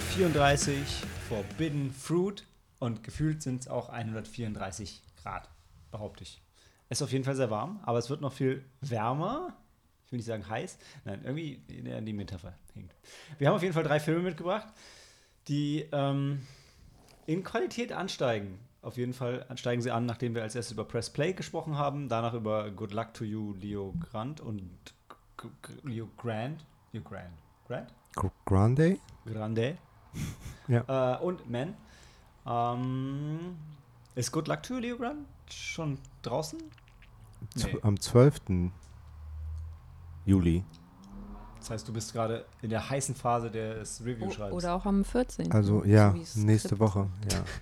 134 Forbidden Fruit und gefühlt sind es auch 134 Grad, behaupte ich. Es ist auf jeden Fall sehr warm, aber es wird noch viel wärmer. Ich will nicht sagen heiß. Nein, irgendwie in die Metapher hängt. Wir haben auf jeden Fall drei Filme mitgebracht, die ähm, in Qualität ansteigen. Auf jeden Fall steigen sie an, nachdem wir als erstes über Press Play gesprochen haben, danach über Good Luck to You, Leo Grant und Leo Grant. Leo Grant. Grant? Grande? Grande. Ja. Äh, und Man. Ähm, ist Good Luck to You, Leo Grant schon draußen? Nee. Am 12. Juli. Das heißt, du bist gerade in der heißen Phase des Review-Schreibens. oder auch am 14. Also so ja, es nächste Skript Woche. Ja.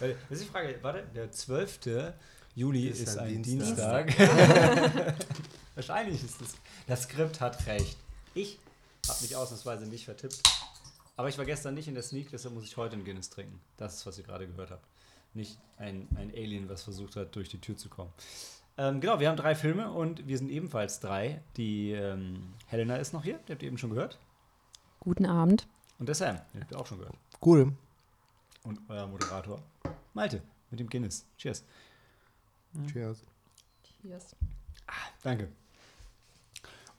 Das ist die Frage, warte, der 12. Juli ist, Ist ein ein Dienstag. Wahrscheinlich ist das. Das Skript hat recht. Ich habe mich ausnahmsweise nicht vertippt. Aber ich war gestern nicht in der Sneak, deshalb muss ich heute einen Guinness trinken. Das ist, was ihr gerade gehört habt. Nicht ein, ein Alien, was versucht hat, durch die Tür zu kommen. Ähm, genau, wir haben drei Filme und wir sind ebenfalls drei. Die ähm, Helena ist noch hier, die habt ihr eben schon gehört. Guten Abend. Und der Sam, den habt ihr auch schon gehört. Cool. Und euer Moderator, Malte, mit dem Guinness. Cheers. Cheers. Cheers. Danke.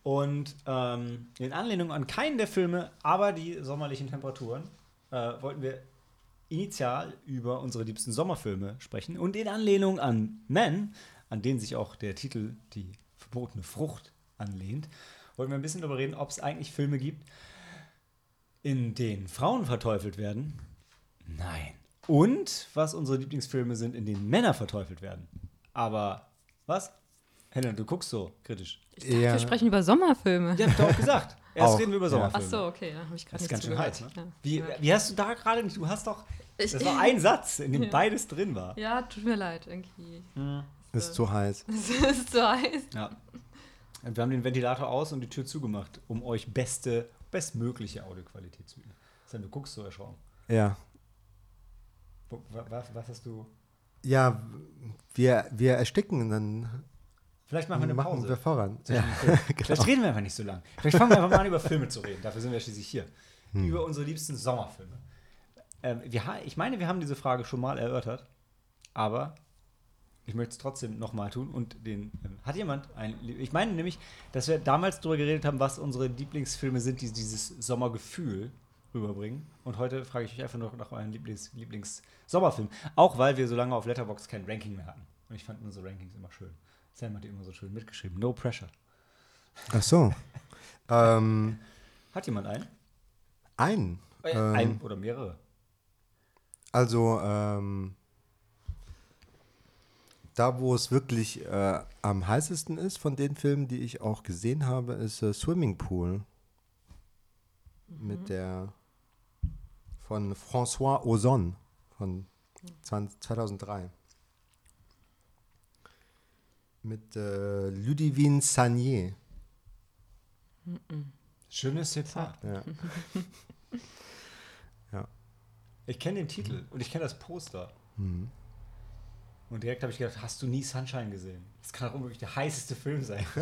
Und ähm, in Anlehnung an keinen der Filme, aber die sommerlichen Temperaturen, äh, wollten wir initial über unsere liebsten Sommerfilme sprechen. Und in Anlehnung an Men, an den sich auch der Titel Die verbotene Frucht anlehnt, wollten wir ein bisschen darüber reden, ob es eigentlich Filme gibt, in denen Frauen verteufelt werden. Nein. Und was unsere Lieblingsfilme sind, in denen Männer verteufelt werden. Aber was? Helena, du guckst so kritisch. Ich dachte, Ja. wir sprechen über Sommerfilme. Ja, hab ich doch auch gesagt. Erst Auch, reden wir über ja. Sommerfilme. Ach so, okay, da habe ich gerade Das ist nicht ganz schön zugehört. heiß, ne? Ja. Wie, ja. wie hast du da gerade nicht? Du hast doch. Ich- Das war ein Satz, in dem Ja. beides drin war. ja, tut mir leid, irgendwie. Ist zu heiß. Es ist so heiß. Ja. Und Wir haben den Ventilator aus und die Tür zugemacht, um euch beste, bestmögliche Audioqualität zu bieten. Sam, du guckst so erschrocken. Ja. Was, was hast du? Ja, wir, wir ersticken, dann Vielleicht machen wir eine machen Pause. wir voran. Ja. Vielleicht reden wir einfach nicht so lang. Vielleicht fangen wir einfach mal an, über Filme zu reden. Dafür sind wir schließlich hier. Über unsere liebsten Sommerfilme. Ähm, wir, ich meine, wir haben diese Frage schon mal erörtert, aber ich möchte es trotzdem nochmal tun. Und den ähm, hat jemand ein. Ich meine nämlich, dass wir damals darüber geredet haben, was unsere Lieblingsfilme sind, die dieses Sommergefühl rüberbringen. Und heute frage ich euch einfach nur nach euren Lieblings- Lieblings-Sommerfilm. Auch weil wir so lange auf Letterboxd kein Ranking mehr hatten. Und ich fand unsere Rankings immer schön. Sam hat die immer so schön mitgeschrieben. No pressure. Ach so. ähm, Hat jemand einen? ein. Äh, Ähm, ein oder mehrere? Also, ähm, da, wo es wirklich äh, am heißesten ist von den Filmen, die ich auch gesehen habe, ist äh, Swimming Pool. Mit der von François Ozon von 20, 2003. Mit äh, Ludivine Sagnier. Schönes Zitat. Ja. ja. Ich kenne den Titel und ich kenne das Poster. Mhm. Und direkt habe ich gedacht, hast du nie Sunshine gesehen? Das kann doch unmöglich der heißeste Film sein.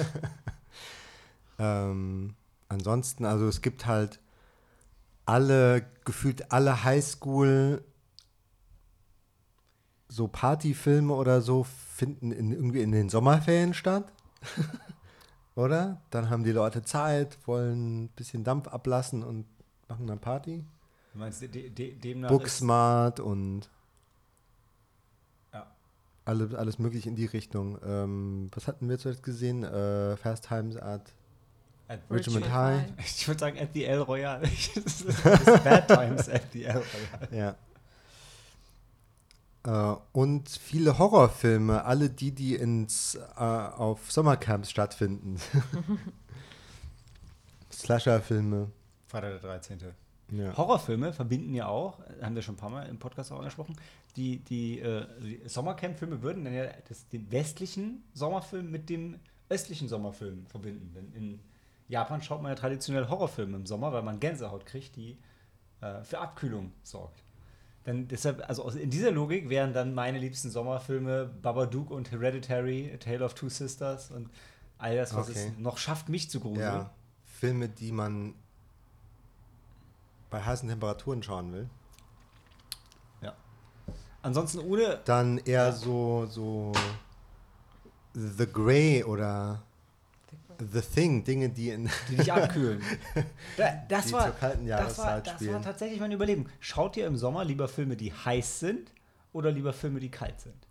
Ähm, ansonsten, also es gibt halt alle, gefühlt alle Highschool so Partyfilme oder so finden in, irgendwie in den Sommerferien statt. oder? Dann haben die Leute Zeit, wollen ein bisschen Dampf ablassen und machen dann Party. Du meinst, de, de, demnach Booksmart und Ja. alle, alles mögliche in die Richtung. Ähm, was hatten wir zuletzt gesehen? Äh, Fast Times at at, Richmond High. Ich würde sagen, at the El Royale. Bad Times at the El Royale. Ja. Äh, und viele Horrorfilme, alle die, die ins, äh, auf Sommercamps stattfinden. Slasher-Filme. Freitag der 13. Ja. Horrorfilme verbinden ja auch, haben wir schon ein paar Mal im Podcast auch angesprochen, die, die, äh, die Sommercamp-Filme würden dann ja das, den westlichen Sommerfilm mit dem östlichen Sommerfilm verbinden. Denn in Japan schaut man ja traditionell Horrorfilme im Sommer, weil man Gänsehaut kriegt, die äh, für Abkühlung sorgt. Dann deshalb, also in dieser Logik wären dann meine liebsten Sommerfilme Babadook und Hereditary, A Tale of Two Sisters und all das, was Okay. es noch schafft, mich zu gruseln. ja. Filme, die man bei heißen Temperaturen schauen will, Ansonsten ohne. dann eher so, so The Grey oder The Thing, Dinge, die in die dich abkühlen. Da, das, Die war, zur kalten das, war, das war tatsächlich meine Überlegung. Schaut ihr im Sommer lieber Filme, die heiß sind oder lieber Filme, die kalt sind?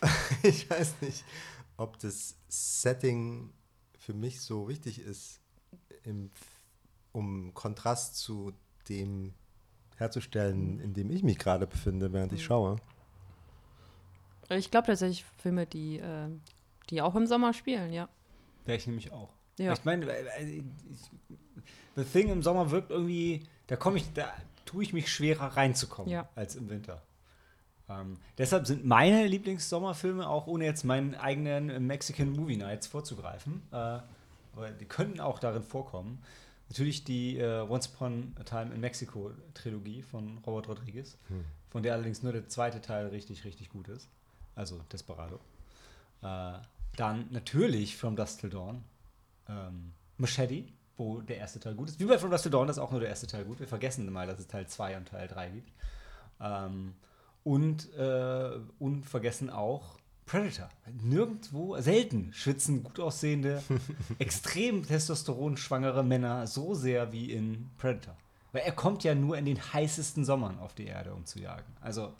ich weiß nicht, ob das Setting für mich so wichtig ist, im, um Kontrast zu dem herzustellen, in dem ich mich gerade befinde, während ich schaue. Ich glaube tatsächlich Filme, die, äh, die auch im Sommer spielen, ja. Wäre ich nämlich auch. Ja. Ich meine, The Thing im Sommer wirkt irgendwie, da komme ich, da tue ich mich schwerer reinzukommen Ja. als im Winter. Ähm, deshalb sind meine Lieblingssommerfilme auch ohne jetzt meinen eigenen Mexican Movie Nights vorzugreifen, äh, aber die könnten auch darin vorkommen. Natürlich die äh, Once Upon a Time in Mexico Trilogie von Robert Rodriguez, von der allerdings nur der zweite Teil richtig, richtig gut ist. Also Desperado. Äh, dann natürlich From Dust Till Dawn. Ähm, Machete, wo der erste Teil gut ist. Wie bei From Dust Till Dawn ist auch nur der erste Teil gut. Wir vergessen mal, dass es Teil 2 und Teil 3 gibt. Ähm, und, äh, und vergessen auch Predator. Nirgendwo, selten schwitzen gut aussehende, extrem testosteronschwangere Männer so sehr wie in Predator. Weil er kommt ja nur in den heißesten Sommern auf die Erde, um zu jagen. Also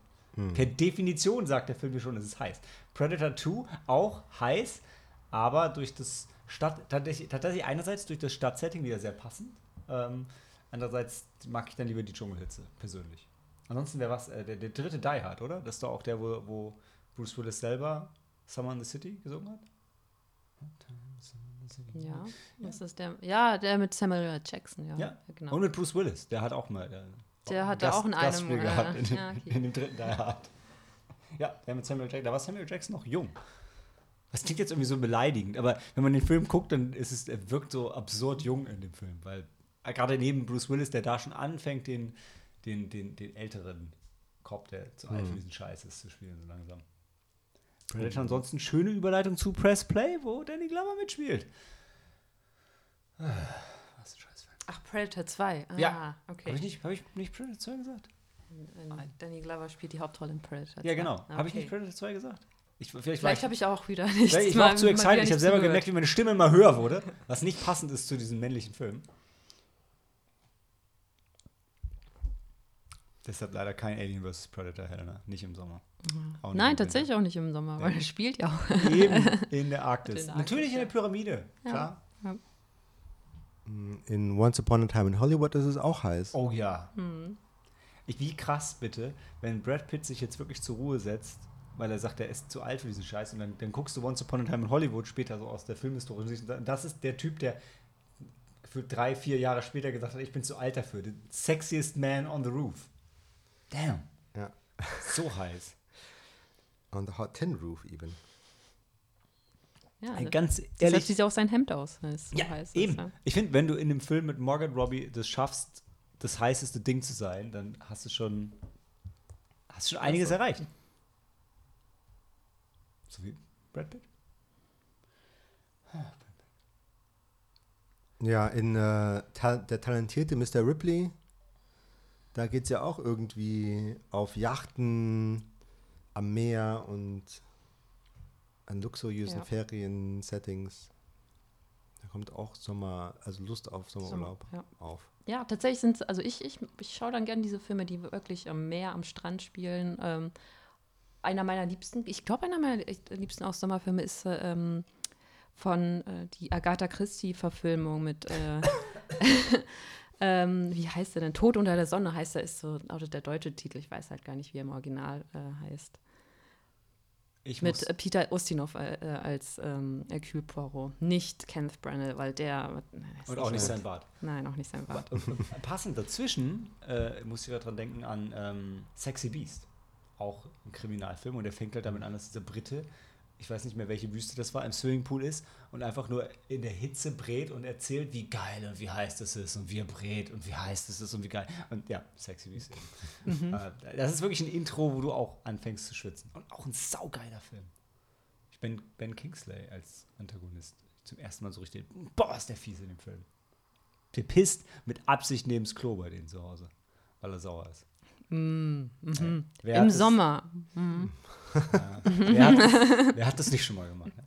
per Definition sagt der Film dir schon, es ist heiß. Predator 2 auch heiß, aber durch das Stadt, tatsächlich, tatsächlich einerseits durch das Stadtsetting wieder sehr passend. Ähm, andererseits mag ich dann lieber die Dschungelhitze, persönlich. Ansonsten wäre was, äh, der, der dritte Die Hard, oder? Das ist doch auch der, wo, wo Bruce Willis selber Summer in the City gesungen hat. Ja, das ist der, ja, der mit Samuel L. Jackson, ja. Ja. genau. Und mit Bruce Willis, der hat auch mal. äh, Der hatte Gast- auch in einem, Gastspiel äh, gehabt in, dem- ja, okay. in dem dritten Die Hard. Ja, der mit Samuel Jackson. Da war Samuel Jackson noch jung. Das klingt jetzt irgendwie so beleidigend, aber wenn man den Film guckt, dann ist es, er wirkt so absurd jung in dem Film, weil gerade neben Bruce Willis, der da schon anfängt, den, den, den, den älteren Cop, der zu alt für diesen Scheiß ist, zu spielen, so langsam. Predator ansonsten schöne Überleitung zu Press Play, wo Danny Glover mitspielt. Ah. Ach, Predator 2. Ah, Ja. okay. Habe ich, nicht- hab ich nicht Predator 2 gesagt? Äh, Danny Glover spielt die Hauptrolle in Predator 2. Ja, genau. Ah, Habe ich okay. nicht Predator 2 gesagt? Ich, vielleicht Vielleicht ich, habe ich auch wieder nicht. ich war auch zu excited. Ich habe selber gemerkt, wie meine Stimme immer höher wurde, was nicht passend ist zu diesem männlichen Film. Deshalb leider kein Alien vs. Predator, Helena. Nicht im Sommer. Auch nicht Nein, Winter. tatsächlich auch nicht im Sommer, weil er spielt ja auch. Eben in der Arktis. In der Natürlich Arktis, in der ja. Pyramide, Ja. Klar. In Once Upon a Time in Hollywood ist es auch heiß. Oh ja. Hm. Ich, wie krass bitte, wenn Brad Pitt sich jetzt wirklich zur Ruhe setzt, weil er sagt, er ist zu alt für diesen Scheiß und dann, dann guckst du Once Upon a Time in Hollywood später so aus der Filmhistorie und das ist der Typ, der gefühlt drei, vier Jahre später gesagt hat, ich bin zu alt dafür. The sexiest man on the roof. Damn. Ja. So heiß. On the Hot Tin Roof even. Ja, Ein das- ganz deshalb ehrlich. sieht ja auch sein Hemd aus. so Ja, heiß ist, eben. ja. Ich finde, wenn du in dem Film mit Morgan Robbie das schaffst, das heißeste Ding zu sein, dann hast du schon, hast du schon einiges erreicht. So wie Brad Pitt. Ja, in äh, ta der talentierte Mr. Ripley, da geht es ja auch irgendwie auf Yachten am Meer und an luxuriösen Ja. Ferien-Settings. Da kommt auch Sommer, also Lust auf Sommerurlaub ja. auf. Ja, tatsächlich sind es, also ich, ich, ich schaue dann gerne diese Filme, die wirklich am Meer, am Strand spielen. Ähm, einer meiner liebsten, ich glaube, einer meiner liebsten auch Sommerfilme ist äh, ähm, von äh, die Agatha Christie-Verfilmung mit, äh, ähm, wie heißt der denn? Tod unter der Sonne heißt er, ist so oder der deutsche Titel, ich weiß halt gar nicht, wie er im Original äh, heißt. Ich Mit äh, Peter Ustinov äh, äh, als ähm, Hercule Poirot. Nicht Kenneth Branagh, weil der. und auch nicht sein Bart. Nein, auch nicht sein Bart. Passend dazwischen äh, muss ich dran denken an ähm, Sexy Beast. Auch ein Kriminalfilm und der fängt halt damit an, dass dieser Brite, ich weiß nicht mehr, welche Wüste das war, im Swimmingpool ist und einfach nur in der Hitze brät und erzählt, wie geil und wie heiß das ist und wie er brät und wie heiß das ist und wie geil. Und ja, Sexy Beast. eben. Äh, das ist wirklich ein Intro, wo du auch anfängst zu schwitzen. Und auch ein saugeiler Film. Ich bin Ben Kingsley als Antagonist zum ersten Mal so richtig. Boah, ist der fies in dem Film. Der pisst mit Absicht neben das Klo bei denen zu Hause, weil er sauer ist. Mm, mhm. Wer Im hat das- Sommer. Wer hat, das, wer hat das nicht schon mal gemacht? Ne?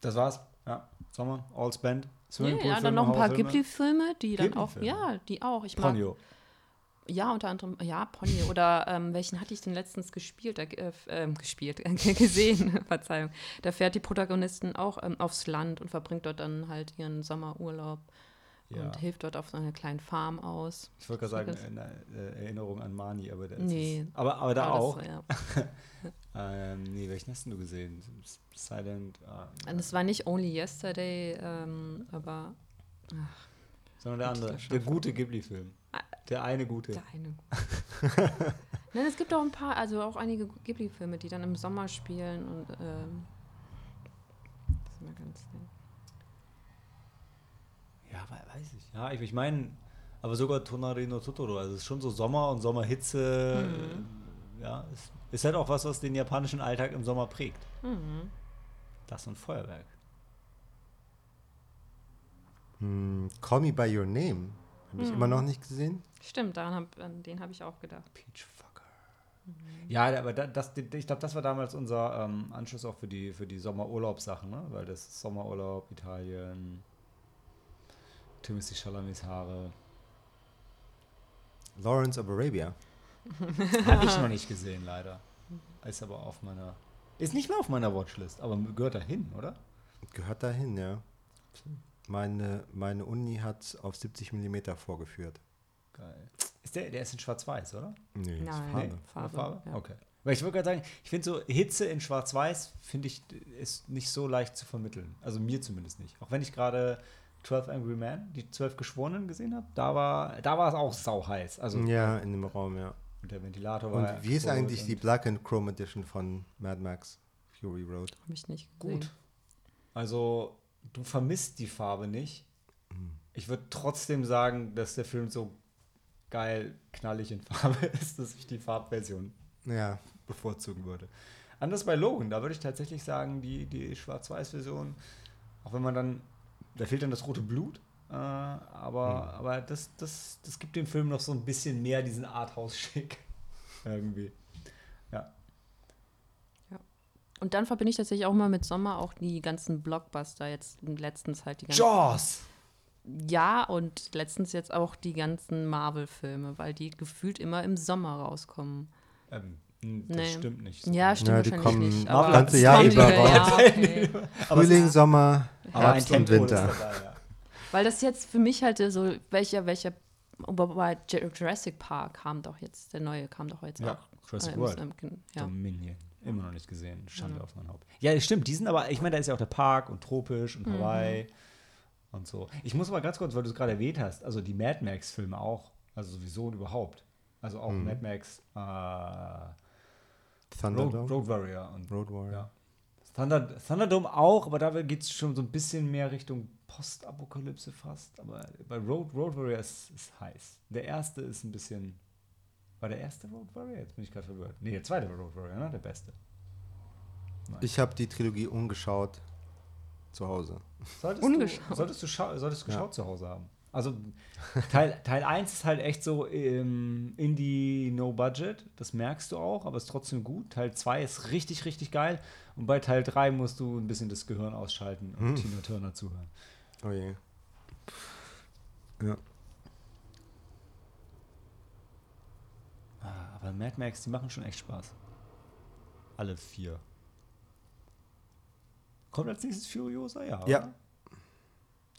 Das war's. Ja, Sommer, All Spent. Ja, Swimmingpool, ja, dann noch ein paar. Ghibli-Filme, die dann auch, ja, die auch. Ich mag, Ponyo. ja, unter anderem, ja, Pony. Oder ähm, welchen hatte ich denn letztens gespielt, äh, ähm, gespielt, gesehen, Verzeihung. Da fährt die Protagonistin auch ähm, aufs Land und verbringt dort dann halt ihren Sommerurlaub Ja. und hilft dort auf so einer kleinen Farm aus. Ich wollte gerade sagen, eine äh, Erinnerung an Mani, aber der Nee. ist. Aber, aber da auch. Das, ja. Ähm, nee, welchen hast du gesehen? Silent. ah, Und es war nicht Only Yesterday, ähm, aber sondern der andere. Der gute Ghibli-Film. Der eine gute. der eine. Nein, es gibt auch ein paar, also auch einige Ghibli-Filme, die dann im Sommer spielen und ähm, das ist immer ganz nett. Ja, we- weiß ich. Ja, ich, ich meine, aber sogar Tonari no Totoro. Also es ist schon so Sommer und Sommerhitze. Ja, ist, ist halt auch was, was den japanischen Alltag im Sommer prägt. Mhm. Das und Feuerwerk. Hm, Call Me By Your Name. Habe ich immer noch nicht gesehen. Stimmt, daran hab, an den habe ich auch gedacht. Peach Fucker. Ja, aber da, das, ich glaube, das war damals unser ähm, Anschluss auch für die, für die Sommerurlaubssachen, ne? Weil das Sommerurlaub, Italien, Timothy Chalamets Haare. Lawrence of Arabia. Habe ich noch nicht gesehen, leider. Ist aber auf meiner. Ist nicht mehr auf meiner Watchlist, aber gehört dahin, oder? Gehört dahin, ja. Meine, meine Uni hat auf 70 mm vorgeführt. Geil. Ist der, der ist in Schwarz-Weiß, oder? Nee, ist Nein. Farbe. Nee, Farbe, Farbe? ja. Okay. Weil ich wollte gerade sagen, ich finde so Hitze in Schwarz-Weiß, finde ich, ist nicht so leicht zu vermitteln. Also mir zumindest nicht. Auch wenn ich gerade 12 Angry Men, die 12 Geschworenen gesehen habe, da war, da war es auch sauheiß. Also Ja, in dem Raum, ja. und der Ventilator war. Und wie ist eigentlich die und- Black and Chrome Edition von Mad Max Fury Road? Habe ich nicht gesehen. Gut. Also, du vermisst die Farbe nicht. Ich würde trotzdem sagen, dass der Film so geil knallig in Farbe ist, dass ich die Farbversion Ja, bevorzugen würde. Anders bei Logan, da würde ich tatsächlich sagen, die, die Schwarz-Weiß-Version, auch wenn man dann, da fehlt dann das rote Blut, äh, aber, aber das, das, das gibt dem Film noch so ein bisschen mehr diesen Arthouse-Schick. Irgendwie. Ja. Und dann verbinde ich tatsächlich auch mal mit Sommer auch die ganzen Blockbuster jetzt letztens halt die ganzen. Jaws! Ja, und letztens jetzt auch die ganzen Marvel-Filme, weil die gefühlt immer im Sommer rauskommen. Ähm, hm, das Nee. stimmt nicht. Ja, stimmt Ja, die kommen nicht. Das ganze Jahr über. Ja, okay. Frühling, Sommer, aber ein Herbst und Tempo ist Winter. dabei, ja. Weil das jetzt für mich halt so, welcher, welcher, wobei Jurassic Park kam doch jetzt, der neue kam doch jetzt Ja, auch. Jurassic äh, im- World. im- ja. Dominion. Immer noch nicht gesehen. Schande auf mein Haupt. Ja, stimmt. Die sind aber, ich meine, da ist ja auch der Park und tropisch Mhm. und Hawaii und so. Ich muss mal ganz kurz, weil du es gerade erwähnt hast, also die Mad Max-Filme auch. Also sowieso und überhaupt. Also auch Mad Max, äh, Thunderdome, Road Warrior und Road Warrior. ja. Thunder, Thunderdome auch, aber da geht es schon so ein bisschen mehr Richtung Postapokalypse fast. Aber bei Road, Road Warrior ist, ist heiß. Der erste ist ein bisschen. War der erste Road Warrior? Jetzt bin ich gerade verwirrt. Nee, der zweite war Road Warrior, ne? Der beste. Ich habe die Trilogie umgeschaut zu Hause. Solltest Ungeschaut. Du, solltest du, schau- solltest du Ja. geschaut zu Hause haben. Also Teil, Teil 1 ist halt echt so ähm, Indie No Budget, das merkst du auch, aber ist trotzdem gut. Teil 2 ist richtig, richtig geil. Und bei Teil 3 musst du ein bisschen das Gehirn ausschalten und Hm. Tina Turner zuhören. Oh je. Ja. Ah, aber Mad Max, die machen schon echt Spaß. Alle vier. Kommt als nächstes Furiosa? Ja. Ja. Oder?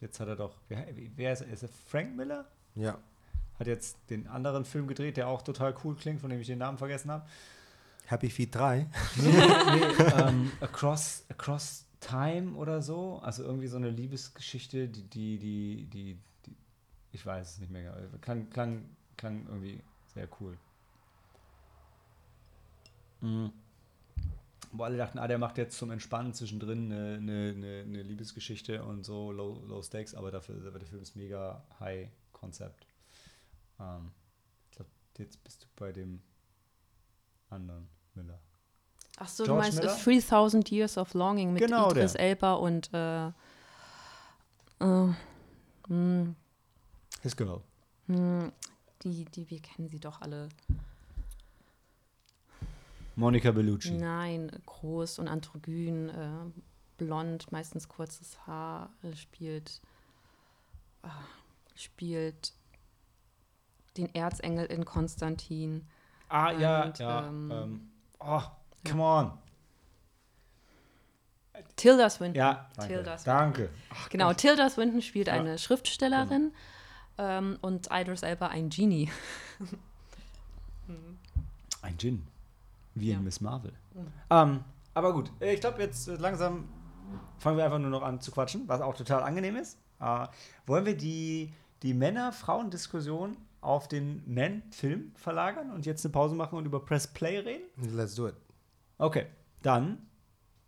Jetzt hat er doch. Wer, wer ist, er? ist er? Frank Miller? Ja. Hat jetzt den anderen Film gedreht, der auch total cool klingt, von dem ich den Namen vergessen habe. Happy Feet 3. Nee, nee, ähm, Across, Across Time oder so. Also irgendwie so eine Liebesgeschichte, die, die, die, die, die ich weiß es nicht mehr. genau. Klang, klang, klang irgendwie sehr cool. Mhm. Wo alle dachten, ah, der macht jetzt zum Entspannen zwischendrin eine, eine, eine, Liebesgeschichte und so low, low stakes, aber dafür, aber der Film ist mega high Konzept. Ähm, ich glaube, jetzt bist du bei dem anderen Miller. Ach so, George du meinst Miller? äh, 3000 Years of Longing mit Genau, Idris der. Elba und äh, äh, hm, His Girl. hm, die, die, wir kennen sie doch alle. Monica Bellucci. Nein, groß und androgyn, äh, blond, meistens kurzes Haar, äh, spielt, ah, spielt den Erzengel in Konstantin. Ah, ja, Und, ja. ähm, Ähm, oh, come on. Tilda Swinton. Ja, danke. Tilda Swinton. Danke. Genau, Tilda Swinton spielt Ja. Genau. eine Schriftstellerin ähm, und Idris Elba ein Genie. Ein Gin. Wie Ja. in Miss Marvel. Ähm, aber gut, äh, ich glaube, jetzt äh, langsam fangen wir einfach nur noch an zu quatschen, was auch total angenehm ist. Äh, wollen wir die, die Männer-Frauen-Diskussion auf den Men-Film verlagern und jetzt eine Pause machen und über Press Play reden? Let's do it. Okay, dann,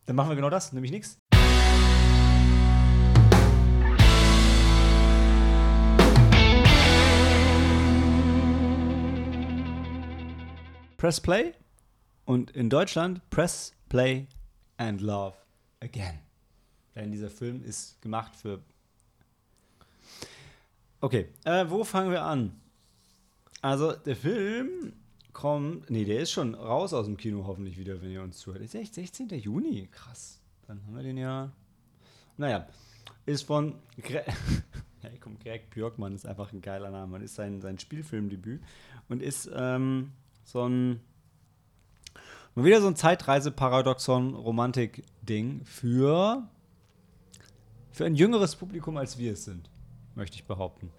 dann machen wir genau das, nämlich nichts. Press Play und in Deutschland Press Play and Love Again. Denn dieser Film ist gemacht für. Okay, äh, wo fangen wir an? Also, der Film kommt. Nee, der ist schon raus aus dem Kino, hoffentlich wieder, wenn ihr uns zuhört. Ist echt 16. Juni. Krass. Dann haben wir den ja. Naja, ist von. Gre hey, komm, Greg Björkmann ist einfach ein geiler Name. Ist sein, sein Spielfilmdebüt und ist ähm, so ein. Mal wieder so ein Zeitreise-Paradoxon-Romantik-Ding für. für ein jüngeres Publikum, als wir es sind, möchte ich behaupten.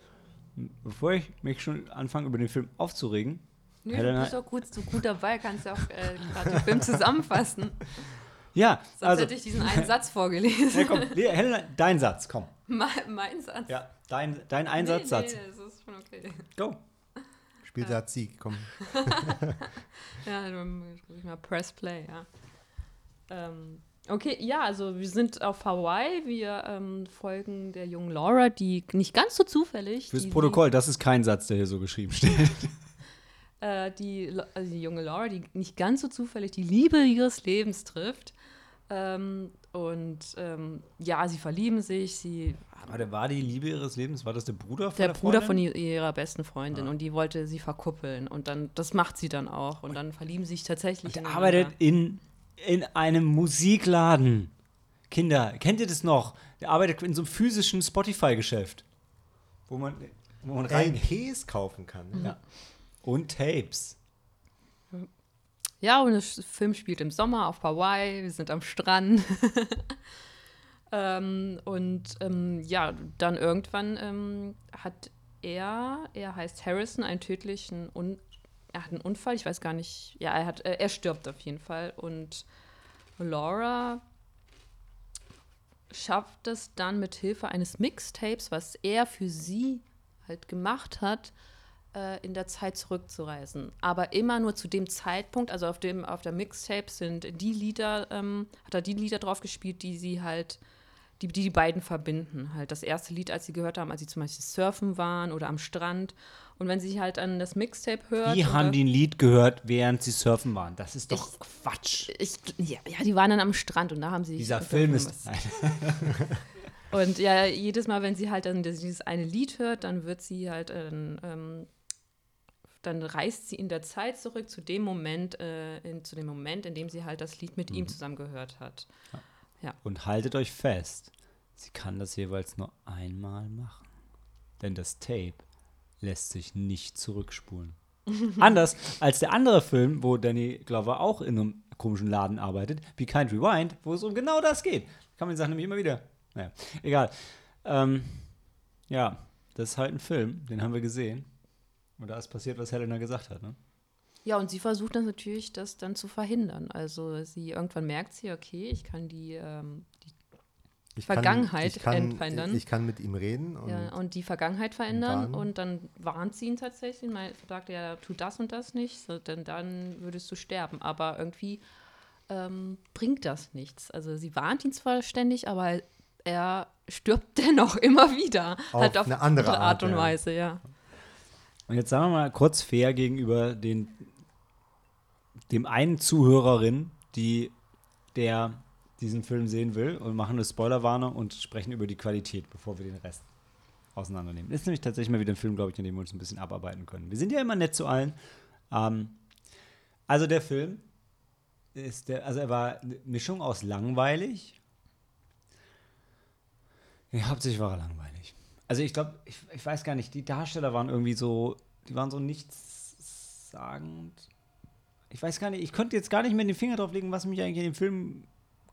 Bevor ich mich schon anfange, über den Film aufzuregen, Nö, Helena- du bist doch gut, so gut dabei, kannst ja auch äh, gerade den Film zusammenfassen. ja, Sonst also, hätte ich diesen einen Satz vorgelesen. ja, komm, nee, Helena, dein Satz, komm. mein, mein Satz. Ja, dein, dein nee, Einsatzsatz. Nee, das ist schon okay. Go. Spielt hat Sieg, komm. Ja, dann muss ich mal Press Play, ja. Ähm, okay, ja, also wir sind auf Hawaii. Wir ähm, folgen der jungen Laura, die nicht ganz so zufällig. Fürs die, Protokoll, das ist kein Satz, der hier so geschrieben steht. Die, äh, die, also die junge Laura, die nicht ganz so zufällig die Liebe ihres Lebens trifft. Ähm, und ähm, ja, sie verlieben sich. Sie Warte, war die Liebe ihres Lebens, war das der Bruder von der der, Bruder von Freundin? i- ihrer besten Freundin Ah. und die wollte sie verkuppeln und dann das macht sie dann auch und dann verlieben sie sich tatsächlich Der ineinander. arbeitet in, in einem Musikladen. Kinder, kennt ihr das noch? Der arbeitet in so einem physischen Spotify-Geschäft. Wo man, wo man rein. LPs kaufen kann. Mhm. Ja. Und Tapes. Ja, und der Film spielt im Sommer auf Hawaii, wir sind am Strand. ähm, und ähm, ja, dann irgendwann ähm, hat er, er heißt Harrison, einen tödlichen Un er hat einen Unfall, ich weiß gar nicht, ja, er hat, äh, er stirbt auf jeden Fall. Und Laura schafft es dann mit Hilfe eines Mixtapes, was er für sie halt gemacht hat, äh, in der Zeit zurückzureisen. Aber immer nur zu dem Zeitpunkt, also auf dem, auf der Mixtape sind die Lieder, ähm, hat er die Lieder drauf gespielt, die sie halt, die, die die beiden verbinden. Halt das erste Lied, als sie gehört haben, als sie zum Beispiel surfen waren oder am Strand. Und wenn sie halt an das Mixtape hört. Die haben die ein Lied gehört, während sie surfen waren. Das ist doch Ich- Quatsch. ich, ja, ja, die waren dann am Strand und da haben sie. Dieser Film ist. Und ja, jedes Mal, wenn sie halt dann dieses eine Lied hört, dann wird sie halt, ähm, ähm, dann reist sie in der Zeit zurück zu dem Moment, äh, in, zu dem Moment, in dem sie halt das Lied mit ihm zusammen gehört hat. Und haltet euch fest, sie kann das jeweils nur einmal machen. Denn das Tape lässt sich nicht zurückspulen. Anders als der andere Film, wo Danny Glover auch in einem komischen Laden arbeitet, Be Kind Rewind, wo es um genau das geht. Kann man die Sachen nämlich immer wieder. Naja, egal. Ähm, ja, das ist halt ein Film, den haben wir gesehen. Und da ist passiert, was Helena gesagt hat. Ne? Ja, und sie versucht dann natürlich, das dann zu verhindern. Also sie irgendwann merkt sie, okay, ich kann die, ähm, die Ich Vergangenheit ich kann, entverändern. Ich kann mit ihm reden. Und ja, und die Vergangenheit verändern warnen. und dann warnt sie ihn tatsächlich, mal sagt er, tu das und das nicht, so, denn dann würdest du sterben. Aber irgendwie ähm, bringt das nichts. Also sie warnt ihn zwar ständig, aber er stirbt dennoch immer wieder. Auf halt auf eine andere Art, Art, und ja. Weise, ja. Und jetzt sagen wir mal kurz fair gegenüber den, dem einen Zuhörerin, die der diesen Film sehen will und machen eine Spoilerwarnung und sprechen über die Qualität, bevor wir den Rest auseinandernehmen. Ist nämlich tatsächlich mal wieder ein Film, glaube ich, an dem wir uns ein bisschen abarbeiten können. Wir sind ja immer nett zu allen. Ähm, also der Film ist der, also er war eine Mischung aus langweilig. Ja, hauptsächlich war er langweilig. Also ich glaube, ich, ich weiß gar nicht, die Darsteller waren irgendwie so, die waren so nichtssagend. Ich weiß gar nicht, ich könnte jetzt gar nicht mehr den Finger drauf legen, was mich eigentlich in dem Film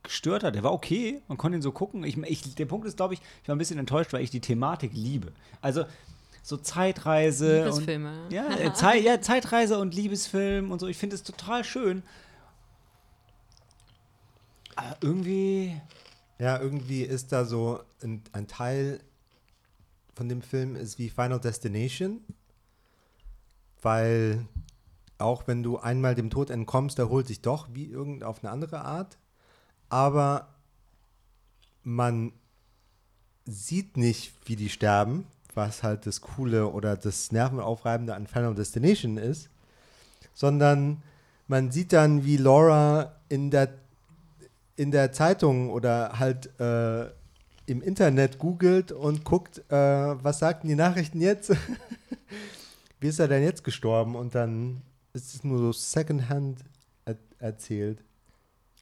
gestört hat. Der war okay, man konnte ihn so gucken. Ich, ich, der Punkt ist, glaube ich, ich war ein bisschen enttäuscht, weil ich die Thematik liebe. Also so Zeitreise Liebesfilme. und ja, äh, Zei ja, Zeitreise und Liebesfilm und so. Ich finde es total schön. Aber irgendwie Ja, irgendwie ist da so ein, ein Teil von dem Film ist wie Final Destination, weil auch wenn du einmal dem Tod entkommst, der holt sich doch wie irgend auf eine andere Art, aber man sieht nicht, wie die sterben, was halt das Coole oder das Nervenaufreibende an Final Destination ist, sondern man sieht dann, wie Laura in der in der Zeitung oder halt äh, im Internet googelt und guckt, äh, was sagten die Nachrichten jetzt? Wie ist er denn jetzt gestorben? Und dann ist es nur so secondhand er erzählt.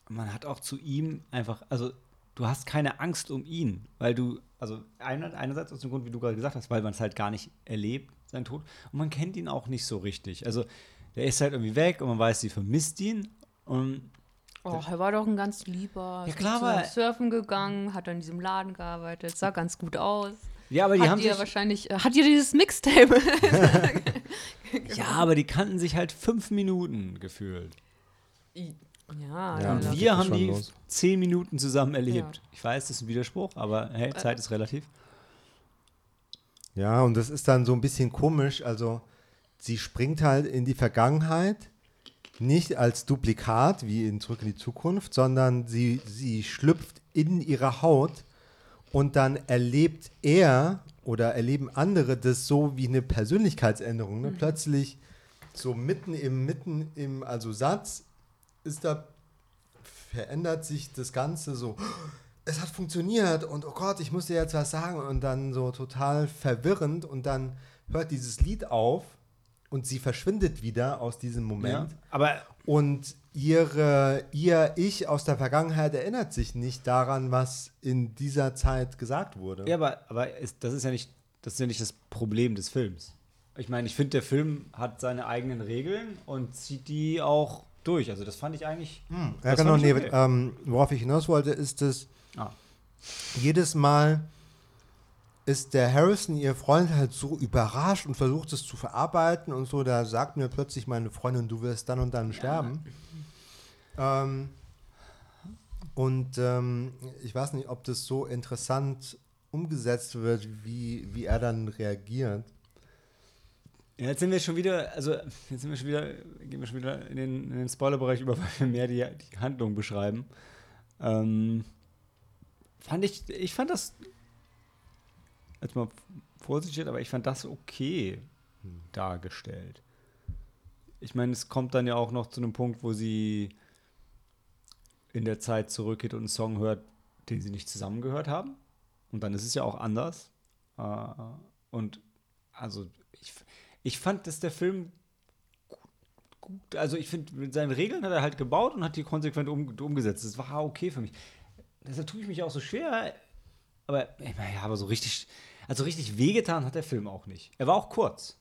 man hat auch zu ihm einfach, also du hast keine Angst um ihn, weil du, also einer- einerseits aus dem Grund, wie du gerade gesagt hast, weil man es halt gar nicht erlebt, sein Tod, und man kennt ihn auch nicht so richtig. Also der ist halt irgendwie weg und man weiß, sie vermisst ihn und Oh, er war doch ein ganz lieber. Ja, Ist klar, aber- surfen gegangen, hat an diesem Laden gearbeitet, sah ganz gut aus. ja, aber die hat haben sich, wahrscheinlich, äh, hat dir dieses Mixtape? ja, aber die kannten sich halt fünf Minuten gefühlt. ja, Ja, Und wir haben die los. zehn Minuten zusammen erlebt. Ja. Ich weiß, das ist ein Widerspruch, aber hey, Zeit ist relativ. Ja, und das ist dann so ein bisschen komisch. Also, sie springt halt in die Vergangenheit, nicht als Duplikat wie in Zurück in die Zukunft, sondern sie, sie schlüpft in ihre Haut und dann erlebt er oder erleben andere das so wie eine Persönlichkeitsänderung. Ne? Plötzlich so mitten im, mitten im, also Satz ist da, verändert sich das Ganze so, es hat funktioniert und oh Gott, ich muss dir jetzt was sagen und dann so total verwirrend und dann hört dieses Lied auf und sie verschwindet wieder aus diesem Moment Ja. Aber und ihre, ihr Ich aus der Vergangenheit erinnert sich nicht daran, was in dieser Zeit gesagt wurde. Ja, aber, aber ist, das, ist ja nicht, das ist ja nicht das Problem des Films. Ich meine, ich finde, der Film hat seine eigenen Regeln und zieht die auch durch. Also das fand ich eigentlich. Ja, das genau, nee, okay. ähm, worauf ich hinaus wollte, ist, dass Ah. jedes Mal ist der Harrison, ihr Freund, halt so überrascht und versucht es zu verarbeiten und so. Da sagt mir plötzlich meine Freundin, du wirst dann und dann sterben. Ähm, und ähm, ich weiß nicht, ob das so interessant umgesetzt wird, wie, wie er dann reagiert. Ja, jetzt sind wir schon wieder, also jetzt sind wir schon wieder, gehen wir schon wieder in den, in den Spoilerbereich über, weil wir mehr die, die Handlung beschreiben. Ähm, fand ich, ich fand das, jetzt mal vorsichtig, aber ich fand das okay dargestellt. Ich meine, es kommt dann ja auch noch zu einem Punkt, wo sie in der Zeit zurückgeht und einen Song hört, den sie nicht zusammengehört haben. Und dann ist es ja auch anders. Äh, und also ich, ich fand, dass der Film gut, also ich finde, mit seinen Regeln hat er halt gebaut und hat die konsequent um, umgesetzt. Das war okay für mich. Deshalb tue ich mich auch so schwer, aber ich meine, ja, aber so richtig, also richtig wehgetan hat der Film auch nicht. Er war auch kurz.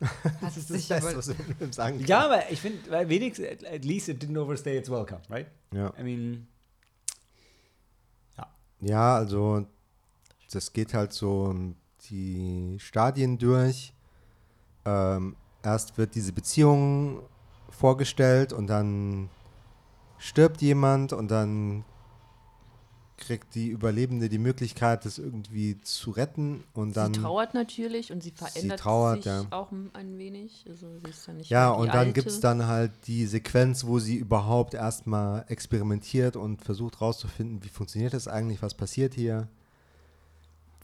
Das ist das Beste, was du im Film sagen kannst. Ja, aber ich finde, weil wenigstens, at- at least it didn't overstay its welcome, right? Ja. I mean, Ja, also das geht halt so die Stadien durch. Ähm, erst wird diese Beziehung vorgestellt und dann stirbt jemand und dann kriegt die Überlebende die Möglichkeit, das irgendwie zu retten und dann sie trauert natürlich und sie verändert trauert, sich ja. auch ein wenig. Also sie ist ja nicht ja und dann gibt es dann halt die Sequenz, wo sie überhaupt erstmal experimentiert und versucht rauszufinden, wie funktioniert das eigentlich, was passiert hier,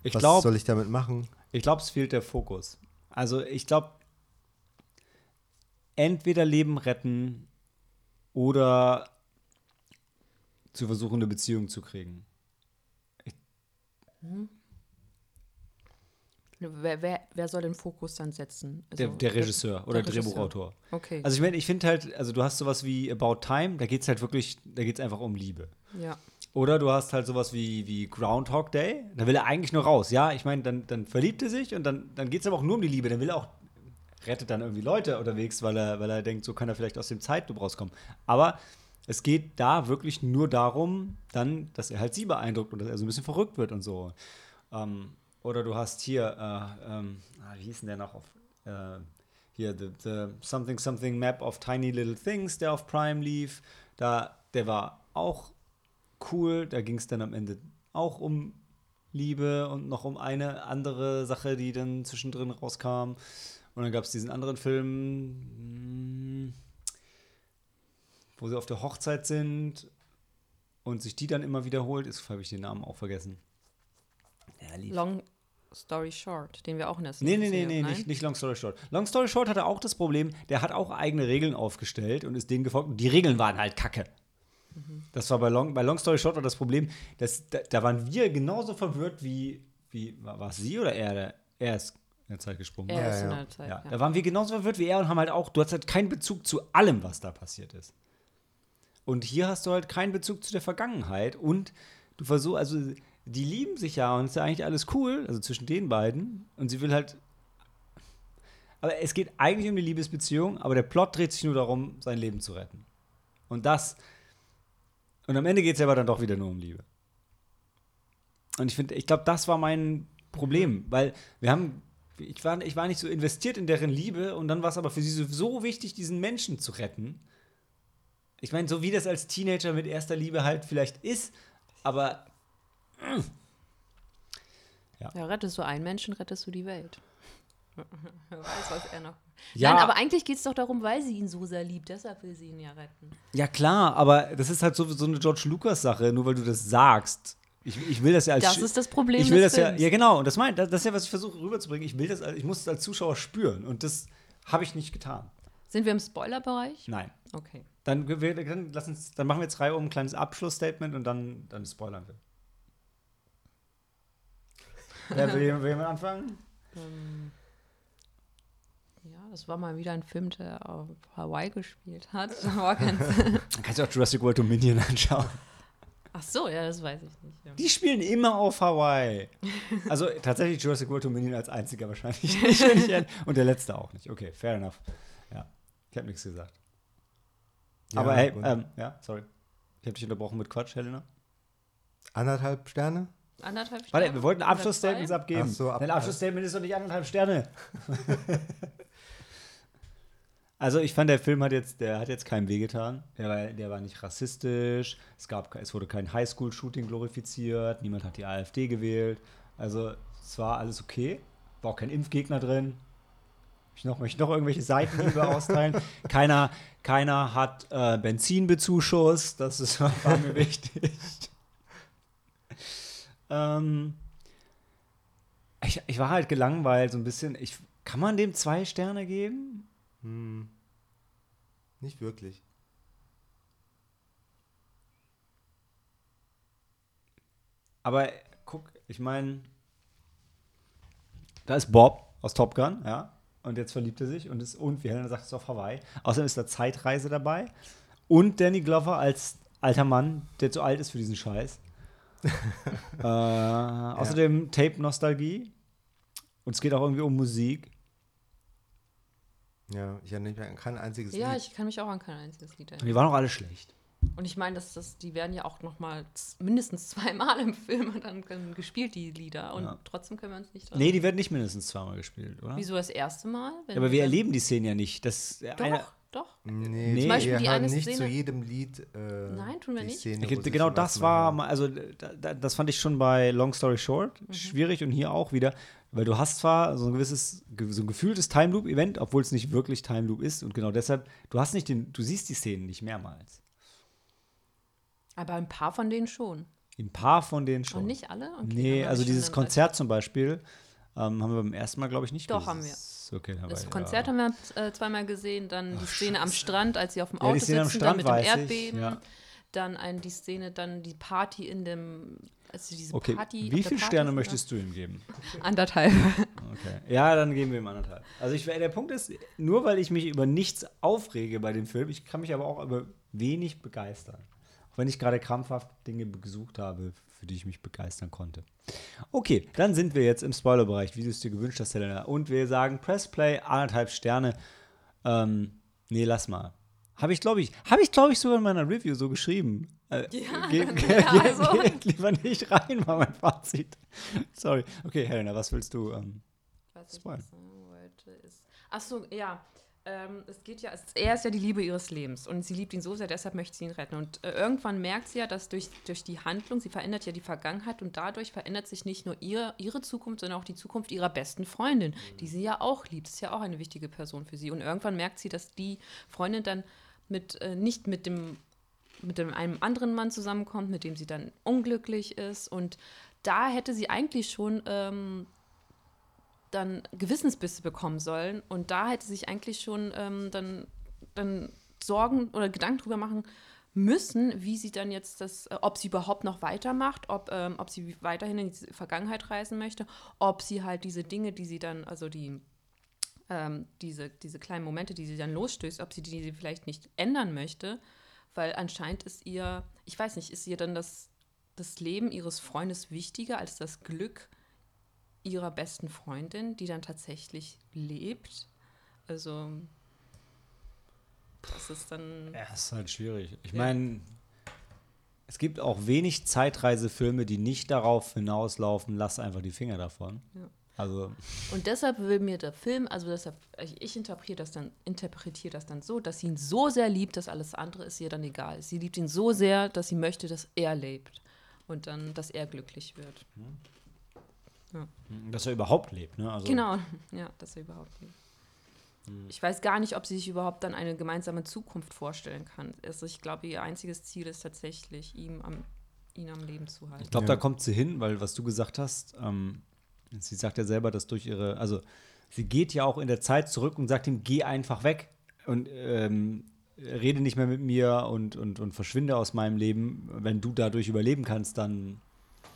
ich was glaube, soll ich damit machen. Ich glaube, es fehlt der Fokus. Also ich glaube, entweder Leben retten oder zu versuchen, eine Beziehung zu kriegen. Wer, wer, wer soll den Fokus dann setzen? Der, Also, der Regisseur oder der Regisseur. Drehbuchautor. Okay. Also ich meine, ich finde halt, also du hast sowas wie About Time, da geht es halt wirklich, da geht es einfach um Liebe. ja. Oder du hast halt sowas wie, wie Groundhog Day, da will er eigentlich nur raus. Ja, ich meine, dann, dann verliebt er sich und dann, dann geht es aber auch nur um die Liebe. Dann will er auch, rettet dann irgendwie Leute unterwegs, weil er, weil er denkt, so kann er vielleicht aus dem Zeitloop rauskommen. Aber es geht da wirklich nur darum, dann, dass er halt sie beeindruckt und dass er so ein bisschen verrückt wird und so. Ähm, oder du hast hier, äh, ähm, ah, wie hieß denn der noch auf, äh, hier, the, the Something Something Map of Tiny Little Things, der auf Prime lief. Da, der war auch cool. Da ging es dann am Ende auch um Liebe und noch um eine andere Sache, die dann zwischendrin rauskam. Und dann gab es diesen anderen Film, wo sie auf der Hochzeit sind und sich die dann immer wiederholt. Jetzt habe ich den Namen auch vergessen. Ja, lief. Long Story Short, den wir auch in der Nee, Serie nee, nee, sehen, nee, nein? nicht, nicht Long Story Short. Long Story Short hatte auch das Problem, der hat auch eigene Regeln aufgestellt und ist denen gefolgt. Und die Regeln waren halt kacke. Das war bei Long, bei Long Story Short war das Problem, dass, da, da waren wir genauso verwirrt wie, wie war, war es sie oder er? Der, er ist in der Zeit gesprungen. Er ist Ja, in ja. der Zeit. ja, Ja, Da waren wir genauso verwirrt wie er und haben halt auch, du hast halt keinen Bezug zu allem, was da passiert ist. Und hier hast du halt keinen Bezug zu der Vergangenheit und du versuchst, also die lieben sich ja und es ist ja eigentlich alles cool, also zwischen den beiden. Und sie will halt. Aber es geht eigentlich um die Liebesbeziehung, aber der Plot dreht sich nur darum, sein Leben zu retten. Und das. Und am Ende geht es aber dann doch wieder nur um Liebe. Und ich finde, ich glaube, das war mein Problem, weil wir haben. Ich war, ich war nicht so investiert in deren Liebe und dann war es aber für sie so wichtig, diesen Menschen zu retten. Ich meine, so wie das als Teenager mit erster Liebe halt vielleicht ist, aber Ja, rettest du einen Menschen, rettest du die Welt. Wer weiß, was er noch. Ja. Nein, aber eigentlich geht es doch darum, weil sie ihn so sehr liebt. Deshalb will sie ihn ja retten. Ja, klar, aber das ist halt so, so eine George Lucas-Sache, nur weil du das sagst. Ich, ich will das ja als Das ist das Problem Ich will des das ja, Films. ja genau, und das meint, das, das ist ja, was ich versuche rüberzubringen. Ich will das, ich muss es als Zuschauer spüren und das habe ich nicht getan. Sind wir im Spoilerbereich? Nein. Okay. Dann, wir, dann, lass uns, dann machen wir jetzt drei um ein kleines Abschlussstatement und dann, dann spoilern wir. Wer will, will jemand anfangen? Ähm, ja, das war mal wieder ein Film, der auf Hawaii gespielt hat. Dann kannst du auch Jurassic World Dominion anschauen. Ach so, ja, das weiß ich nicht. Ja. Die spielen immer auf Hawaii. Also tatsächlich Jurassic World Dominion als einziger wahrscheinlich nicht. Und der letzte auch nicht. Okay, fair enough. Ja, ich habe nichts gesagt. Ja, Aber hey, ähm, ja, sorry. Ich habe dich unterbrochen mit Quatsch, Helena. anderthalb Sterne? Anderthalb Warte, Sterne? wir wollten Abschlussstatements abgeben. Ach so, ab- Dein Abschlussstatement ist doch nicht anderthalb Sterne. also ich fand, der Film hat jetzt, der hat jetzt keinem wehgetan. Der war, der war nicht rassistisch. Es, gab, es wurde kein Highschool-Shooting glorifiziert. Niemand hat die AfD gewählt. Also es war alles okay. War auch kein Impfgegner drin. Ich noch, möchte ich noch irgendwelche Seitenhiebe austeilen. Keiner, keiner hat äh, Benzin bezuschusst. Das ist, war mir wichtig. Ähm, ich, ich war halt gelangweilt, so ein bisschen. Ich, kann man dem zwei Sterne geben? Hm. Nicht wirklich. Aber guck, ich meine, da ist Bob aus Top Gun, ja. Und jetzt verliebt er sich und ist, und wie Helena sagt, ist auf Hawaii. Außerdem ist da Zeitreise dabei. Und Danny Glover als alter Mann, der zu alt ist für diesen Scheiß. äh, außerdem Tape-Nostalgie. Und es geht auch irgendwie um Musik. Ja, ich erinnere mich an kein einziges Ja, Lied. ich kann mich auch an kein einziges Lied Und erinnern. die waren auch alle schlecht. Und ich meine, dass das, die werden ja auch noch mal mindestens zweimal im Film und dann können- gespielt, die Lieder. Und Ja. trotzdem können wir uns nicht dran. Nee, die werden nicht mindestens zweimal gespielt, oder? Wieso das erste Mal? Wenn Ja, aber wir erleben die Szenen ja nicht. Das, Doch, einer, doch. Nee, Nee. Zum Beispiel wir die haben eine nicht zu Szene- jedem Lied äh, Nein, tun wir nicht. Szene, genau das war, also da, da, das fand ich schon bei Long Story Short Mhm. schwierig und hier auch wieder, weil du hast zwar so ein gewisses, ge- so ein gefühltes Time Loop Event, obwohl es nicht wirklich Time Loop ist und genau deshalb, du hast nicht den, du siehst die Szenen nicht mehrmals. Aber ein paar von denen schon. Ein paar von denen schon. Und nicht alle? Okay, nee, also dieses Konzert zum Beispiel ähm, haben wir beim ersten Mal, glaube ich, nicht Doch, haben wir. Okay. Das Konzert ja. haben wir äh, zweimal gesehen, dann die Szene am Strand, als sie auf dem Ja, die Auto am sitzen, Strand dann mit dem Erdbeben. ja. Dann ein, die Szene, dann die Party in dem, also diese Okay, Party. wie viele Sterne möchtest du ihm geben? Anderthalb. Okay. Ja, dann geben wir ihm anderthalb. Also ich, der Punkt ist, nur weil ich mich über nichts aufrege bei dem Film, ich kann mich aber auch über wenig begeistern. Wenn ich gerade krampfhaft Dinge gesucht habe, für die ich mich begeistern konnte. Okay, dann sind wir jetzt im Spoilerbereich, wie du es dir gewünscht hast, Helena. Und wir sagen Press Play, anderthalb Sterne. Ähm, nee, lass mal. Habe ich, glaube ich, habe ich, glaube ich, sogar in meiner Review so geschrieben. Äh, Ja, ja, geh, also. geht lieber nicht rein, war mein Fazit. Sorry. Okay, Helena, was willst du? Ähm, Was ich sagen wollte, ist. Ach so, ja. Ähm, es geht ja, es, er ist ja die Liebe ihres Lebens und sie liebt ihn so sehr, deshalb möchte sie ihn retten. Und äh, irgendwann merkt sie ja, dass durch, durch die Handlung, sie verändert ja die Vergangenheit und dadurch verändert sich nicht nur ihre, ihre Zukunft, sondern auch die Zukunft ihrer besten Freundin, die sie ja auch liebt. Das ist ja auch eine wichtige Person für sie. Und irgendwann merkt sie, dass die Freundin dann mit, äh, nicht mit dem mit dem, einem anderen Mann zusammenkommt, mit dem sie dann unglücklich ist. Und da hätte sie eigentlich schon ähm, dann Gewissensbisse bekommen sollen. Und da hätte sich eigentlich schon ähm, dann, dann Sorgen oder Gedanken drüber machen müssen, wie sie dann jetzt das, äh, ob sie überhaupt noch weitermacht, ob, ähm, ob sie weiterhin in die Vergangenheit reisen möchte, ob sie halt diese Dinge, die sie dann, also die ähm, diese, diese kleinen Momente, die sie dann losstößt, ob sie die vielleicht nicht ändern möchte, weil anscheinend ist ihr, ich weiß nicht, ist ihr dann das, das Leben ihres Freundes wichtiger als das Glück ihrer besten Freundin, die dann tatsächlich lebt. Also das ist dann Ja, ist halt schwierig. Ich Ja. meine, es gibt auch wenig Zeitreisefilme, die nicht darauf hinauslaufen, lass einfach die Finger davon. Ja. Also, Und deshalb will mir der Film, also deshalb, ich, interpretiere das dann, interpretiere das dann so, dass sie ihn so sehr liebt, dass alles andere ist ihr dann egal. Sie liebt ihn so sehr, dass sie möchte, dass er lebt. Und dann, dass er glücklich wird. Dass er überhaupt lebt, ne? Also, Genau, ja, dass er überhaupt lebt. Ich weiß gar nicht, ob sie sich überhaupt dann eine gemeinsame Zukunft vorstellen kann. Also ich glaube, ihr einziges Ziel ist tatsächlich, ihm am, ihn am Leben zu halten. Ich glaube, Ja. da kommt sie hin, weil was du gesagt hast, ähm, sie sagt ja selber, dass durch ihre, also sie geht ja auch in der Zeit zurück und sagt ihm, geh einfach weg und ähm, rede nicht mehr mit mir und, und, und verschwinde aus meinem Leben. Wenn du dadurch überleben kannst, dann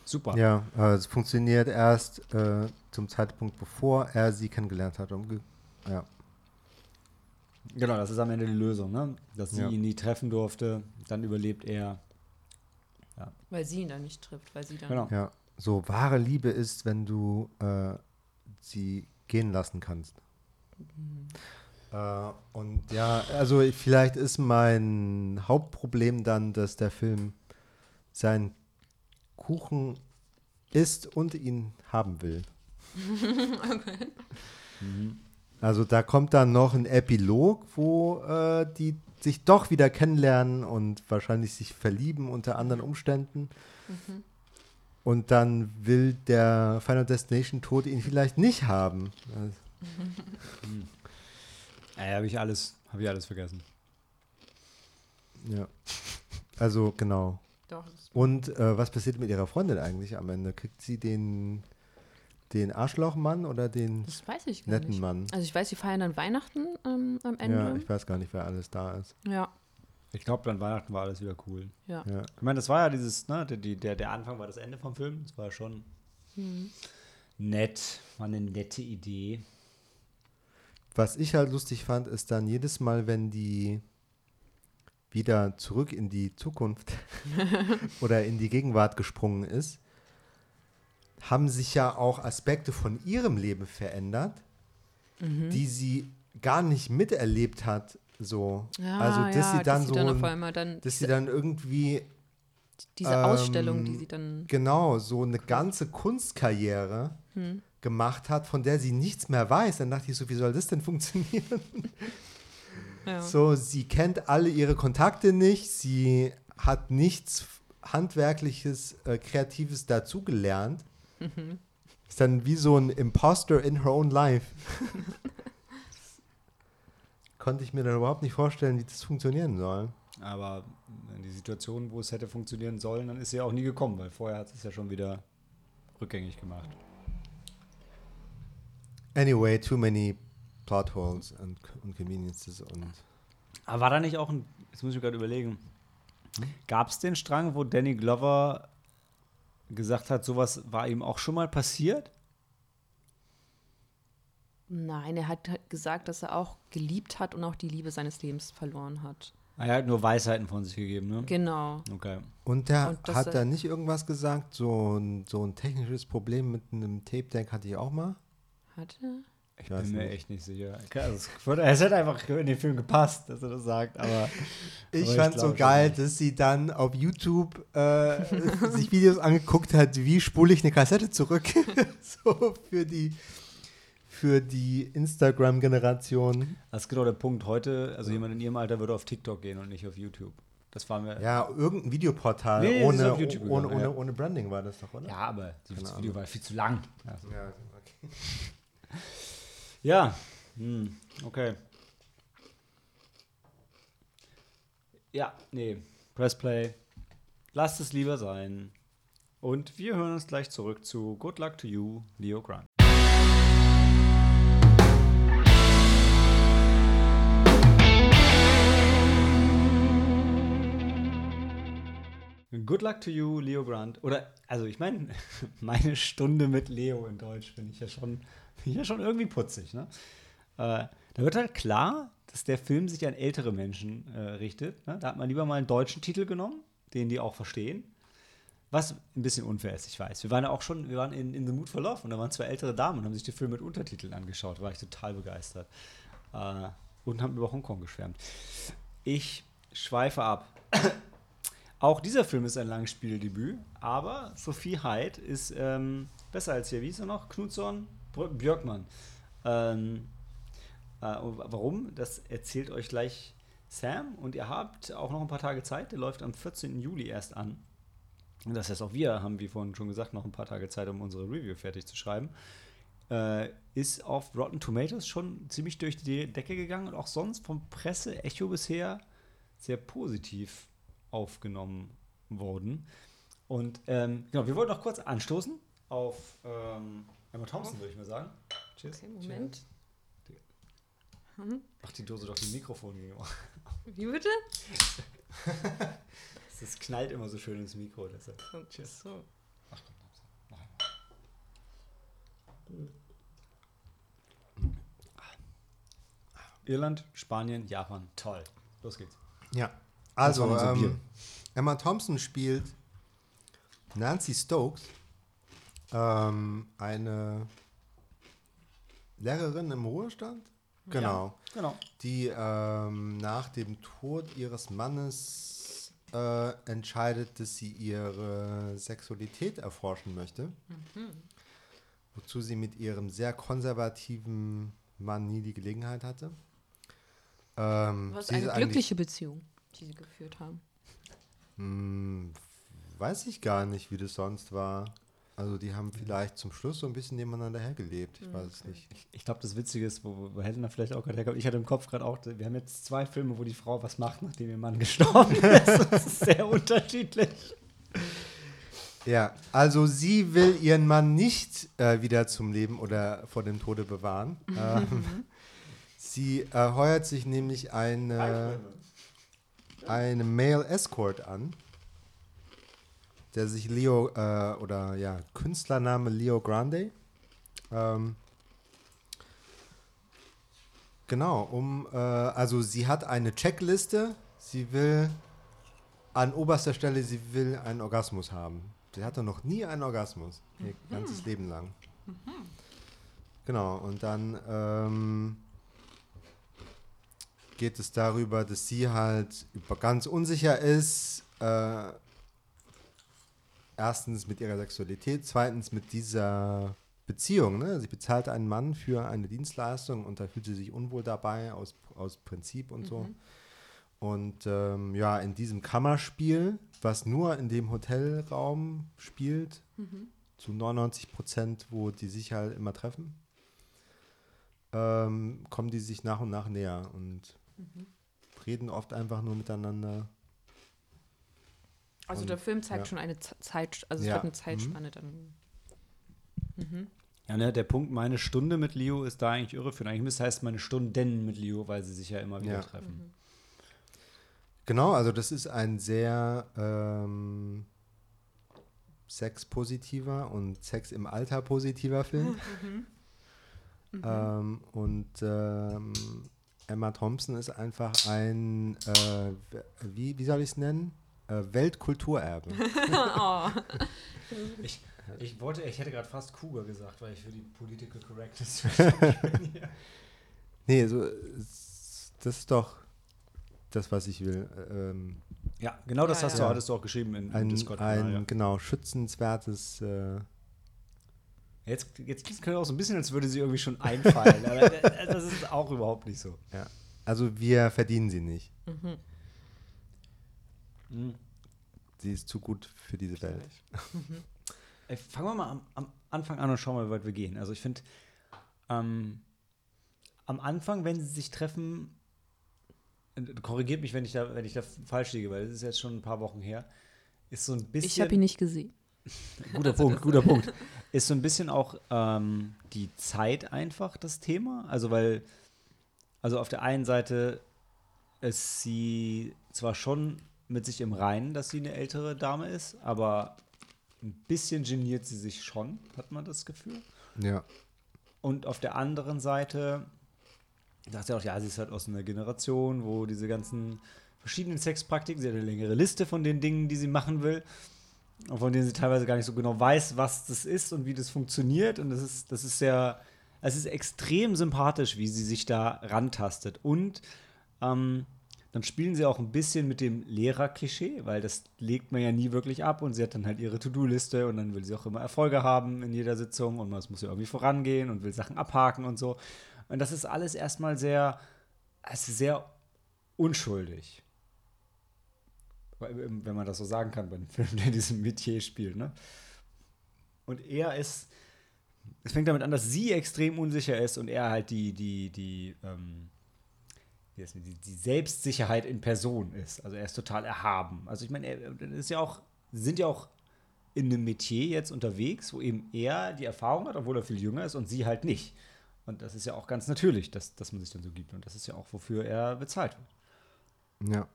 super. Ja, äh, es funktioniert erst äh, zum Zeitpunkt, bevor er sie kennengelernt hat. Umge ja. Genau, das ist am Ende die Lösung, ne? Dass sie Ja. ihn nie treffen durfte, dann überlebt er. Weil sie ihn dann nicht trifft, weil sie dann. Genau. ja, so wahre Liebe ist, wenn du äh, sie gehen lassen kannst. Äh, und ja, also ich- vielleicht ist mein Hauptproblem dann, dass der Film seinen Kuchen isst und ihn haben will. Also da kommt dann noch ein Epilog, wo äh, die sich doch wieder kennenlernen und wahrscheinlich sich verlieben unter anderen Umständen. Und dann will der Final Destination Tod ihn vielleicht nicht haben. Also, Äh, habe ich alles, habe ich alles vergessen. ja. Also genau. Doch, das Und äh, was passiert mit ihrer Freundin eigentlich am Ende? Kriegt sie den, den Arschlochmann oder den Das weiß ich gar netten nicht. Mann? Also ich weiß, sie feiern dann Weihnachten ähm, am Ja, Ende. ich weiß gar nicht, wer alles da ist. Ja, Ich glaube, dann Weihnachten war alles wieder cool. ja. Ja. Ich meine, das war ja dieses, ne, der, der, der Anfang war das Ende vom Film. Das war schon nett, war eine nette Idee. Was ich halt lustig fand, ist dann jedes Mal, wenn die wieder zurück in die Zukunft oder in die Gegenwart gesprungen ist, haben sich ja auch Aspekte von ihrem Leben verändert, die sie gar nicht miterlebt hat. So. Ja, also, dass ja, sie dann dass so, sie dann ein- dann dass sie dann irgendwie diese Ausstellung, die ähm, sie dann genau so eine ganze Kunstkarriere Hm. gemacht hat, von der sie nichts mehr weiß. Dann dachte ich so, wie soll das denn funktionieren? ja. So, sie kennt alle ihre Kontakte nicht, sie hat nichts Handwerkliches, äh, Kreatives dazugelernt. Mhm. Ist dann wie so ein Imposter in her own life. Konnte ich mir dann überhaupt nicht vorstellen, wie das funktionieren soll. Aber in die Situation, wo es hätte funktionieren sollen, dann ist sie auch nie gekommen, weil vorher hat sie es ja schon wieder rückgängig gemacht. Anyway, too many Plotholes und, und Conveniences und Aber war da nicht auch ein, jetzt muss ich gerade überlegen, gab es den Strang, wo Danny Glover gesagt hat, sowas war ihm auch schon mal passiert? Nein, er hat halt gesagt, dass er auch geliebt hat und auch die Liebe seines Lebens verloren hat. Ah, Er hat nur Weisheiten von sich gegeben, ne? Genau. Okay. Und der Und hat da nicht irgendwas gesagt, so ein, so ein technisches Problem mit einem Tape Deck hatte ich auch mal. Hat er? Ich weiß bin mir nicht. echt nicht sicher. Also es, hätte einfach in den Film gepasst, dass er das sagt, aber. Ich Aber fand ich so geil, dass sie dann auf YouTube äh, sich Videos angeguckt hat, wie spule ich eine Kassette zurück. so für die, für die Instagram-Generation. Das ist genau der Punkt. Heute, also jemand in ihrem Alter würde auf TikTok gehen und nicht auf YouTube. Das war mir. Ja, irgendein Videoportal Nee, ohne, ohne, gegangen, ohne, ja. ohne Branding war das doch, oder? Ja, aber das Video war viel zu lang. Also. Ja, okay. Ja, hm, okay. Ja, nee, Pressplay. Lasst es lieber sein. Und wir hören uns gleich zurück zu Good Luck to You, Leo Grant. Good luck to you, Leo Grant. Oder, also ich meine, meine Stunde mit Leo in Deutsch finde ich ja schon, ja schon irgendwie putzig. Ne? Äh, da wird halt klar, dass der Film sich an ältere Menschen äh, richtet. Ne? Da hat man lieber mal einen deutschen Titel genommen, den die auch verstehen. Was ein bisschen unfair ist, ich weiß. Wir waren ja auch schon, wir waren in, in The Mood for Love und da waren zwei ältere Damen und haben sich den Film mit Untertiteln angeschaut. War ich total begeistert. Äh, und haben über Hongkong geschwärmt. Ich schweife ab. Auch dieser Film ist ein Langspieldebüt, aber Sophie Hyde ist ähm, besser als hier. Wie ist er noch? Knutson Br- Björkmann. Ähm, äh, warum? Das erzählt euch gleich Sam und ihr habt auch noch ein paar Tage Zeit. Der läuft am 14. Juli erst an. Das heißt, auch wir haben, wie vorhin schon gesagt, noch ein paar Tage Zeit, um unsere Review fertig zu schreiben. Äh, ist auf Rotten Tomatoes schon ziemlich durch die Decke gegangen und auch sonst vom Presse-Echo bisher sehr positiv aufgenommen worden. Und ähm, genau, wir wollten noch kurz anstoßen auf ähm, Emma Thompson, würde ich mal sagen. Cheers. Okay, Moment. Mach die Dose doch dem Mikrofon gegenüber. Wie bitte? Das knallt immer so schön ins Mikro. Deshalb. Cheers. So. Ach komm, noch einmal. Irland, Spanien, Japan. Toll. Los geht's. Ja, also ähm, Emma Thompson spielt Nancy Stokes, ähm, eine Lehrerin im Ruhestand. Genau. Genau. die ähm, nach dem Tod ihres Mannes äh, entscheidet, dass sie ihre Sexualität erforschen möchte. Wozu sie mit ihrem sehr konservativen Mann nie die Gelegenheit hatte. Ähm, Was eine glückliche Beziehung, die sie geführt haben. Hm, weiß ich gar nicht, wie das sonst war. Also die haben vielleicht zum Schluss so ein bisschen nebeneinander hergelebt. Ich weiß es nicht. Ich glaube, das Witzige ist, wo, wo Helena vielleicht auch gerade herkommt, ich hatte im Kopf gerade auch, wir haben jetzt zwei Filme, wo die Frau was macht, nachdem ihr Mann gestorben ist. Das ist sehr unterschiedlich. Ja, also sie will ihren Mann nicht äh, wieder zum Leben oder vor dem Tode bewahren. ähm, sie äh, heuert sich nämlich eine, eine Male Escort an, der sich Leo äh, oder ja, Künstlername Leo Grande. Ähm, genau, um, äh, also sie hat eine Checkliste. Sie will an oberster Stelle, sie will einen Orgasmus haben. Sie hatte noch nie einen Orgasmus, ihr ganzes Leben lang. Genau, und dann ähm, geht es darüber, dass sie halt über- ganz unsicher ist. Äh, erstens mit ihrer Sexualität, zweitens mit dieser Beziehung. Ne? Sie bezahlt einen Mann für eine Dienstleistung und da fühlt sie sich unwohl dabei aus, aus Prinzip und so. Und ähm, ja, in diesem Kammerspiel, was nur in dem Hotelraum spielt, zu 99 Prozent, wo die sich halt immer treffen, ähm, kommen die sich nach und nach näher und reden oft einfach nur miteinander. Also Und- der Film zeigt ja. schon eine Zeit, also es Ja. wird eine Zeitspanne dann. Mhm. Ja, ne, der Punkt, meine Stunde mit Leo ist da eigentlich irreführend. Eigentlich müsste es heißt meine Stunden mit Leo, weil sie sich ja immer wieder Ja. treffen. Genau, also das ist ein sehr ähm, sexpositiver und Sex im Alter positiver Film. Ähm, und ähm, Emma Thompson ist einfach ein, äh, wie, wie soll ich es nennen? Äh, Weltkulturerbe. oh. Ich, ich wollte, ich hätte gerade fast Kuga gesagt, weil ich für die Political Correctness nee, so, das ist doch das, was ich will. Ähm, Ja, genau das Ja, hast ja. du, hattest du auch geschrieben in, im ein, discord ein ja. genau, schützenswertes äh, Jetzt, jetzt klingt es auch so ein bisschen, als würde sie irgendwie schon einfallen. aber das das ist auch überhaupt nicht so. Ja. Also wir verdienen sie nicht. Mhm. Sie ist zu gut für diese Welt. Ey, fangen wir mal am, am Anfang an und schauen mal, wie weit wir gehen. Also ich finde, ähm, am Anfang, wenn sie sich treffen, äh, korrigiert mich, wenn ich da, wenn ich da falsch liege, weil das ist jetzt schon ein paar Wochen her, ist so ein bisschen. Ich habe ihn nicht gesehen. Guter Punkt, guter Punkt. Ist so ein bisschen auch ähm, die Zeit einfach das Thema. Also, weil, also auf der einen Seite ist sie zwar schon mit sich im Reinen, dass sie eine ältere Dame ist, aber ein bisschen geniert sie sich schon, hat man das Gefühl. Ja. Und auf der anderen Seite sagt sie auch, ja, sie ist halt aus einer Generation, wo diese ganzen verschiedenen Sexpraktiken, sie hat eine längere Liste von den Dingen, die sie machen will, und von denen sie teilweise gar nicht so genau weiß, was das ist und wie das funktioniert. Und das ist, das ist sehr, es ist extrem sympathisch, wie sie sich da rantastet. Und ähm, dann spielen sie auch ein bisschen mit dem Lehrer-Klischee, weil das legt man ja nie wirklich ab und sie hat dann halt ihre To-Do-Liste und dann will sie auch immer Erfolge haben in jeder Sitzung und es muss ja irgendwie vorangehen und will Sachen abhaken und so. Und das ist alles erstmal sehr, also sehr unschuldig. Ähm, Wenn man das so sagen kann bei einem Film, der diesem Metier spielt, ne? Und er ist, es fängt damit an, dass sie extrem unsicher ist und er halt die, die, die, ähm, die, die Selbstsicherheit in Person ist. Also er ist total erhaben. Also ich meine, er ist ja auch, sind ja auch in einem Metier jetzt unterwegs, wo eben er die Erfahrung hat, obwohl er viel jünger ist und sie halt nicht. Und das ist ja auch ganz natürlich, dass, dass man sich dann so gibt. Und das ist ja auch, wofür er bezahlt wird. Ja.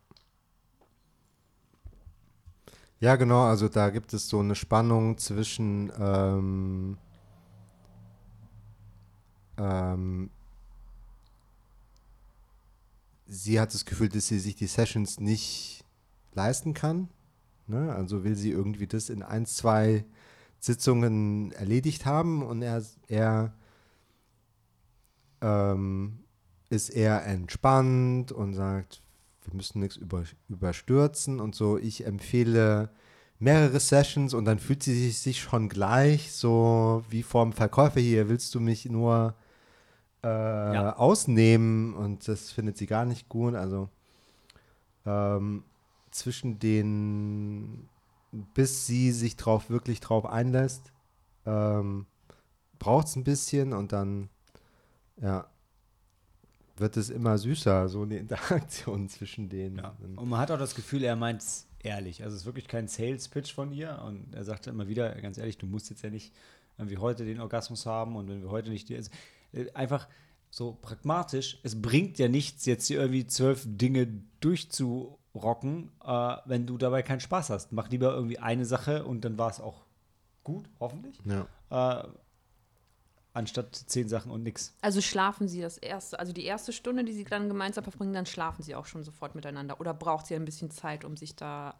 Ja, genau, also da gibt es so eine Spannung zwischen ähm, ähm, sie hat das Gefühl, dass sie sich die Sessions nicht leisten kann. Ne? Also will sie irgendwie das in ein, zwei Sitzungen erledigt haben und er, er ähm, ist eher entspannt und sagt, wir müssen nichts über, überstürzen und so. Ich empfehle mehrere Sessions und dann fühlt sie sich, sich schon gleich so wie vorm Verkäufer hier, willst du mich nur äh, ausnehmen und das findet sie gar nicht gut. Also ähm, zwischen den, bis sie sich drauf wirklich drauf einlässt, ähm, braucht es ein bisschen und dann, ja, wird es immer süßer, so eine Interaktion zwischen denen. Ja. Und- man hat auch das Gefühl, er meint es ehrlich. Also es ist wirklich kein Sales-Pitch von ihr. Und er sagte immer wieder, ganz ehrlich, du musst jetzt ja nicht irgendwie heute den Orgasmus haben und wenn wir heute nicht die. Also, einfach so pragmatisch, es bringt ja nichts, jetzt hier irgendwie zwölf Dinge durchzurocken, äh, wenn du dabei keinen Spaß hast. Mach lieber irgendwie eine Sache und dann war es auch gut, hoffentlich. Ja. Äh, anstatt zehn Sachen und nix. Also schlafen sie das erste, also die erste Stunde, die sie dann gemeinsam verbringen, dann schlafen sie auch schon sofort miteinander. Oder braucht sie ein bisschen Zeit, um sich da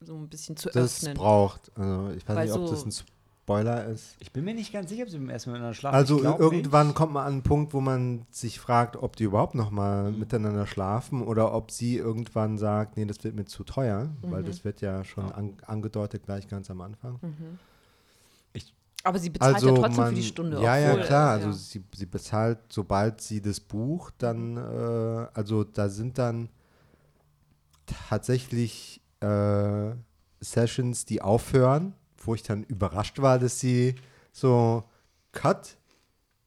so ein bisschen zu Das öffnen? braucht, also ich weiß Weil nicht, ob so- das ein Spoiler ist. Ich bin mir nicht ganz sicher, ob sie beim ersten Mal miteinander schlafen. Also irgendwann nicht. kommt man an einen Punkt, wo man sich fragt, ob die überhaupt noch mal Mhm. miteinander schlafen oder ob sie irgendwann sagt, nee, das wird mir zu teuer, weil Mhm. das wird ja schon an, angedeutet gleich ganz am Anfang. Aber sie bezahlt ja trotzdem für die Stunde. Ja, ja, klar. äh, Also ja. sie, sie bezahlt, sobald sie das bucht, dann, äh, also da sind dann tatsächlich äh, Sessions, die aufhören, wo ich dann überrascht war, dass sie so cut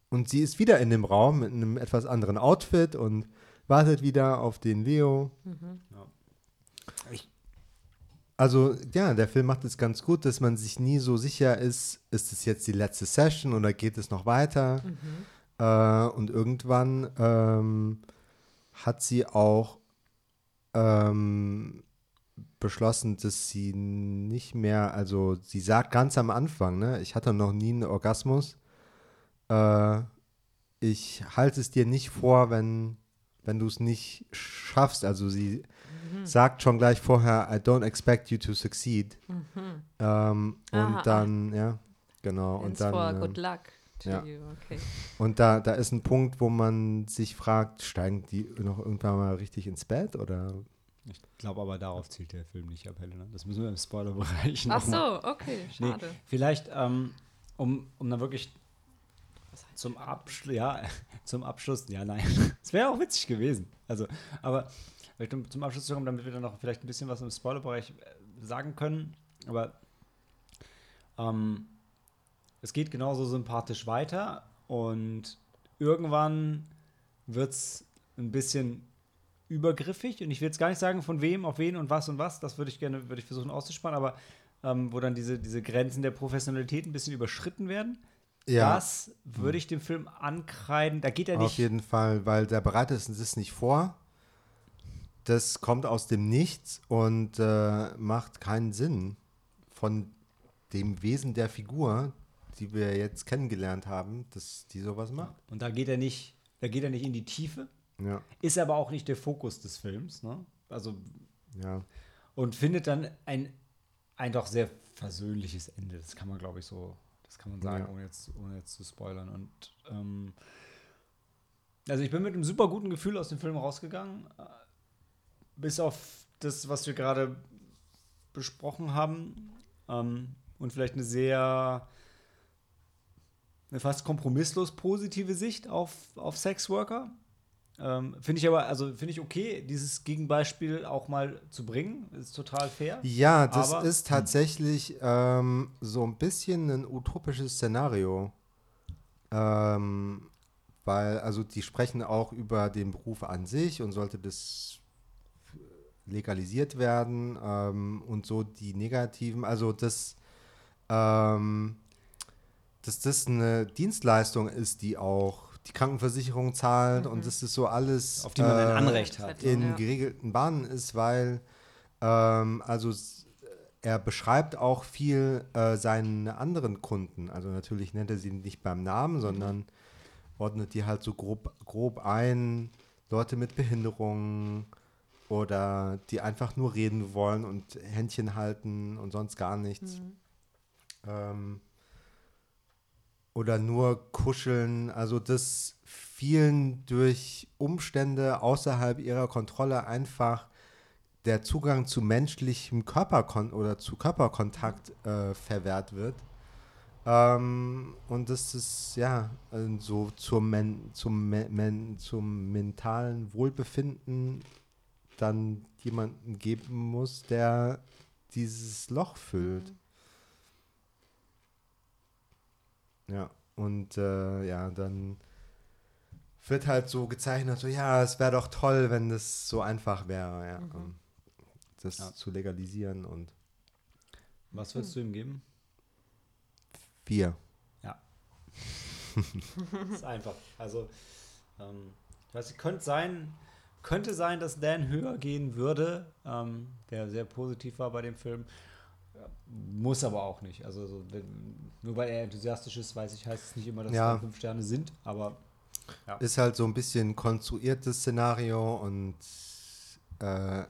und sie ist wieder in dem Raum mit einem etwas anderen Outfit und wartet wieder auf den Leo. Ich, also ja, der Film macht es ganz gut, dass man sich nie so sicher ist, ist es jetzt die letzte Session oder geht es noch weiter? Äh, und irgendwann ähm, hat sie auch ähm, beschlossen, dass sie nicht mehr, also sie sagt ganz am Anfang, ne, ich hatte noch nie einen Orgasmus. Äh, ich halte es dir nicht vor, wenn, wenn du es nicht schaffst. Also sie sagt schon gleich vorher, I don't expect you to succeed. Ähm, und dann, ja, genau. Und dann, for ähm, good luck to ja. you. Okay. und da, da ist ein Punkt, wo man sich fragt, steigen die noch irgendwann mal richtig ins Bett oder? Ich glaube aber, darauf zielt der Film nicht ab, Helena. Das müssen wir im Spoilerbereich noch Ach so, okay, Nee, schade. vielleicht, ähm, um, um dann wirklich zum Abschluss, ja, zum Abschluss, ja, nein, es wäre auch witzig gewesen. Also, aber vielleicht um zum Abschluss zu kommen, damit wir dann noch vielleicht ein bisschen was im Spoilerbereich äh, sagen können. Aber ähm, es geht genauso sympathisch weiter und irgendwann wird es ein bisschen übergriffig und ich will jetzt gar nicht sagen, von wem, auf wen und was und was, das würde ich gerne, würde ich versuchen auszusparen, aber ähm, wo dann diese, diese Grenzen der Professionalität ein bisschen überschritten werden. Das würde ich dem Film ankreiden. Da geht er Auf nicht. jeden Fall, weil der bereitet es nicht vor. Das kommt aus dem Nichts und äh, macht keinen Sinn von dem Wesen der Figur, die wir jetzt kennengelernt haben, dass die sowas macht. Und da geht er nicht, da geht er nicht in die Tiefe. Ja, Ist aber auch nicht der Fokus des Films. Ne? Also ja. und findet dann ein, ein doch sehr versöhnliches Ende. Das kann man, glaube ich, so, das kann man sagen, Ja. ohne, jetzt, ohne jetzt zu spoilern. Und ähm, also ich bin mit einem super guten Gefühl aus dem Film rausgegangen. Äh, Bis auf das, was wir gerade besprochen haben. Ähm, und vielleicht eine sehr eine fast kompromisslos positive Sicht auf, auf Sexworker. Ähm, finde ich aber, also finde ich okay, dieses Gegenbeispiel auch mal zu bringen. Ist total fair. Ja, das Aber- ist tatsächlich ähm, so ein bisschen ein utopisches Szenario. Ähm, weil, also die sprechen auch über den Beruf an sich und sollte das legalisiert werden ähm, und so die negativen, also das, ähm, dass das eine Dienstleistung ist, die auch die Krankenversicherung zahlt und das ist so alles Auf die man ein äh, Anrecht hat. in Ja. geregelten Bahnen ist, weil ähm, also er beschreibt auch viel äh, seine anderen Kunden. Also natürlich nennt er sie nicht beim Namen, sondern ordnet die halt so grob, grob ein. Leute mit Behinderungen oder die einfach nur reden wollen und Händchen halten und sonst gar nichts. Ähm, oder nur kuscheln. Also das vielen durch Umstände außerhalb ihrer Kontrolle einfach der Zugang zu menschlichem Körperkon oder zu Körperkontakt äh, verwehrt wird. Ähm, und das ist ja äh, so zum, men zum, men zum mentalen Wohlbefinden dann jemanden geben muss, der dieses Loch füllt. Ja, und äh, ja, dann wird halt so gezeichnet, so ja, es wäre doch toll, wenn das so einfach wäre, ja, ähm, das Ja. zu legalisieren und Was würdest du ihm geben? wir. Ja. ist einfach. Also, ähm, ich weiß nicht, könnte sein, könnte sein, dass Dan höher gehen würde, ähm, der sehr positiv war bei dem Film. Ja, Muss aber auch nicht. Also, so, wenn, nur weil er enthusiastisch ist, weiß ich, heißt es nicht immer, dass Ja. es fünf Sterne sind, aber Ist halt so ein bisschen konstruiertes Szenario und äh,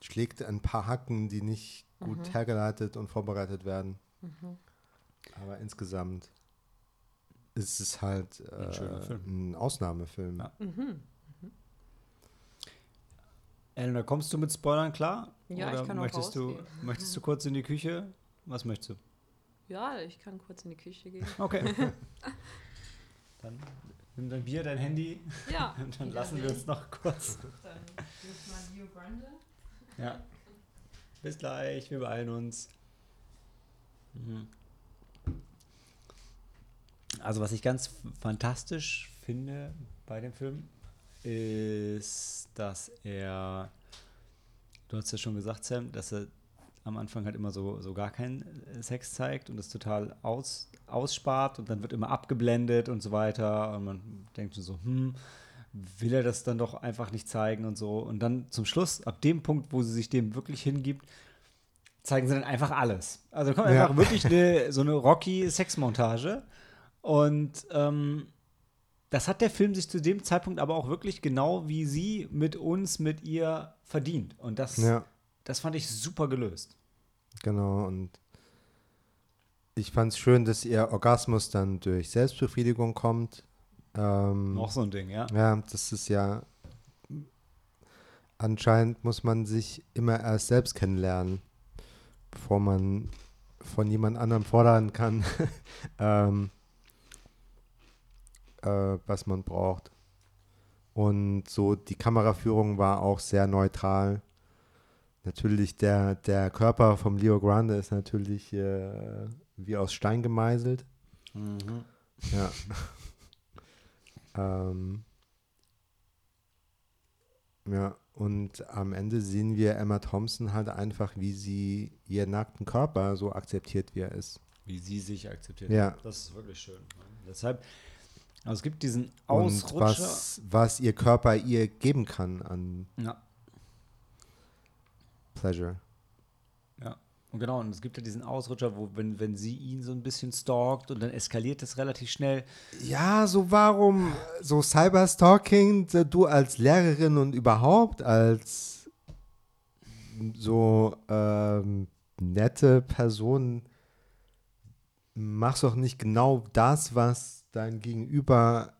schlägt ein paar Hacken, die nicht gut hergeleitet und vorbereitet werden. Aber insgesamt ist es halt äh, Ein ein Ausnahmefilm. Ja. Elena, kommst du mit Spoilern klar? Ja, Oder ich kann auch möchtest du, rausgehen. möchtest du kurz in die Küche? Was möchtest du? Ja, ich kann kurz in die Küche gehen. Okay. dann nimm dein Bier, dein Handy Ja. und dann lassen wir uns noch kurz. Dann ist mal Rio Grande. Ja. Bis gleich, wir beeilen uns. Mhm. Also, was ich ganz fantastisch finde bei dem Film, ist, dass er, du hast ja schon gesagt, Sam, dass er am Anfang halt immer so, so gar keinen äh, Sex zeigt und das total aus, ausspart und dann wird immer abgeblendet und so weiter. Und man denkt so, hm, will er das dann doch einfach nicht zeigen und so. Und dann zum Schluss, ab dem Punkt, wo sie sich dem wirklich hingibt, zeigen sie dann einfach alles. Also kommt Ja. einfach wirklich eine, so eine Rocky-Sexmontage. Und ähm, das hat der Film sich zu dem Zeitpunkt aber auch wirklich genau wie sie mit uns, mit ihr verdient. Und das, Ja, das fand ich super gelöst. genau. Und ich fand es schön, dass ihr Orgasmus dann durch Selbstbefriedigung kommt. Ähm, Auch so ein Ding, ja. Ja, das ist ja. Anscheinend muss man sich immer erst selbst kennenlernen, bevor man von jemand anderem fordern kann, ähm, äh, was man braucht. Und so die Kameraführung war auch sehr neutral. Natürlich der, der Körper vom Leo Grande ist natürlich äh, wie aus Stein gemeißelt. Ja. ähm, ja, und am Ende sehen wir Emma Thompson halt einfach, wie sie ihren nackten Körper so akzeptiert, wie er ist. Wie sie sich akzeptiert. Ja. Das ist wirklich schön. Deshalb, also es gibt diesen Und Ausrutscher. was, was ihr Körper ihr geben kann an Ja, Pleasure. ja. Und genau, und es gibt ja diesen Ausrutscher, wo, wenn, wenn sie ihn so ein bisschen stalkt und dann eskaliert das relativ schnell. Ja, so warum so Cyberstalking, so du als Lehrerin und überhaupt als so ähm, nette Person machst doch nicht genau das, was dein Gegenüber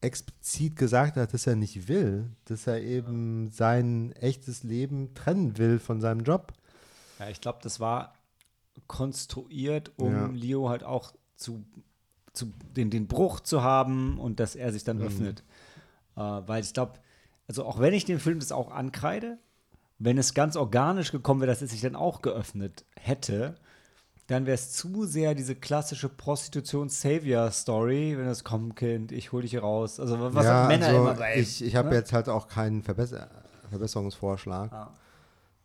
explizit gesagt hat, dass er nicht will, dass er eben sein echtes Leben trennen will von seinem Job. Ja, ich glaube, das war konstruiert, um Ja. Leo halt auch zu, zu den, den Bruch zu haben und dass er sich Mhm. dann öffnet. Äh, weil ich glaube, also auch wenn ich dem Film das auch ankreide, wenn es ganz organisch gekommen wäre, dass es sich dann auch geöffnet hätte, dann wäre es zu sehr diese klassische Prostitutions-Savior-Story, wenn das kommt, Kind, ich hol dich raus. Also was ja, Männer also immer bei. ich, ich habe ne? jetzt halt auch keinen Verbesser Verbesserungsvorschlag. Ja.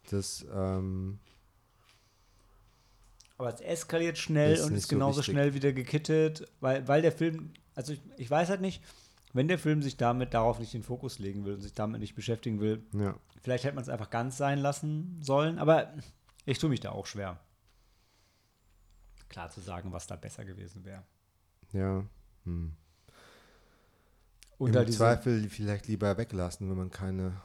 Das, ähm, Aber es eskaliert schnell Ist und ist so genauso wichtig. schnell wieder gekittet, weil, weil der Film, also ich, ich weiß halt nicht, wenn der Film sich damit darauf nicht den Fokus legen will und sich damit nicht beschäftigen will, ja. vielleicht hätte man es einfach ganz sein lassen sollen, aber ich tue mich da auch schwer. Klar zu sagen, was da besser gewesen wäre. Ja. Hm. Unter Im diese, Zweifel vielleicht lieber weglassen, wenn man keine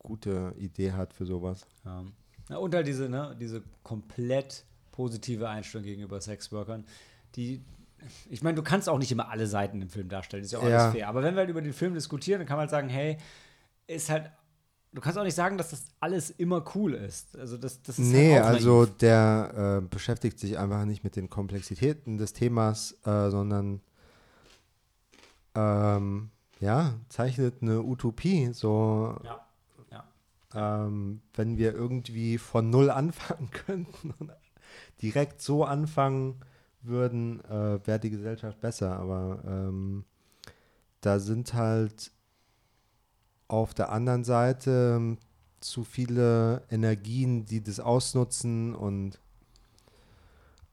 gute Idee hat für sowas. ja. Ja, und halt diese, ne, diese komplett positive Einstellung gegenüber Sexworkern, die ich meine, du kannst auch nicht immer alle Seiten im Film darstellen, ist ja auch Ja. alles fair. Aber wenn wir halt über den Film diskutieren, dann kann man halt sagen, hey, ist halt, du kannst auch nicht sagen, dass das alles immer cool ist. Also das, das ist nee, halt also der äh, beschäftigt sich einfach nicht mit den Komplexitäten des Themas, äh, sondern ähm, ja, zeichnet eine Utopie. So, Ja. ähm, wenn wir irgendwie von null anfangen könnten und direkt so anfangen würden, äh, wäre die Gesellschaft besser. Aber ähm, da sind halt auf der anderen Seite ähm, zu viele Energien, die das ausnutzen und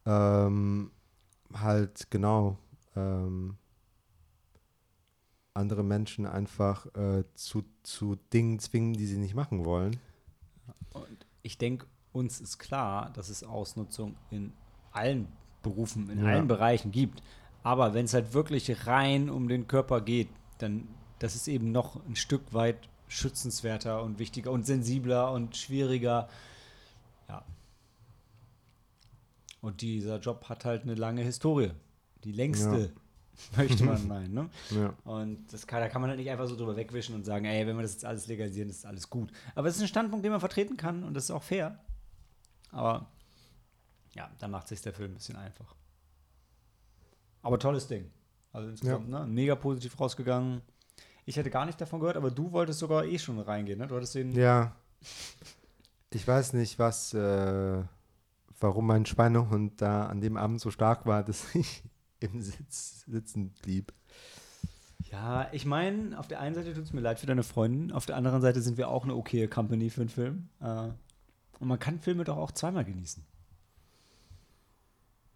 ähm, halt genau ähm, andere Menschen einfach äh, zu, zu Dingen zwingen, die sie nicht machen wollen. Und ich denke, uns ist klar, dass es Ausnutzung in allen Berufen, in Ja. allen Bereichen gibt. Aber wenn es halt wirklich rein um den Körper geht, dann das ist eben noch ein Stück weit schützenswerter und wichtiger und sensibler und schwieriger. Ja. Und dieser Job hat halt eine lange Historie. Die längste, möchte man meinen. Ne? Ja. Und das kann, da kann man halt nicht einfach so drüber wegwischen und sagen, ey, wenn wir das jetzt alles legalisieren, ist alles gut. Aber es ist ein Standpunkt, den man vertreten kann und das ist auch fair. Aber ja, dann macht sich der Film ein bisschen einfach. Aber tolles Ding. Also insgesamt, ne? Mega positiv rausgegangen. Ich hätte gar nicht davon gehört, aber du wolltest sogar eh schon reingehen, ne? Du hattest den. Ja. Ich weiß nicht, was, äh, warum mein Schweinehund da an dem Abend so stark war, dass ich im Sitz sitzen blieb. Ja, ich meine, auf der einen Seite tut es mir leid für deine Freundin, auf der anderen Seite sind wir auch eine okaye Company für einen Film. Äh, Und man kann Filme doch auch zweimal genießen.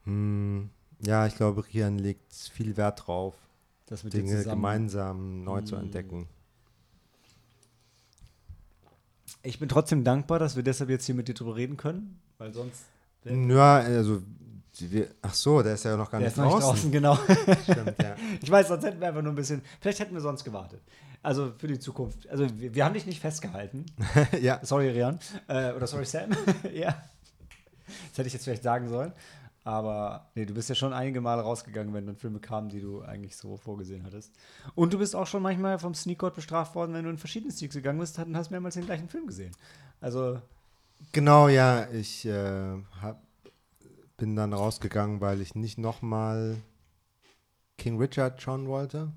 Hm, ja, ich glaube, Rian legt viel Wert drauf, Dinge gemeinsam neu zu Mm. entdecken. Ich bin trotzdem dankbar, dass wir deshalb jetzt hier mit dir drüber reden können, weil sonst. Ja, also, wir, ach so, der ist ja noch gar Der nicht ist noch nicht draußen. draußen, genau. Stimmt, ja. Ich weiß, sonst hätten wir einfach nur ein bisschen. Vielleicht hätten wir sonst gewartet. Also für die Zukunft. Also wir, wir haben dich nicht festgehalten. ja, Sorry, Rian. Äh, oder sorry, Sam. ja. Das hätte ich jetzt vielleicht sagen sollen. Aber nee, du bist ja schon einige Male rausgegangen, wenn dann Filme kamen, die du eigentlich so vorgesehen hattest. Und du bist auch schon manchmal vom Sneak God bestraft worden, wenn du in verschiedene Sneaks gegangen bist und hast mehrmals den gleichen Film gesehen. Also, genau, ja. Ich äh, hab, bin dann rausgegangen, weil ich nicht nochmal King Richard schauen wollte.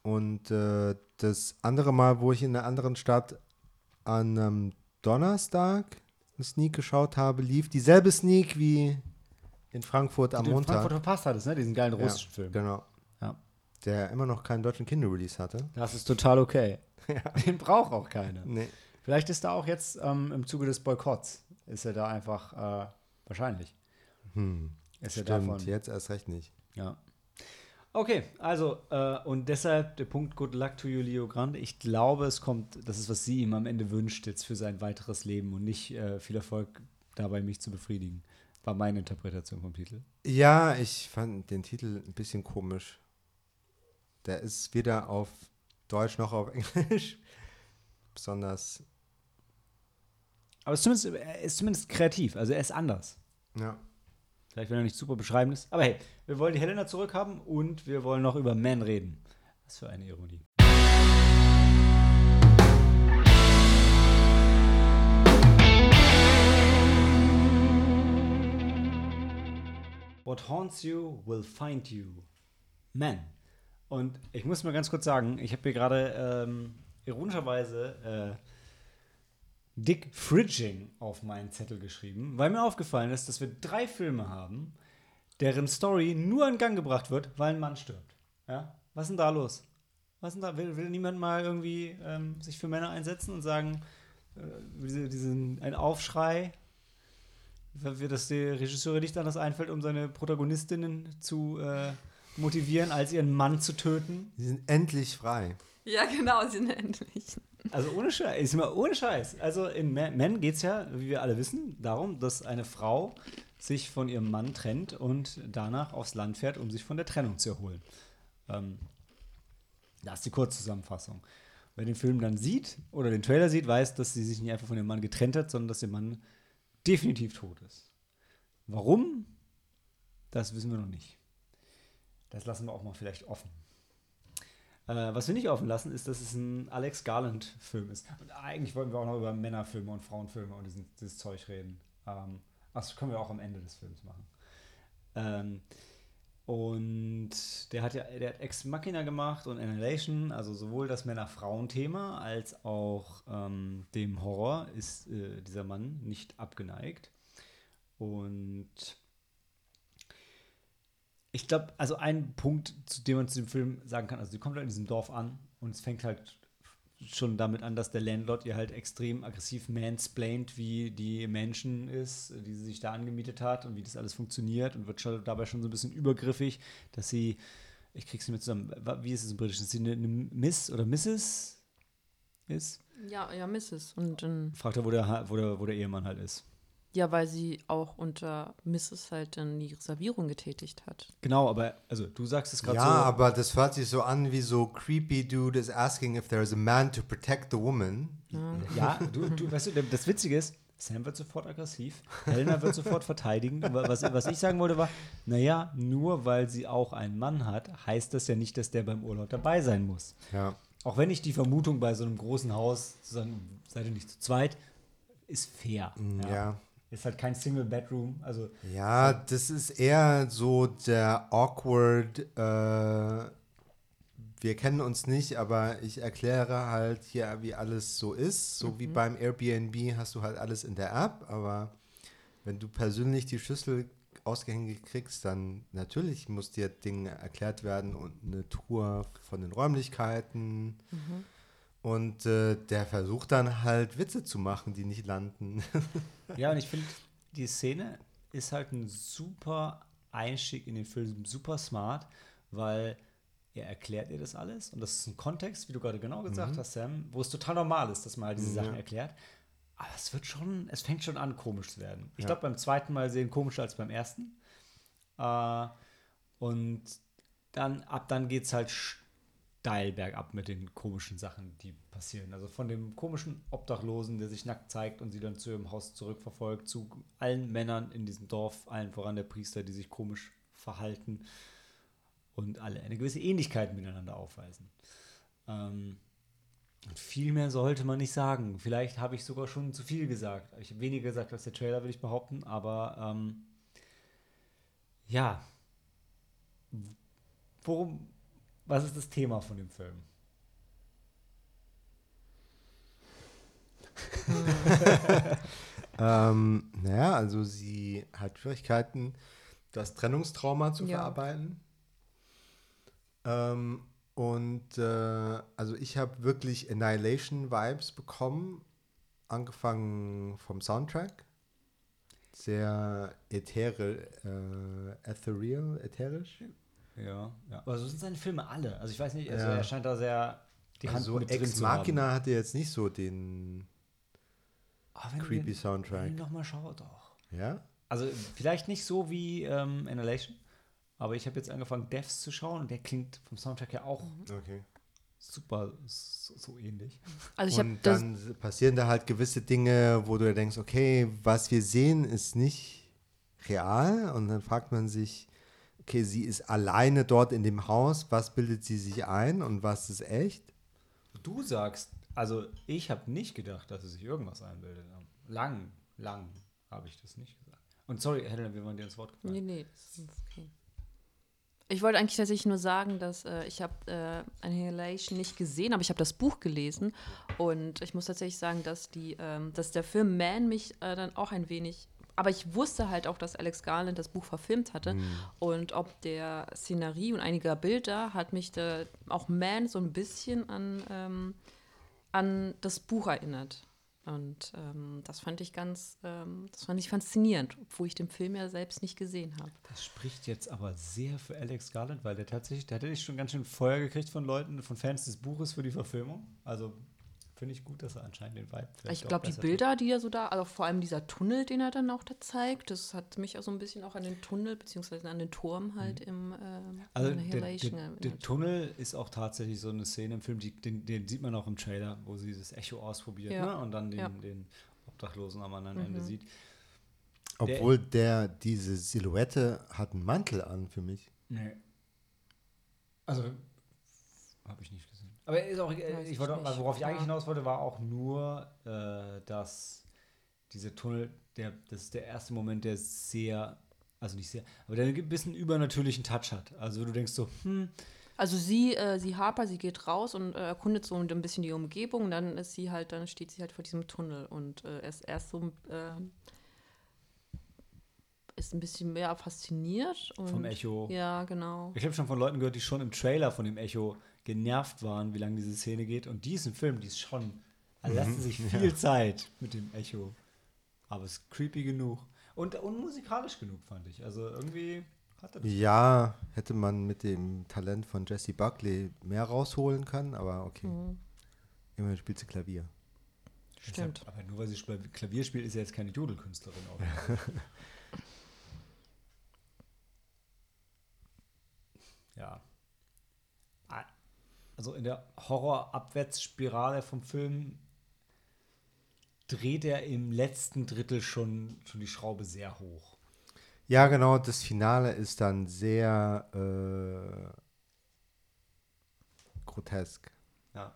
Und äh, das andere Mal, wo ich in einer anderen Stadt an einem Donnerstag einen Sneak geschaut habe, lief dieselbe Sneak wie in Frankfurt am Montag. Frankfurt verpasst hattest, ne? Diesen geilen Ja, russischen Film. Genau. Ja. Der immer noch keinen deutschen Kinderrelease hatte. Das ist total okay. Den braucht auch keiner. Nee. Vielleicht ist da auch jetzt ähm, im Zuge des Boykotts, ist er da einfach, äh, wahrscheinlich, Hm. ist er Stimmt, davon. jetzt erst recht nicht. Ja. Okay, also, äh, und deshalb der Punkt Good Luck to you, Leo Grande. Ich glaube, es kommt, das ist, was sie ihm am Ende wünscht, jetzt für sein weiteres Leben und nicht äh, viel Erfolg dabei, mich zu befriedigen. War meine Interpretation vom Titel. Ja, ich fand den Titel ein bisschen komisch. Der ist weder auf Deutsch noch auf Englisch besonders. Aber es ist zumindest, er ist zumindest kreativ, also er ist anders. Ja. Vielleicht, wenn er nicht super beschreibend ist. Aber hey, wir wollen die Helena zurückhaben und wir wollen noch über Man reden. Was für eine Ironie. What haunts you will find you. Man. Und ich muss mal ganz kurz sagen, ich habe hier gerade ähm, ironischerweise äh, Dick Fridging auf meinen Zettel geschrieben, weil mir aufgefallen ist, dass wir drei Filme haben, deren Story nur in Gang gebracht wird, weil ein Mann stirbt. Ja? Was ist denn da los? Was ist denn da? Will, will niemand mal irgendwie ähm, sich für Männer einsetzen und sagen, äh, diese, diesen, ein Aufschrei, dass die Regisseure nicht anders einfällt, um seine Protagonistinnen zu äh, motivieren, als ihren Mann zu töten? Die sind endlich frei. Ja, genau, sie sind endlich. Also ohne Scheiß, ist ohne Scheiß. Also in Men geht es ja, wie wir alle wissen, darum, dass eine Frau sich von ihrem Mann trennt und danach aufs Land fährt, um sich von der Trennung zu erholen. Ähm, das ist die Kurzzusammenfassung. Wer den Film dann sieht oder den Trailer sieht, weiß, dass sie sich nicht einfach von dem Mann getrennt hat, sondern dass der Mann definitiv tot ist. Warum? Das wissen wir noch nicht. Das lassen wir auch mal vielleicht offen. Äh, was wir nicht offen lassen, ist, dass es ein Alex Garland-Film ist. Und eigentlich wollten wir auch noch über Männerfilme und Frauenfilme und diesen, dieses Zeug reden. Ähm, das können wir auch am Ende des Films machen. Ähm, und der hat ja, der hat Ex Machina gemacht und Annihilation, also sowohl das Männer-Frauen-Thema als auch ähm, dem Horror ist äh, dieser Mann nicht abgeneigt. Und ich glaube, also ein Punkt, zu dem man zu dem Film sagen kann, also sie kommt halt in diesem Dorf an und es fängt halt schon damit an, dass der Landlord ihr halt extrem aggressiv mansplaint, wie die Menschen ist, die sie sich da angemietet hat und wie das alles funktioniert und wird schon dabei schon so ein bisschen übergriffig, dass sie, ich krieg's nicht mehr zusammen, wie ist es im Britischen, dass sie eine, eine Miss oder Mrs. ist? Ja, ja, Mrs. Und dann, Fragt er, wo der, wo der, wo der Ehemann halt ist. Ja, weil sie auch unter Mrs. halt dann die Reservierung getätigt hat. Genau, aber also du sagst es gerade Ja, so. aber das hört sich so an wie so creepy dude is asking if there is a man to protect the woman. Ja, du, du, weißt du, das Witzige ist, Sam wird sofort aggressiv, Helena wird sofort verteidigen. Wa- Was, was ich sagen wollte war, naja, nur weil sie auch einen Mann hat, heißt das ja nicht, dass der beim Urlaub dabei sein muss. Ja. Auch wenn ich die Vermutung bei so einem großen Haus, zu sagen, seid ihr nicht zu zweit, ist fair. Mm, Ja. Ist halt kein Single Bedroom, also Ja, das ist eher so der awkward, äh, wir kennen uns nicht, aber ich erkläre halt hier, wie alles so ist. So wie beim Airbnb hast du halt alles in der App, aber wenn du persönlich die Schlüssel ausgehängt kriegst, dann natürlich muss dir Dinge erklärt werden und eine Tour von den Räumlichkeiten Und äh, der versucht dann halt Witze zu machen, die nicht landen. Ja, und ich finde, die Szene ist halt ein super Einstieg in den Film, super smart, weil er erklärt ihr das alles und das ist ein Kontext, wie du gerade genau gesagt hast, Sam, wo es total normal ist, dass man halt diese Sachen erklärt. Aber es wird schon, es fängt schon an, komisch zu werden. Ich Ja. glaube, beim zweiten Mal sehen komischer als beim ersten. Äh, und dann, ab dann geht es halt steil bergab mit den komischen Sachen, die passieren. Also von dem komischen Obdachlosen, der sich nackt zeigt und sie dann zu ihrem Haus zurückverfolgt, zu allen Männern in diesem Dorf, allen voran der Priester, die sich komisch verhalten und alle eine gewisse Ähnlichkeit miteinander aufweisen. Ähm, viel mehr sollte man nicht sagen. Vielleicht habe ich sogar schon zu viel gesagt. Ich habe weniger gesagt als der Trailer, würde ich behaupten, aber ähm, ja. Worum, was ist das Thema von dem Film? ähm, naja, also sie hat Schwierigkeiten, das Trennungstrauma zu Ja. verarbeiten. Ähm, und äh, also ich habe wirklich Annihilation-Vibes bekommen, angefangen vom Soundtrack. Sehr ätherisch, äh, ethereal, ätherisch. Ja, ja. Aber so sind seine Filme alle. Also ich weiß nicht, also Ja. er scheint da sehr die Hand Also mit drin Ex zu haben. Machina hatte jetzt nicht so den wenn du creepy den- Soundtrack. Wenn nochmal schau doch. Ja? Also vielleicht nicht so wie ähm, Annihilation, aber ich habe jetzt angefangen, Devs zu schauen und der klingt vom Soundtrack ja auch Okay. super so, so ähnlich. Also ich habe dann passieren da halt gewisse Dinge, wo du denkst, okay, was wir sehen, ist nicht real. Und dann fragt man sich, okay, sie ist alleine dort in dem Haus, was bildet sie sich ein und was ist echt? Du sagst, also ich habe nicht gedacht, dass sie sich irgendwas einbildet haben. Lang, lang habe ich das nicht gesagt. Und sorry, Helena, wir waren dir ins Wort gefallen. Nee, nee, das ist okay. Ich wollte eigentlich tatsächlich nur sagen, dass äh, ich habe äh, Annihilation nicht gesehen, aber ich habe das Buch gelesen und ich muss tatsächlich sagen, dass die, ähm, dass der Film Man mich äh, dann auch ein wenig, aber ich wusste halt auch, dass Alex Garland das Buch verfilmt hatte und ob der Szenerie und einiger Bilder hat mich da auch Man so ein bisschen an ähm, an das Buch erinnert. Und ähm, das fand ich ganz, ähm, das fand ich faszinierend, obwohl ich den Film ja selbst nicht gesehen habe. Das spricht jetzt aber sehr für Alex Garland, weil der tatsächlich, der hat ja schon ganz schön Feuer gekriegt von Leuten, von Fans des Buches für die Verfilmung. Also finde ich gut, dass er anscheinend den Vibe Ich glaube, die Bilder, die er so da, also vor allem dieser Tunnel, den er dann auch da zeigt, das hat mich auch so ein bisschen auch an den Tunnel beziehungsweise an den Turm halt im ähm, Also in der, Annihilation der, erinnert. der Tunnel ist auch tatsächlich so eine Szene im Film, die, den, den sieht man auch im Trailer, wo sie das Echo ausprobiert Ja. ne? und dann den, Ja. Mhm. den Obdachlosen am anderen Ende sieht. Obwohl der diese Silhouette hat einen Mantel an für mich. Nee. Also, habe ich nicht gesehen. Aber ist auch, äh, Weiß ich wollte, nicht. worauf ich eigentlich hinaus wollte, war auch nur, äh, dass dieser Tunnel, der, das ist der erste Moment, der sehr, also nicht sehr, aber der ein bisschen übernatürlichen Touch hat. Also du denkst so, hm, Also sie, äh, sie Harper, sie geht raus und äh, erkundet so ein bisschen die Umgebung. Und dann ist sie halt, dann steht sie halt vor diesem Tunnel und äh, ist erst so äh, ist ein bisschen mehr fasziniert. Vom Echo. Ja, genau. Ich habe schon von Leuten gehört, die schon im Trailer von dem Echo genervt waren, wie lange diese Szene geht. Und diesen Film, die ist schon, also lassen sich viel Zeit mit dem Echo. Aber es ist creepy genug. Und, und musikalisch genug, fand ich. Also irgendwie hatte das. Ja, hätte man mit dem Talent von Jesse Buckley mehr rausholen können, aber okay. Mhm. Immerhin spielt sie Klavier. Stimmt. Aber nur weil sie Klavier spielt, ist sie jetzt keine Jodelkünstlerin. Auch. ja. Also in der Horrorabwärtsspirale vom Film dreht er im letzten Drittel schon, schon die Schraube sehr hoch. Ja, genau, das Finale ist dann sehr äh, grotesk. Ja.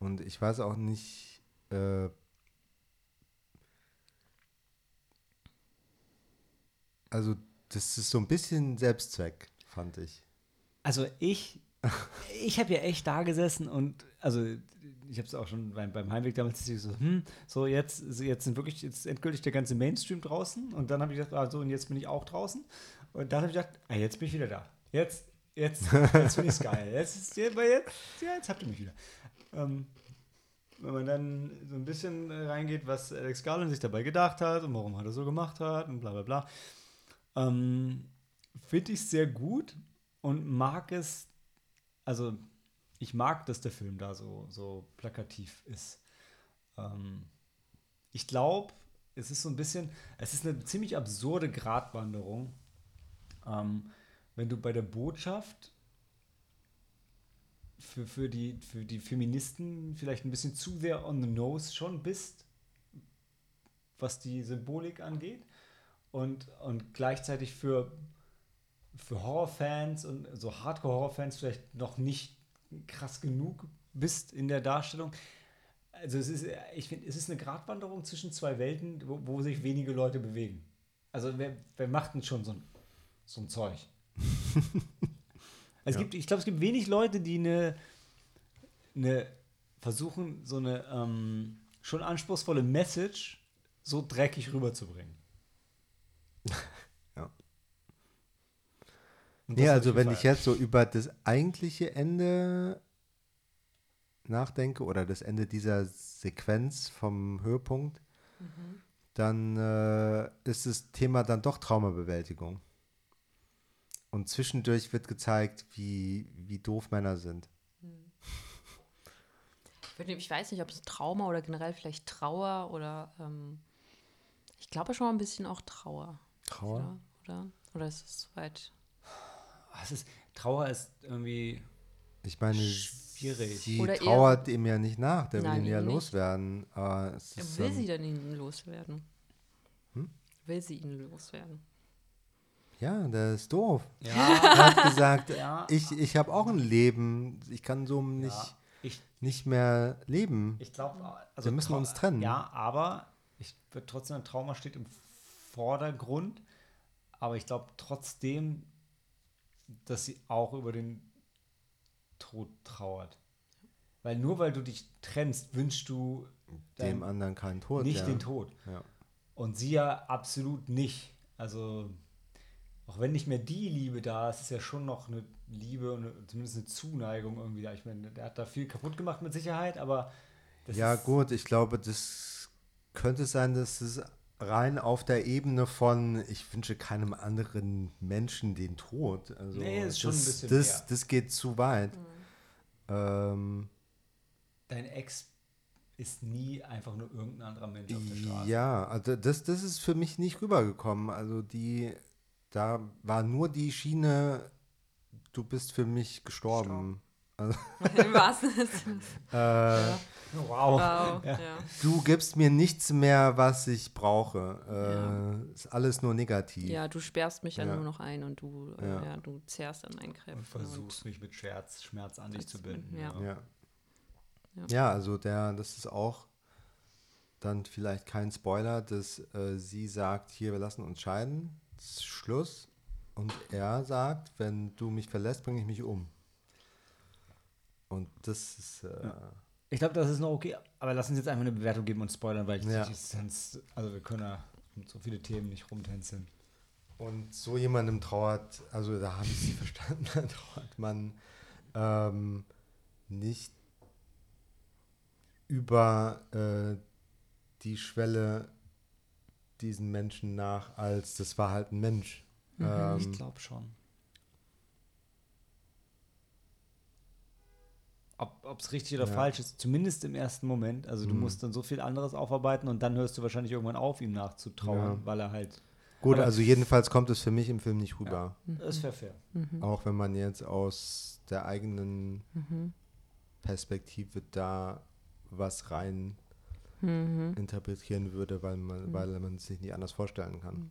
Und ich weiß auch nicht, äh, also das ist so ein bisschen Selbstzweck, fand ich. Also ich, ich habe ja echt da gesessen und also ich habe es auch schon beim, beim Heimweg damals so, hm, so jetzt, so jetzt sind wirklich jetzt endgültig der ganze Mainstream draußen und dann habe ich gedacht, also und jetzt bin ich auch draußen und dann habe ich gedacht, ah, jetzt bin ich wieder da. Jetzt, jetzt, jetzt finde ich es geil. Jetzt, jetzt, ja, jetzt habt ihr mich wieder. Ähm, wenn man dann so ein bisschen äh, reingeht, was Alex Garland sich dabei gedacht hat und warum er das so gemacht hat und bla bla bla, ähm, finde ich sehr gut und mag es, also ich mag, dass der Film da so, so plakativ ist. Ähm, ich glaube, es ist so ein bisschen, es ist eine ziemlich absurde Gratwanderung, ähm, wenn du bei der Botschaft für, für, die, für die Feministen vielleicht ein bisschen zu sehr on the nose schon bist, was die Symbolik angeht. Und, und gleichzeitig für, für Horrorfans und so Hardcore-Horrorfans vielleicht noch nicht krass genug bist in der Darstellung. Also es ist, ich finde, es ist eine Gratwanderung zwischen zwei Welten, wo, wo sich wenige Leute bewegen. Also wer, wer macht denn schon so ein, so ein Zeug? es Ja. gibt, ich glaube, es gibt wenig Leute, die eine, eine versuchen, so eine ähm, schon anspruchsvolle Message so dreckig rüberzubringen. Nee, also wenn ich jetzt so über das eigentliche Ende nachdenke oder das Ende dieser Sequenz vom Höhepunkt, dann äh, ist das Thema dann doch Traumabewältigung. Und zwischendurch wird gezeigt, wie, wie doof Männer sind. Ich würd- Ich weiß nicht, ob es Trauma oder generell vielleicht Trauer oder ähm, ich glaube schon ein bisschen auch Trauer. Trauer? Oder? Oder, oder ist es weit? Ah, es ist, Trauer ist irgendwie Ich meine, Schwierig. sie Oder trauert ihm ja nicht nach, der will ihn ja nicht. loswerden. Aber es ist, Will ähm, sie denn ihn loswerden? Hm? Will sie ihn loswerden? ja, der ist doof. ja, Er hat gesagt, Ja. ich, ich habe auch ein Leben, ich kann so nicht, ja ich, nicht mehr leben. ich glaube, also Wir müssen Trau- uns trennen. Ja, aber ich würde trotzdem ein Trauma steht im Vordergrund, aber ich glaube trotzdem, dass sie auch über den Tod trauert. Weil nur weil du dich trennst, wünschst du Dem anderen keinen Tod. nicht ja. den Tod. Ja. Und sie ja absolut nicht. Also, auch wenn nicht mehr die Liebe da ist, ist ja schon noch eine Liebe und eine, zumindest eine Zuneigung irgendwie da. Ich meine, der hat da viel kaputt gemacht mit Sicherheit, aber das ja, gut, ich glaube, das könnte sein, dass es rein auf der Ebene von, ich wünsche keinem anderen Menschen den Tod. Also Nee, ist schon ein das, bisschen das, mehr. das geht zu weit. Mhm. Ähm, dein Ex ist nie einfach nur irgendein anderer Mensch auf der Straße. ja, also das, das ist für mich nicht rübergekommen. Also die, da war nur die Schiene, du bist für mich gestorben. Im wahrsten Sinne. Äh, Wow. Wow, Ja. ja. Du gibst mir nichts mehr, was ich brauche. Äh, Ist alles nur negativ. Ja, du sperrst mich ja, Ja. nur noch ein und du, äh, Ja. ja. du zehrst an meinen Kräften. Und versuchst mich mit Scherz, Schmerz an dich zu binden. ja. Ja. Ja. Ja, also der, das ist auch dann vielleicht kein Spoiler, dass äh, sie sagt, hier, wir lassen uns scheiden, Schluss. Und er sagt, wenn du mich verlässt, bringe ich mich um. Und das ist, äh, Ich glaube, das ist noch okay, aber lass uns jetzt einfach eine Bewertung geben und spoilern, weil Ja. sonst, also wir können ja um so viele Themen nicht rumtänzeln. Und so jemandem trauert, also da habe ich sie verstanden, da trauert man ähm, nicht über äh, die Schwelle diesen Menschen nach, als das war halt ein Mensch. Ähm, ich glaube schon. Ob es richtig oder Ja. falsch ist, zumindest im ersten Moment. Also du Mhm. musst dann so viel anderes aufarbeiten und dann hörst du wahrscheinlich irgendwann auf, ihm nachzutrauern, Ja. weil er halt. Gut, also jedenfalls kommt es für mich im Film nicht rüber. Das wäre fair. Auch wenn man jetzt aus der eigenen Mhm. Perspektive da was rein Mhm. interpretieren würde, weil man, weil man es sich nicht anders vorstellen kann.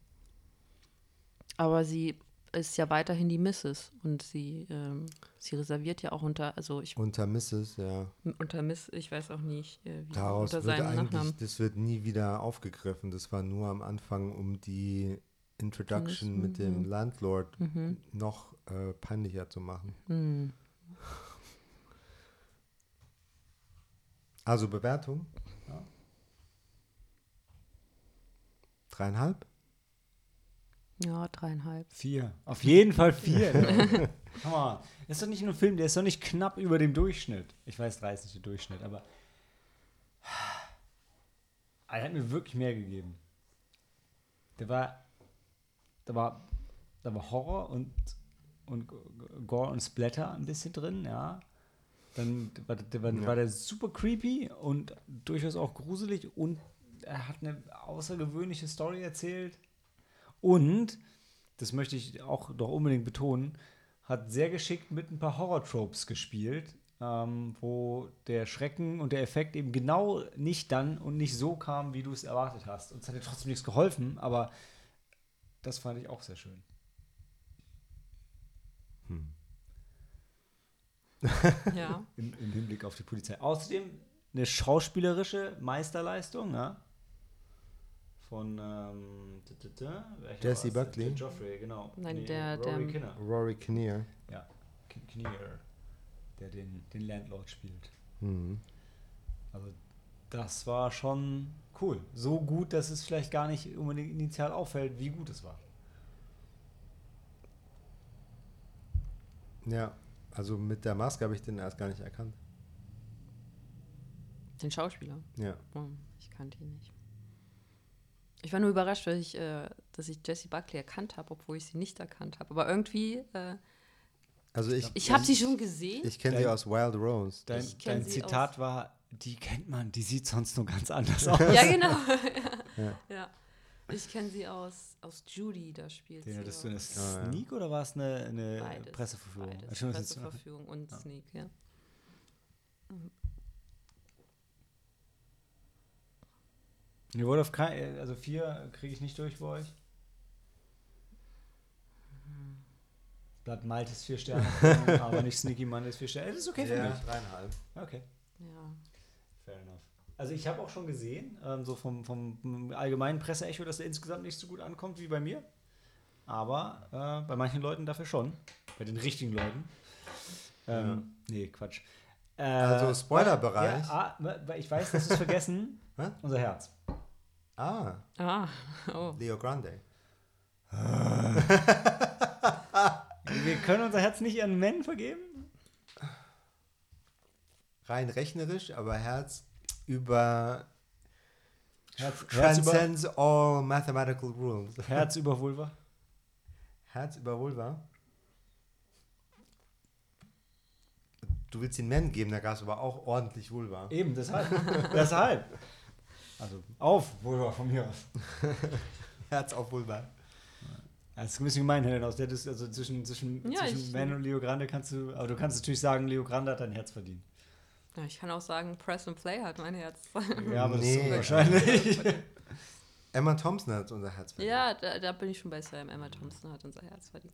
Aber sie ist ja weiterhin die Mrs. und sie, ähm, sie reserviert ja auch unter, also ich Unter Mrs., ja. unter Miss, ich weiß auch nicht, äh, wie Daraus unter wird seinem eigentlich, Nachnamen. das wird nie wieder aufgegriffen. Das war nur am Anfang, um die Introduction mit dem Mhm. Landlord Mhm. noch äh, peinlicher zu machen. Mhm. Also Bewertung? Ja. Dreieinhalb? Ja, dreieinhalb. Vier. Auf jeden Fall vier. Come on. Das ist doch nicht nur ein Film, der ist doch nicht knapp über dem Durchschnitt. Ich weiß, 30 der Durchschnitt, aber. Er hat mir wirklich mehr gegeben. Der war. Da war. Da war Horror und. Und Gore und Splatter ein bisschen drin, ja. Dann war der, war, Ja. war der super creepy und durchaus auch gruselig und er hat eine außergewöhnliche Story erzählt. Und, das möchte ich auch doch unbedingt betonen, hat sehr geschickt mit ein paar Horror-Tropes gespielt, ähm, wo der Schrecken und der Effekt eben genau nicht dann und nicht so kam, wie du es erwartet hast. Und es hat dir trotzdem nichts geholfen, aber das fand ich auch sehr schön. Ja. Im, Im Hinblick auf die Polizei. Außerdem eine schauspielerische Meisterleistung, ja. Von ähm, t- t- t- welcher Jesse war's? Buckley? Der Joffrey, genau. Nein, der- Rory der- Kinner. Rory Kinnear. Ja, Kinnear, der den, den Landlord spielt. Mhm. Also das war schon cool. So gut, dass es vielleicht gar nicht unbedingt initial auffällt, wie gut es war. Ja, also mit der Maske habe ich den erst gar nicht erkannt. Den Schauspieler. Ja. Oh, ich kannte ihn nicht. Ich war nur überrascht, dass ich, äh, dass ich Jessie Buckley erkannt habe, obwohl ich sie nicht erkannt habe. Aber irgendwie, äh, Also ich, ich habe sie schon gesehen. ich kenne sie aus Wild Rose. Dein, dein Zitat war, die kennt man, die sieht sonst nur ganz anders aus. ja, genau. ja. Ja. Ich kenne sie aus, aus Judy, da spielt Den sie. hattest du der Ah. Sneak oder war es eine, eine Beides, Presseverführung? Beides. Ah, Presseverführung und Ja. Sneak, ja. Ihr wollt auf kein, also vier kriege ich nicht durch bei euch. Bleibt Maltes vier Sterne, aber nicht Sneaky Mondays vier Sterne. Das ist okay für ja, mich. dreieinhalb. Okay, Ja. fair enough. Also ich habe auch schon gesehen, ähm, so vom, vom allgemeinen Presseecho, dass er insgesamt nicht so gut ankommt wie bei mir. Aber äh, bei manchen Leuten dafür schon. Bei den richtigen Leuten. Ähm, Nee, Quatsch. Äh, Also Spoilerbereich. Ja, ah, ich weiß, das ist vergessen. Unser Herz. Ah, Ah, oh. Leo Grande. Wir können unser Herz nicht an Men vergeben? Rein rechnerisch, aber Herz über Herz, Herz, über, transcends all mathematical rules. Herz über Vulva. Herz über Vulva. Du willst den Men geben, da gab es aber auch ordentlich Vulva. Eben, deshalb. deshalb. Also auf Vulva von mir aus. Herz auf Vulva. Das ist ein bisschen gemein, Helen, aus der Dis also zwischen, zwischen, Ja, zwischen Men und Leo Grande kannst du, aber du kannst natürlich sagen, Leo Grande hat dein Herz verdient. Ja, ich kann auch sagen, Press and Play hat mein Herz. Ja, aber Nee. das ist wahrscheinlich. Emma Thompson hat unser Herz verdient. ja, da, da bin ich schon bei Sam. Emma Thompson hat unser Herz verdient.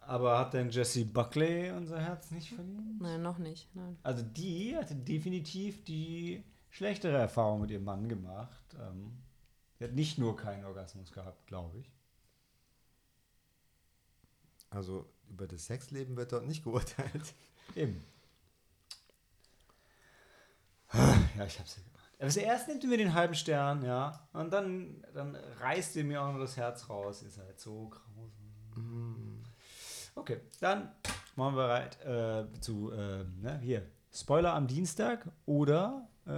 aber hat denn Jesse Buckley unser Herz nicht verdient? Nein, noch nicht. Nein. Also die hatte definitiv die schlechtere Erfahrung mit ihrem Mann gemacht. Ähm, sie hat nicht nur keinen Orgasmus gehabt, glaube ich. Also über das Sexleben wird dort nicht geurteilt. Eben. Ja, ich hab's ja gemacht. Aber zuerst nimmt ihr mir den halben Stern, ja. Und dann, dann reißt ihr mir auch noch das Herz raus. Ihr seid so grausam. Okay, dann machen wir bereit äh, zu, äh, ne, hier, Spoiler am Dienstag oder, äh,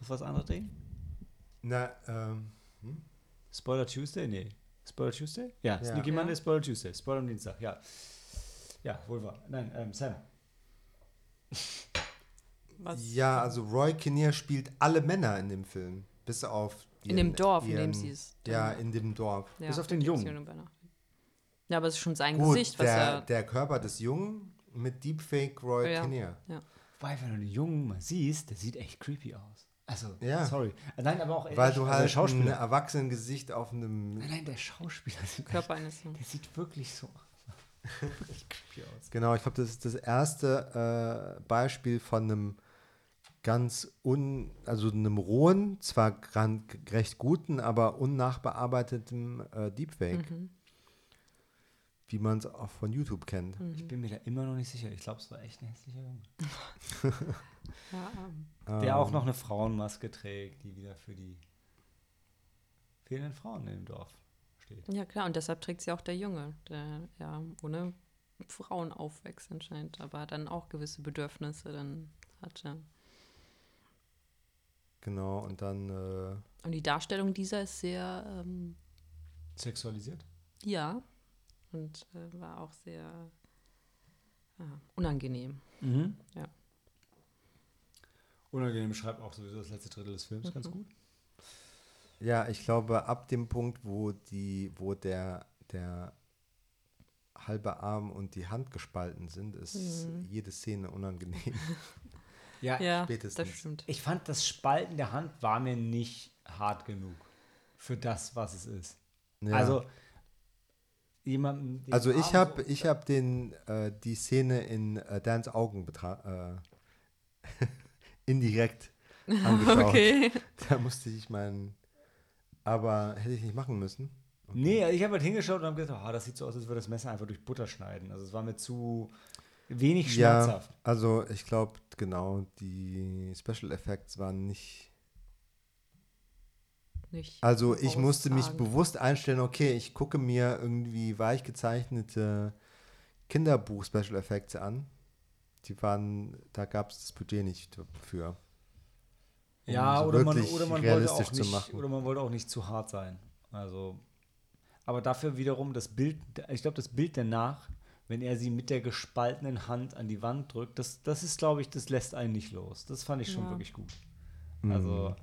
was war das andere Ding? Na, ähm, hm? Spoiler Tuesday? Nee. Spoiler Tuesday? Ja, Ja. Sneaky Ja. Monday, Spoiler Tuesday. Spoiler am Dienstag, ja. Ja, wohl wahr. Nein, ähm, Sam. Was? ja, also Roy Kinnear spielt alle Männer in dem Film. Bis auf In dem ihren- Dorf, in ihren- dem sie ist. Ja, in dem Dorf. Ja, Bis auf den Jungen. Ja, aber es ist schon sein Gut, Gesicht, was der, er. der Körper des Jungen mit Deepfake Roy Ja. Kinnear. Wobei, wenn du den Jungen mal siehst, der sieht echt creepy aus. Also, Ja. sorry. Nein, aber auch Weil du also halt ein Schauspieler. Erwachsenengesicht auf einem. Nein, nein, der Schauspieler. sieht- Körper eines Jungen. Der sieht wirklich so wirklich creepy aus. Genau, ich glaube, das ist das erste äh, Beispiel von einem ganz un, also einem rohen, zwar recht guten, aber unnachbearbeiteten äh, Deepfake, Mhm. Wie man es auch von YouTube kennt. Ich bin mir da immer noch nicht sicher. Ich glaube, es war echt ein hässlicher Junge. Ja, ähm, Der auch Ähm, noch eine Frauenmaske trägt, die wieder für die fehlenden Frauen in dem Dorf steht. Ja, klar, und deshalb trägt sie auch der Junge, der ja ohne Frauen aufwächst anscheinend, aber dann auch gewisse Bedürfnisse dann hatte. Genau, und dann, äh, Und die Darstellung dieser ist sehr, ähm, Sexualisiert? ja, und äh, war auch sehr äh, unangenehm. Mhm. Ja. Unangenehm beschreibt auch sowieso das letzte Drittel des Films ganz gut. ja, ich glaube, ab dem Punkt, wo die, wo der, der halbe Arm und die Hand gespalten sind, ist Mhm. jede Szene unangenehm. Ja, Ja, spätestens. das stimmt. ich fand, das Spalten der Hand war mir nicht hart genug für das, was es ist. Ja. Also, jemanden. den Also ich habe so- ich hab den äh, die Szene in äh, Dans Augen äh, indirekt angeschaut. Okay. Da musste ich meinen, aber hätte ich nicht machen müssen. Nee, ich habe halt hingeschaut und habe gedacht, oh, das sieht so aus, als würde das Messer einfach durch Butter schneiden. Also es war mir zu wenig Ja, schmerzhaft. also ich glaube genau, die Special Effects waren nicht. Nicht Also ich musste mich bewusst einstellen, okay, ich gucke mir irgendwie weich gezeichnete Kinderbuch-Special Effects an. Die waren, da gab es das Budget nicht für. um Ja, so oder man, oder, man wollte realistisch auch zu nicht, machen. oder man wollte auch nicht zu hart sein. Also, aber dafür wiederum das Bild, ich glaube, das Bild danach, wenn er sie mit der gespaltenen Hand an die Wand drückt, das, das ist, glaube ich, das lässt einen nicht los. Das fand ich schon Ja. wirklich gut. Mhm. Also,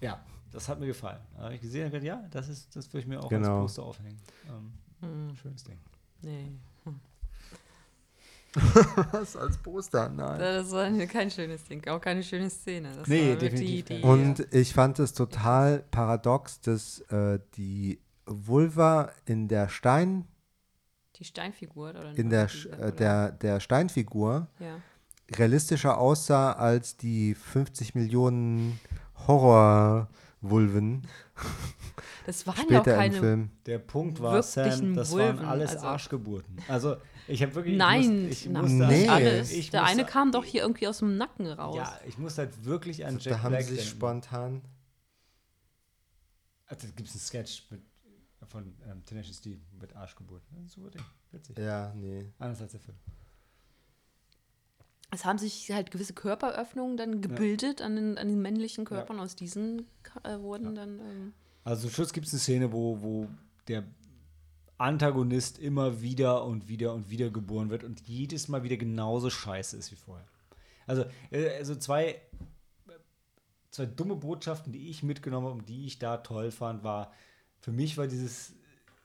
ja, das hat mir gefallen. Da habe ich gesehen und gedacht, ja, das ist, das würde ich mir auch Genau. als Poster aufhängen. Ähm, Hm, schönes Ding. nee. Was als Poster? Nein. Das war kein schönes Ding, auch keine schöne Szene. Das Nee, definitiv die, nicht. Und ich fand es total paradox, dass äh, die Vulva in der Stein, die Steinfigur oder in der, die- äh, oder- der, der Steinfigur ja. realistischer aussah als die 50 Millionen Horrorvulven Das waren ja auch keine Film. Der Punkt war, Sam, das Vulven, waren alles also- Arschgeburten. Also, ich habe wirklich. Nein, ich muss, ich musste Nee. alles. ich der eine kam doch hier irgendwie aus dem Nacken raus. Ja, ich muss halt wirklich an Jack Da haben Black sie sich denken. spontan. Also, da gibt es einen Sketch mit, von ähm, Tenacious D mit Arschgeburt. Super Ding. Witzig. Ja, nee. Anders als der Film. Es haben sich halt gewisse Körperöffnungen dann gebildet an, den, an den männlichen Körpern. Aus diesen äh, wurden dann. Ähm, Also zum Schluss gibt es eine Szene, wo, wo der Antagonist immer wieder und wieder und wieder geboren wird und jedes Mal wieder genauso scheiße ist wie vorher. Also, äh, also zwei, zwei dumme Botschaften, die ich mitgenommen habe und die ich da toll fand, war, für mich war dieses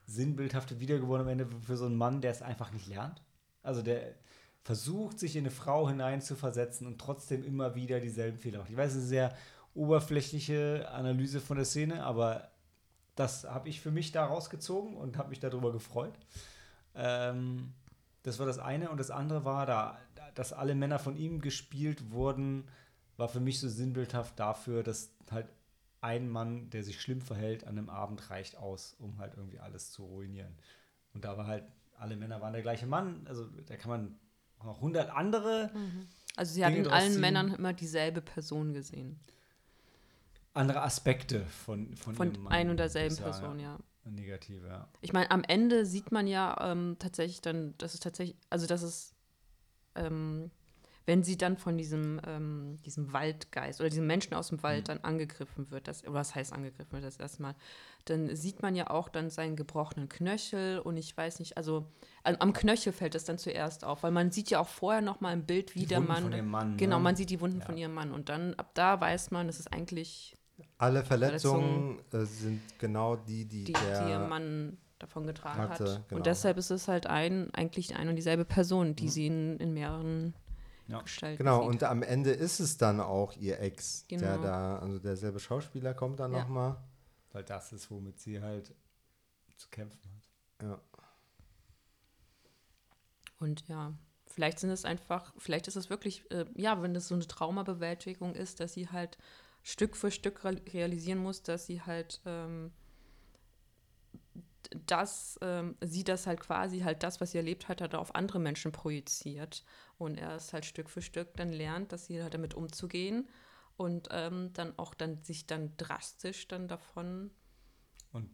sinnbildhafte Wiedergeboren am Ende für so einen Mann, der es einfach nicht lernt. Also der versucht, sich in eine Frau hineinzuversetzen und trotzdem immer wieder dieselben Fehler macht. Ich weiß, es ist eine sehr oberflächliche Analyse von der Szene, aber das habe ich für mich da rausgezogen und habe mich darüber gefreut. Ähm, das war das eine. Und das andere war, da, dass alle Männer von ihm gespielt wurden, war für mich so sinnbildhaft dafür, dass halt ein Mann, der sich schlimm verhält, an einem Abend reicht aus, um halt irgendwie alles zu ruinieren. Und da war halt, alle Männer waren der gleiche Mann. Also da kann man noch 100 andere, also sie hat in allen. Männern immer dieselbe Person gesehen. andere Aspekte von, von, Von ein und derselben sagen, Person, ja. Negative, ja. Ich meine, am Ende sieht man ja ähm, tatsächlich dann, dass es tatsächlich, also dass es, ähm, wenn sie dann von diesem, ähm, diesem Waldgeist oder diesem Menschen aus dem Wald dann angegriffen wird, das, oder was heißt angegriffen wird das erstmal, dann sieht man ja auch dann seinen gebrochenen Knöchel und ich weiß nicht, also am, Knöchel fällt das dann zuerst auf, weil man sieht ja auch vorher noch mal im Bild, wie Die der Wunden Mann, von ihrem Mann, genau, ne? man sieht die Wunden Ja. von ihrem Mann und dann ab da weiß man, das ist eigentlich Alle Verletzungen äh, sind genau die, die, die, der. die ihr Mann davon getragen hatte, hat. genau. Und deshalb ist es halt ein, eigentlich ein und dieselbe Person, die sie in, in mehreren Ja. Gestalten Genau, sieht. und am Ende ist es dann auch ihr Ex, der Genau. da, also derselbe Schauspieler kommt dann Ja. nochmal. Weil das ist, womit sie halt zu kämpfen hat. Ja. Und ja, vielleicht sind es einfach, vielleicht ist es wirklich, äh, ja, wenn das so eine Traumabewältigung ist, dass sie halt Stück für Stück real- realisieren muss, dass sie halt ähm, d- das, ähm, sie das halt quasi halt das, was sie erlebt hat, hat auf andere Menschen projiziert. Und er es halt Stück für Stück dann lernt, dass sie halt damit umzugehen und ähm, dann auch dann sich dann drastisch dann davon Und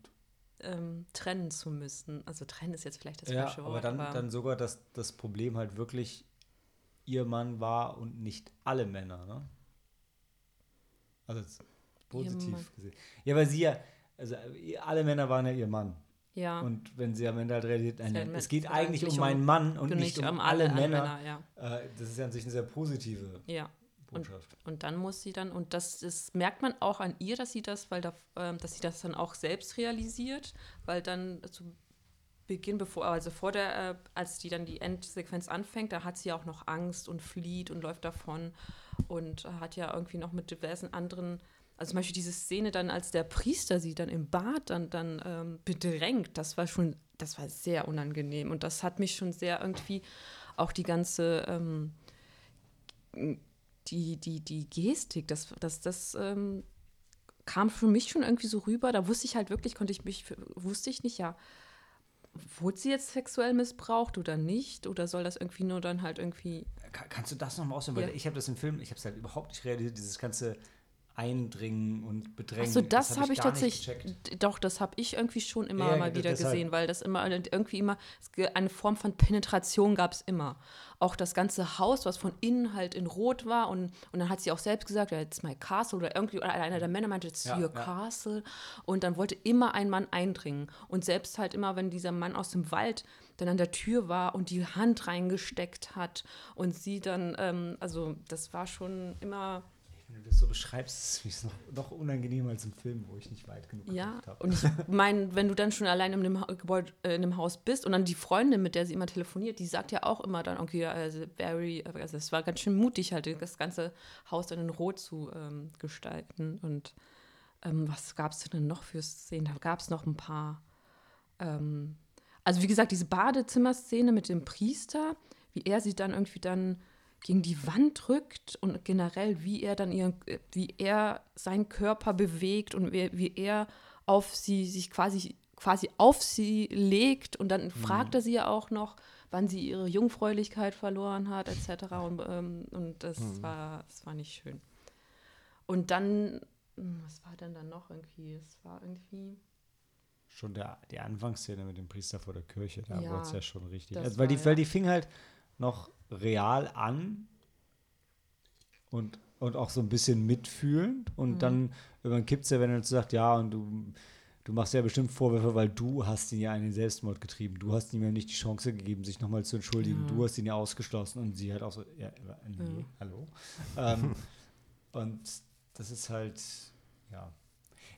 ähm, trennen zu müssen. Also trennen ist jetzt vielleicht das ja, falsche aber Wort. dann, dann sogar, dass das Problem halt wirklich ihr Mann war und nicht alle Männer, ne? Also positiv gesehen. Ja, weil sie ja, also ihr- alle Männer waren ja ihr Mann. ja, Und wenn sie am Ende halt realisiert, nein, nein, ein- es geht eigentlich um nicht meinen um- Mann und und nicht um alle, Männer, ja. äh, das ist ja an sich eine sehr positive ja. Botschaft. Und dann muss sie dann, und das, das merkt man auch an ihr, dass sie das, weil da, ähm, dass sie das dann auch selbst realisiert, weil dann zu Beginn, bevor, also vor der, äh, als die dann die Endsequenz anfängt, da hat sie auch noch Angst und flieht und läuft davon und hat ja irgendwie noch mit diversen anderen, also zum Beispiel diese Szene dann, als der Priester sie dann im Bad dann, dann ähm, bedrängt, das war schon, das war sehr unangenehm und das hat mich schon sehr irgendwie auch die ganze ähm, die, die, die Gestik, das, das, das ähm, kam für mich schon irgendwie so rüber. Da wusste ich halt wirklich, konnte ich mich, wusste ich nicht, ja, wurde sie jetzt sexuell missbraucht oder nicht? Oder soll das irgendwie nur dann halt irgendwie. Ka- Kannst du das nochmal ausführen? Weil Ja. ich habe das im Film, ich habe es halt überhaupt nicht realisiert, dieses ganze Eindringen und Bedrängen. Achso, das, hab habe ich gar nicht tatsächlich. Doch, das habe ich irgendwie schon immer Ja, mal wieder deshalb. gesehen, weil das immer irgendwie immer eine Form von Penetration gab es immer. Auch das ganze Haus, was von innen halt in Rot war und, und dann hat sie auch selbst gesagt, ja, it's my castle oder irgendwie oder einer der Männer meinte, it's Ja, your ja. castle und dann wollte immer ein Mann eindringen und selbst halt immer, wenn dieser Mann aus dem Wald dann an der Tür war und die Hand reingesteckt hat und sie dann, ähm, also das war schon immer Wenn du das so beschreibst, ist es noch, noch unangenehmer als im Film, wo ich nicht weit genug Ja, habe. und ich meine, wenn du dann schon allein in dem, Ha- Gebäude, äh, in dem Haus bist und dann die Freundin, mit der sie immer telefoniert, die sagt ja auch immer dann, okay, also very, also es war ganz schön mutig halt, das ganze Haus dann in Rot zu ähm, gestalten. Und ähm, was gab es denn noch für Szenen? Da gab es noch ein paar. Ähm, also wie gesagt, diese Badezimmerszene mit dem Priester, wie er sie dann irgendwie dann gegen die Wand drückt und generell, wie er dann ihren, wie er seinen Körper bewegt und wie, wie er auf sie, sich quasi, quasi auf sie legt und dann fragt er sie ja auch noch, wann sie ihre Jungfräulichkeit verloren hat, etc. Und, ähm, und das war, das war nicht schön. Und dann, hm, was war denn dann noch irgendwie? Es war irgendwie. Schon der, die Anfangsszene mit dem Priester vor der Kirche, da Ja, wurde es ja schon richtig. Also, weil, die, weil die fing halt noch real an und, und auch so ein bisschen mitfühlend. Und Mhm. dann irgendwann kippt es ja, wenn er jetzt sagt, ja, und du, du machst ja bestimmt Vorwürfe, weil du hast ihn ja in den Selbstmord getrieben. Du hast ihm ja nicht die Chance gegeben, sich nochmal zu entschuldigen. Ja. Du hast ihn ja ausgeschlossen. Und sie hat auch so, ja, nee, Ja. hallo. ähm, und das ist halt, ja.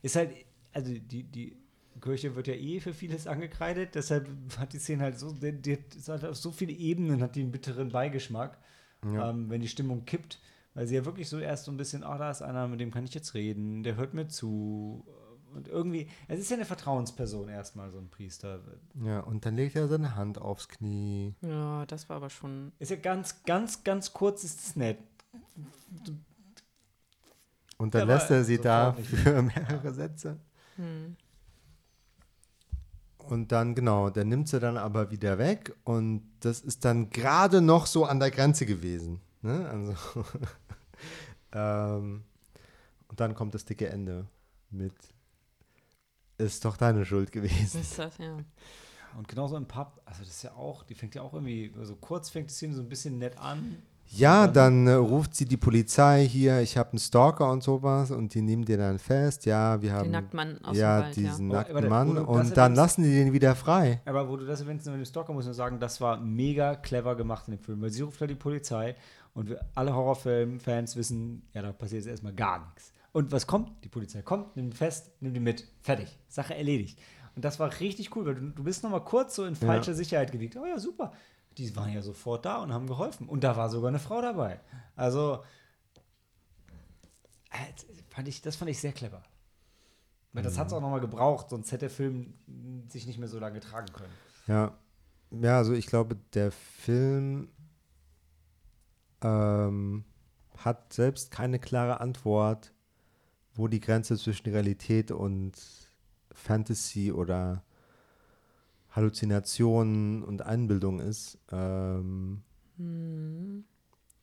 Ist halt, also die, die Kirche wird ja eh für vieles angekreidet, deshalb hat die Szene halt so, die, die ist halt auf so viele Ebenen, hat die einen bitteren Beigeschmack, Ja. ähm, wenn die Stimmung kippt, weil sie ja wirklich so erst so ein bisschen, ah, da ist einer, mit dem kann ich jetzt reden, der hört mir zu. Und irgendwie, es ist ja eine Vertrauensperson erstmal, so ein Priester. Ja, und dann legt er seine Hand aufs Knie. Ja, das war aber schon. Ist ja ganz, ganz, ganz kurz, ist es nett. Und dann Ja, lässt aber er sie da für mehrere Sätze. Hm. Und dann, genau, der nimmt sie dann aber wieder weg und das ist dann gerade noch so an der Grenze gewesen. Ne? Also, ähm, und dann kommt das dicke Ende mit ist doch deine Schuld gewesen. Ist das, ja. Und genauso im Pub, also das ist ja auch, die fängt ja auch irgendwie, also kurz fängt die Szene so ein bisschen nett an. Ja, dann äh, ruft sie die Polizei hier, ich habe einen Stalker und sowas und die nehmen den dann fest. Ja, wir haben Den Nacktmann aus ja, dem Wald, ja. diesen Aber- nackten warte, wo Mann und dann erwähnst- lassen die den wieder frei. Aber wo du das erwähnst mit dem Stalker, muss man sagen, das war mega clever gemacht in dem Film, weil sie ruft halt die Polizei und wir, alle Horrorfilm-Fans wissen, ja, da passiert jetzt erstmal gar nichts. Und was kommt? Die Polizei kommt, nimmt ihn fest, nimmt ihn mit, fertig, Sache erledigt. Und das war richtig cool, weil du, du bist noch mal kurz so in Ja. falsche Sicherheit gewiegt. Oh ja, super. Die waren ja sofort da und haben geholfen. Und da war sogar eine Frau dabei. Also, äh, fand ich, das fand ich sehr clever. Weil das hat es auch noch mal gebraucht, sonst hätte der Film sich nicht mehr so lange tragen können. Ja. Ja, also ich glaube, der Film ähm, hat selbst keine klare Antwort, wo die Grenze zwischen Realität und Fantasy oder Halluzinationen und Einbildung ist. Ähm, Hm.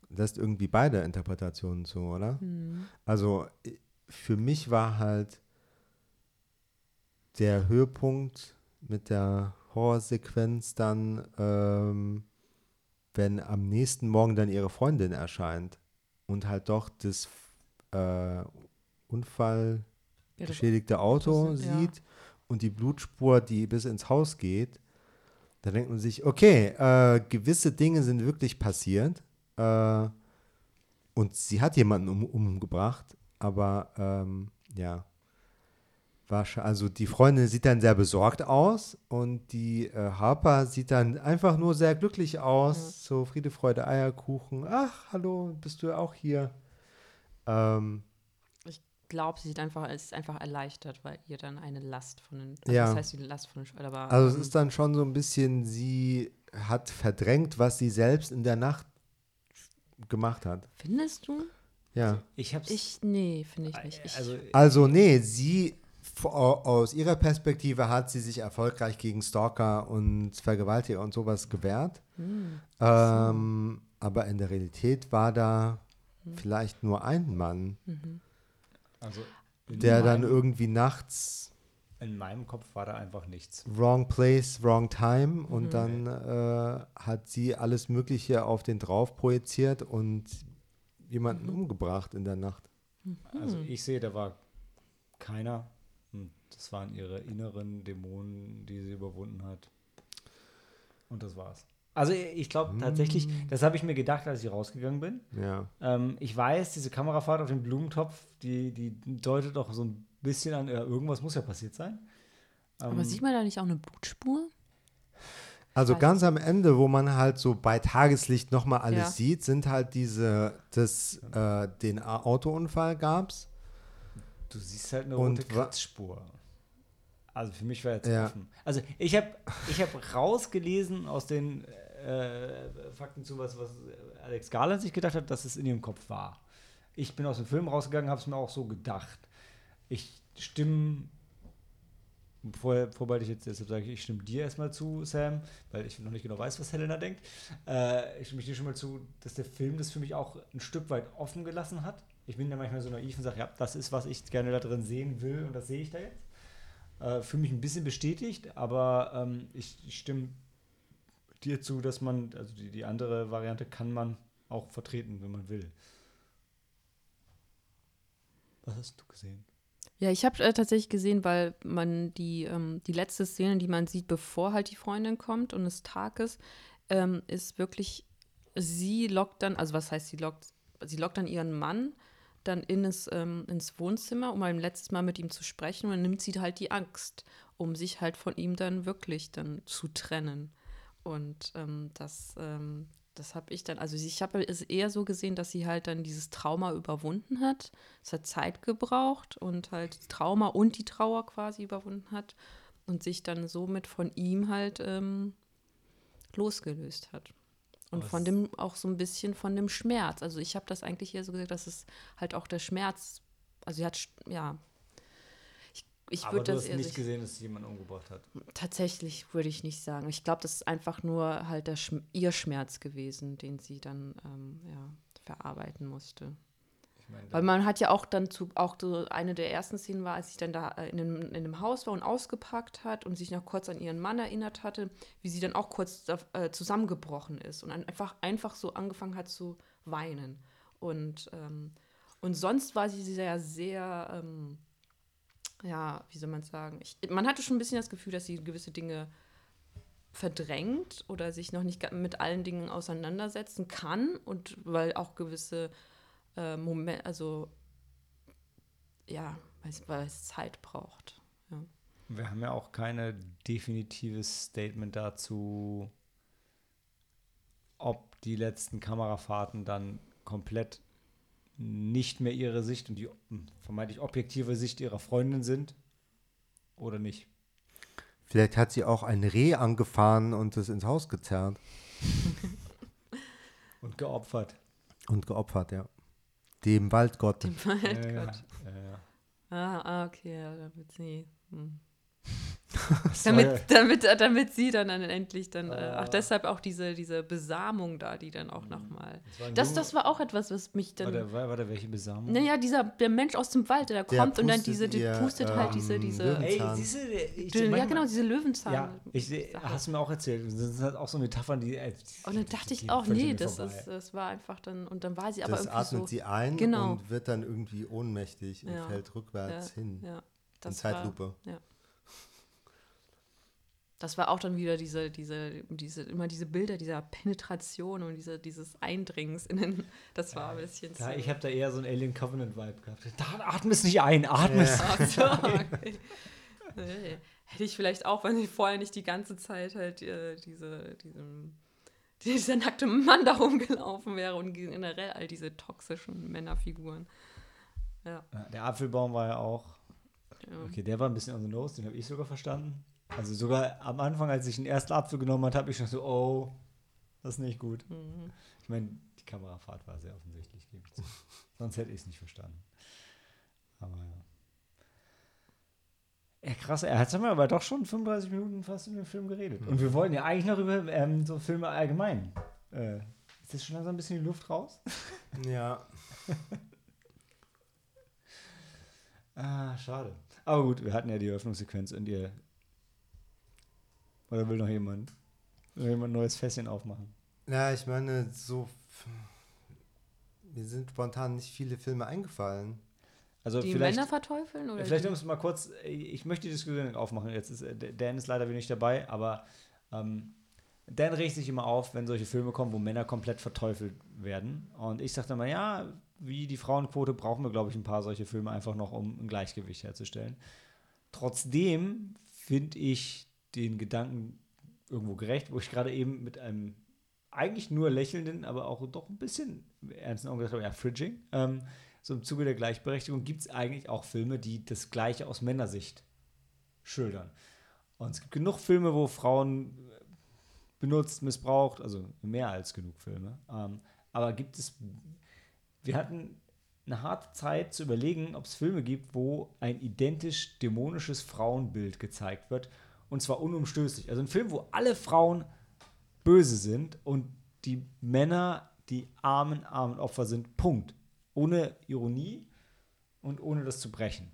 lässt irgendwie beide Interpretationen zu, oder? Hm. Also für mich war halt der Höhepunkt mit der Horrorsequenz dann, ähm, wenn am nächsten Morgen dann ihre Freundin erscheint und halt doch das äh, Unfall Ja, das- geschädigte Auto ja. sieht und die Blutspur, die bis ins Haus geht, da denkt man sich, okay, äh, gewisse Dinge sind wirklich passiert äh, und sie hat jemanden um, umgebracht, aber ähm, ja, wahrsch- also die Freundin sieht dann sehr besorgt aus und die äh, Harper sieht dann einfach nur sehr glücklich aus, so Friede, Freude, Eierkuchen, ach, hallo, bist du auch hier? Ähm, glaube, sie sieht einfach, es ist einfach erleichtert, weil ihr dann eine Last von den, also Ja. das heißt die Last von den Schultern war. Also es ähm, ist dann schon so ein bisschen, sie hat verdrängt, was sie selbst in der Nacht gemacht hat. Findest du? Ja. Ich hab's. Ich, nee, finde ich nicht. Ich, also, Also nee, sie aus ihrer Perspektive hat sie sich erfolgreich gegen Stalker und Vergewaltiger und sowas gewehrt. hm, Ähm, aber in der Realität war da Hm. vielleicht nur ein Mann, mhm. Also der dann irgendwie nachts In meinem Kopf war da einfach nichts. wrong place, wrong time und Mhm. dann äh, hat sie alles Mögliche auf den drauf projiziert und jemanden Mhm. umgebracht in der Nacht. Also Hm. ich sehe, da war keiner. Und das waren ihre inneren Dämonen, die sie überwunden hat. Und das war's. Also ich glaube tatsächlich, das habe ich mir gedacht, als ich rausgegangen bin. Ja. Ähm, ich weiß, diese Kamerafahrt auf dem Blumentopf, die, die deutet doch so ein bisschen an, ja, irgendwas muss ja passiert sein. Ähm, Aber sieht man da nicht auch eine Blutspur? Also ganz am Ende, wo man halt so bei Tageslicht nochmal alles Ja. sieht, sind halt diese, das, äh, den Autounfall gab's. Du siehst halt eine Und rote Kratzspur. Also für mich war jetzt Ja. offen. Also ich habe ich hab rausgelesen aus den äh, Fakten zu was, was Alex Garland sich gedacht hat, dass es in ihrem Kopf war. Ich bin aus dem Film rausgegangen, habe es mir auch so gedacht. Ich stimme, vorher, vorbei ich jetzt deshalb sage ich, ich stimme dir erstmal zu, Sam, weil ich noch nicht genau weiß, was Helena denkt. Äh, ich stimme dir schon mal zu, dass der Film das für mich auch ein Stück weit offen gelassen hat. Ich bin da manchmal so naiv und sage, ja, das ist, was ich gerne da drin sehen will und das sehe ich da jetzt. Äh, für mich ein bisschen bestätigt, aber ähm, ich, ich stimme dir zu, dass man, also die, die andere Variante kann man auch vertreten, wenn man will. Was hast du gesehen? Ja, ich habe äh, tatsächlich gesehen, weil man die, ähm, die letzte Szene, die man sieht, bevor halt die Freundin kommt und es Tag ist, ähm, ist wirklich, sie lockt dann, also was heißt sie lockt, sie lockt dann ihren Mann dann in das, ähm, ins Wohnzimmer, um ein letztes Mal mit ihm zu sprechen und dann nimmt sie halt die Angst, um sich halt von ihm dann wirklich dann zu trennen. Und ähm, das, ähm, das habe ich dann, also ich habe es eher so gesehen, dass sie halt dann dieses Trauma überwunden hat. Es hat Zeit gebraucht und halt Trauma und die Trauer quasi überwunden hat und sich dann somit von ihm halt ähm, losgelöst hat. Und Aber von dem auch so ein bisschen von dem Schmerz. Also ich habe das eigentlich eher so gesagt, dass es halt auch der Schmerz, also sie hat, ja, ich, ich würde du das hast eher nicht gesehen, dass jemand umgebracht hat. Tatsächlich würde ich nicht sagen. Ich glaube, das ist einfach nur halt der Schm ihr Schmerz gewesen, den sie dann ähm, ja, verarbeiten musste. Ich Weil man hat ja auch dann zu, auch so eine der ersten Szenen war, als sie dann da äh, in einem, in einem Haus war und ausgepackt hat und sich noch kurz an ihren Mann erinnert hatte, wie sie dann auch kurz da, äh, zusammengebrochen ist und einfach, einfach so angefangen hat zu weinen. Und, ähm, und sonst war sie sehr, sehr, ähm, ja, wie soll man sagen, ich, man hatte schon ein bisschen das Gefühl, dass sie gewisse Dinge verdrängt oder sich noch nicht mit allen Dingen auseinandersetzen kann und weil auch gewisse äh, Moment, also ja, weil es, Zeit braucht. Ja. wir haben ja auch keine definitives Statement dazu, ob die letzten Kamerafahrten dann komplett nicht mehr ihre Sicht und die hm, vermeintlich objektive Sicht ihrer Freundin sind oder nicht. Vielleicht hat sie auch ein Reh angefahren und es ins Haus gezerrt Und geopfert. und geopfert, ja. Dem Waldgott. Dem Wald, Ja, ja, ja, ja. Ah, ah, okay, ja, da wird sie. Hm. damit, damit, damit sie dann, dann endlich dann, äh, ach deshalb auch diese, diese Besamung da, die dann auch nochmal. war ein Das, Junge- das war auch etwas, was mich dann. Warte, war, war da welche Besamung? Naja, dieser der Mensch aus dem Wald, der da Der kommt und dann pustet diese, die ihr, pustet halt diese, ähm, diese. Ey, Zahn. siehst du, ich, ja, genau, diese Löwenzahn. Ja, ich, hast du mir auch erzählt. Das sind halt auch so Metaphern, die. Äh, Und dann dachte ich auch, nee, das, vorbei. ist, das war einfach dann, und dann war sie aber Das irgendwie atmet so. sie ein Genau. und wird dann irgendwie ohnmächtig und Ja. fällt rückwärts ja, hin. Ja, In das war, Zeitlupe. ja. Das war auch dann wieder diese, diese, diese, immer diese Bilder dieser Penetration und diese, dieses Eindringens in den, das war ein bisschen Ja, zu. ich habe da eher so einen Alien Covenant-Vibe gehabt. Da atme es nicht ein, atme es. Ach so, okay. nee. Hätte ich vielleicht auch, wenn ich vorher nicht die ganze Zeit halt äh, diese, diesem, dieser nackte Mann da rumgelaufen wäre und generell all diese toxischen Männerfiguren. Ja. Ja, Der Apfelbaum war ja auch. ja. Okay, der war ein bisschen on the nose, den habe ich sogar verstanden. Also sogar am Anfang, als ich den ersten Apfel genommen habe, habe ich schon so, oh, das ist nicht gut. Mhm. Ich meine, die Kamerafahrt war sehr offensichtlich, gebe ich zu. Sonst hätte ich es nicht verstanden. Aber ja. Ja, krass, jetzt haben wir aber doch schon 35 Minuten fast über den Film geredet. Und wir wollten ja eigentlich noch über ähm, so Filme allgemein. Äh, ist das schon langsam ein bisschen die Luft raus? Ja. Ah, schade. Aber gut, wir hatten ja die Eröffnungssequenz und ihr. Oder will noch jemand? Will jemand ein neues Fässchen aufmachen? Ja, ich meine, so. Mir sind spontan nicht viele Filme eingefallen. Also Die vielleicht. Männer verteufeln? Oder Vielleicht um es mal kurz, ich möchte die Diskussion aufmachen. Jetzt ist äh, Dan ist leider wieder nicht dabei, aber ähm, Dan regt sich immer auf, wenn solche Filme kommen, wo Männer komplett verteufelt werden. Und ich sage dann mal, ja, wie die Frauenquote brauchen wir, glaube ich, ein paar solche Filme einfach noch, um ein Gleichgewicht herzustellen. Trotzdem finde ich den Gedanken irgendwo gerecht, wo ich gerade eben mit einem eigentlich nur lächelnden, aber auch doch ein bisschen ernsten Augen gesagt habe, ja, Fridging. Ähm, so im Zuge der Gleichberechtigung gibt es eigentlich auch Filme, die das Gleiche aus Männersicht schildern. Und es gibt genug Filme, wo Frauen äh, benutzt, missbraucht, also mehr als genug Filme. Ähm, aber gibt es, wir hatten eine harte Zeit zu überlegen, ob es Filme gibt, wo ein identisch dämonisches Frauenbild gezeigt wird. Und zwar unumstößlich. Also ein Film, wo alle Frauen böse sind und die Männer die armen, armen Opfer sind. Punkt. Ohne Ironie und ohne das zu brechen.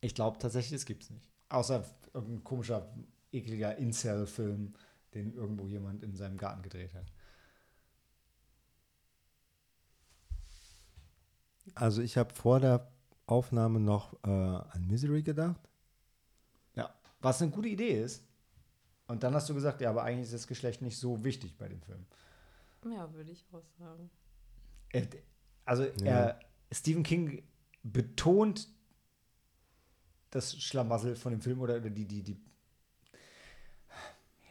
Ich glaube tatsächlich, das gibt es nicht. Außer irgendein komischer, ekliger Incel-Film, den irgendwo jemand in seinem Garten gedreht hat. Also, ich habe vor der Aufnahme noch äh, an Misery gedacht. Was eine gute Idee ist. Und dann hast du gesagt, ja, aber eigentlich ist das Geschlecht nicht so wichtig bei dem Film. Ja, würde ich auch sagen. Äh, Also Ja. er, Stephen King betont das Schlamassel von dem Film oder die, die, die.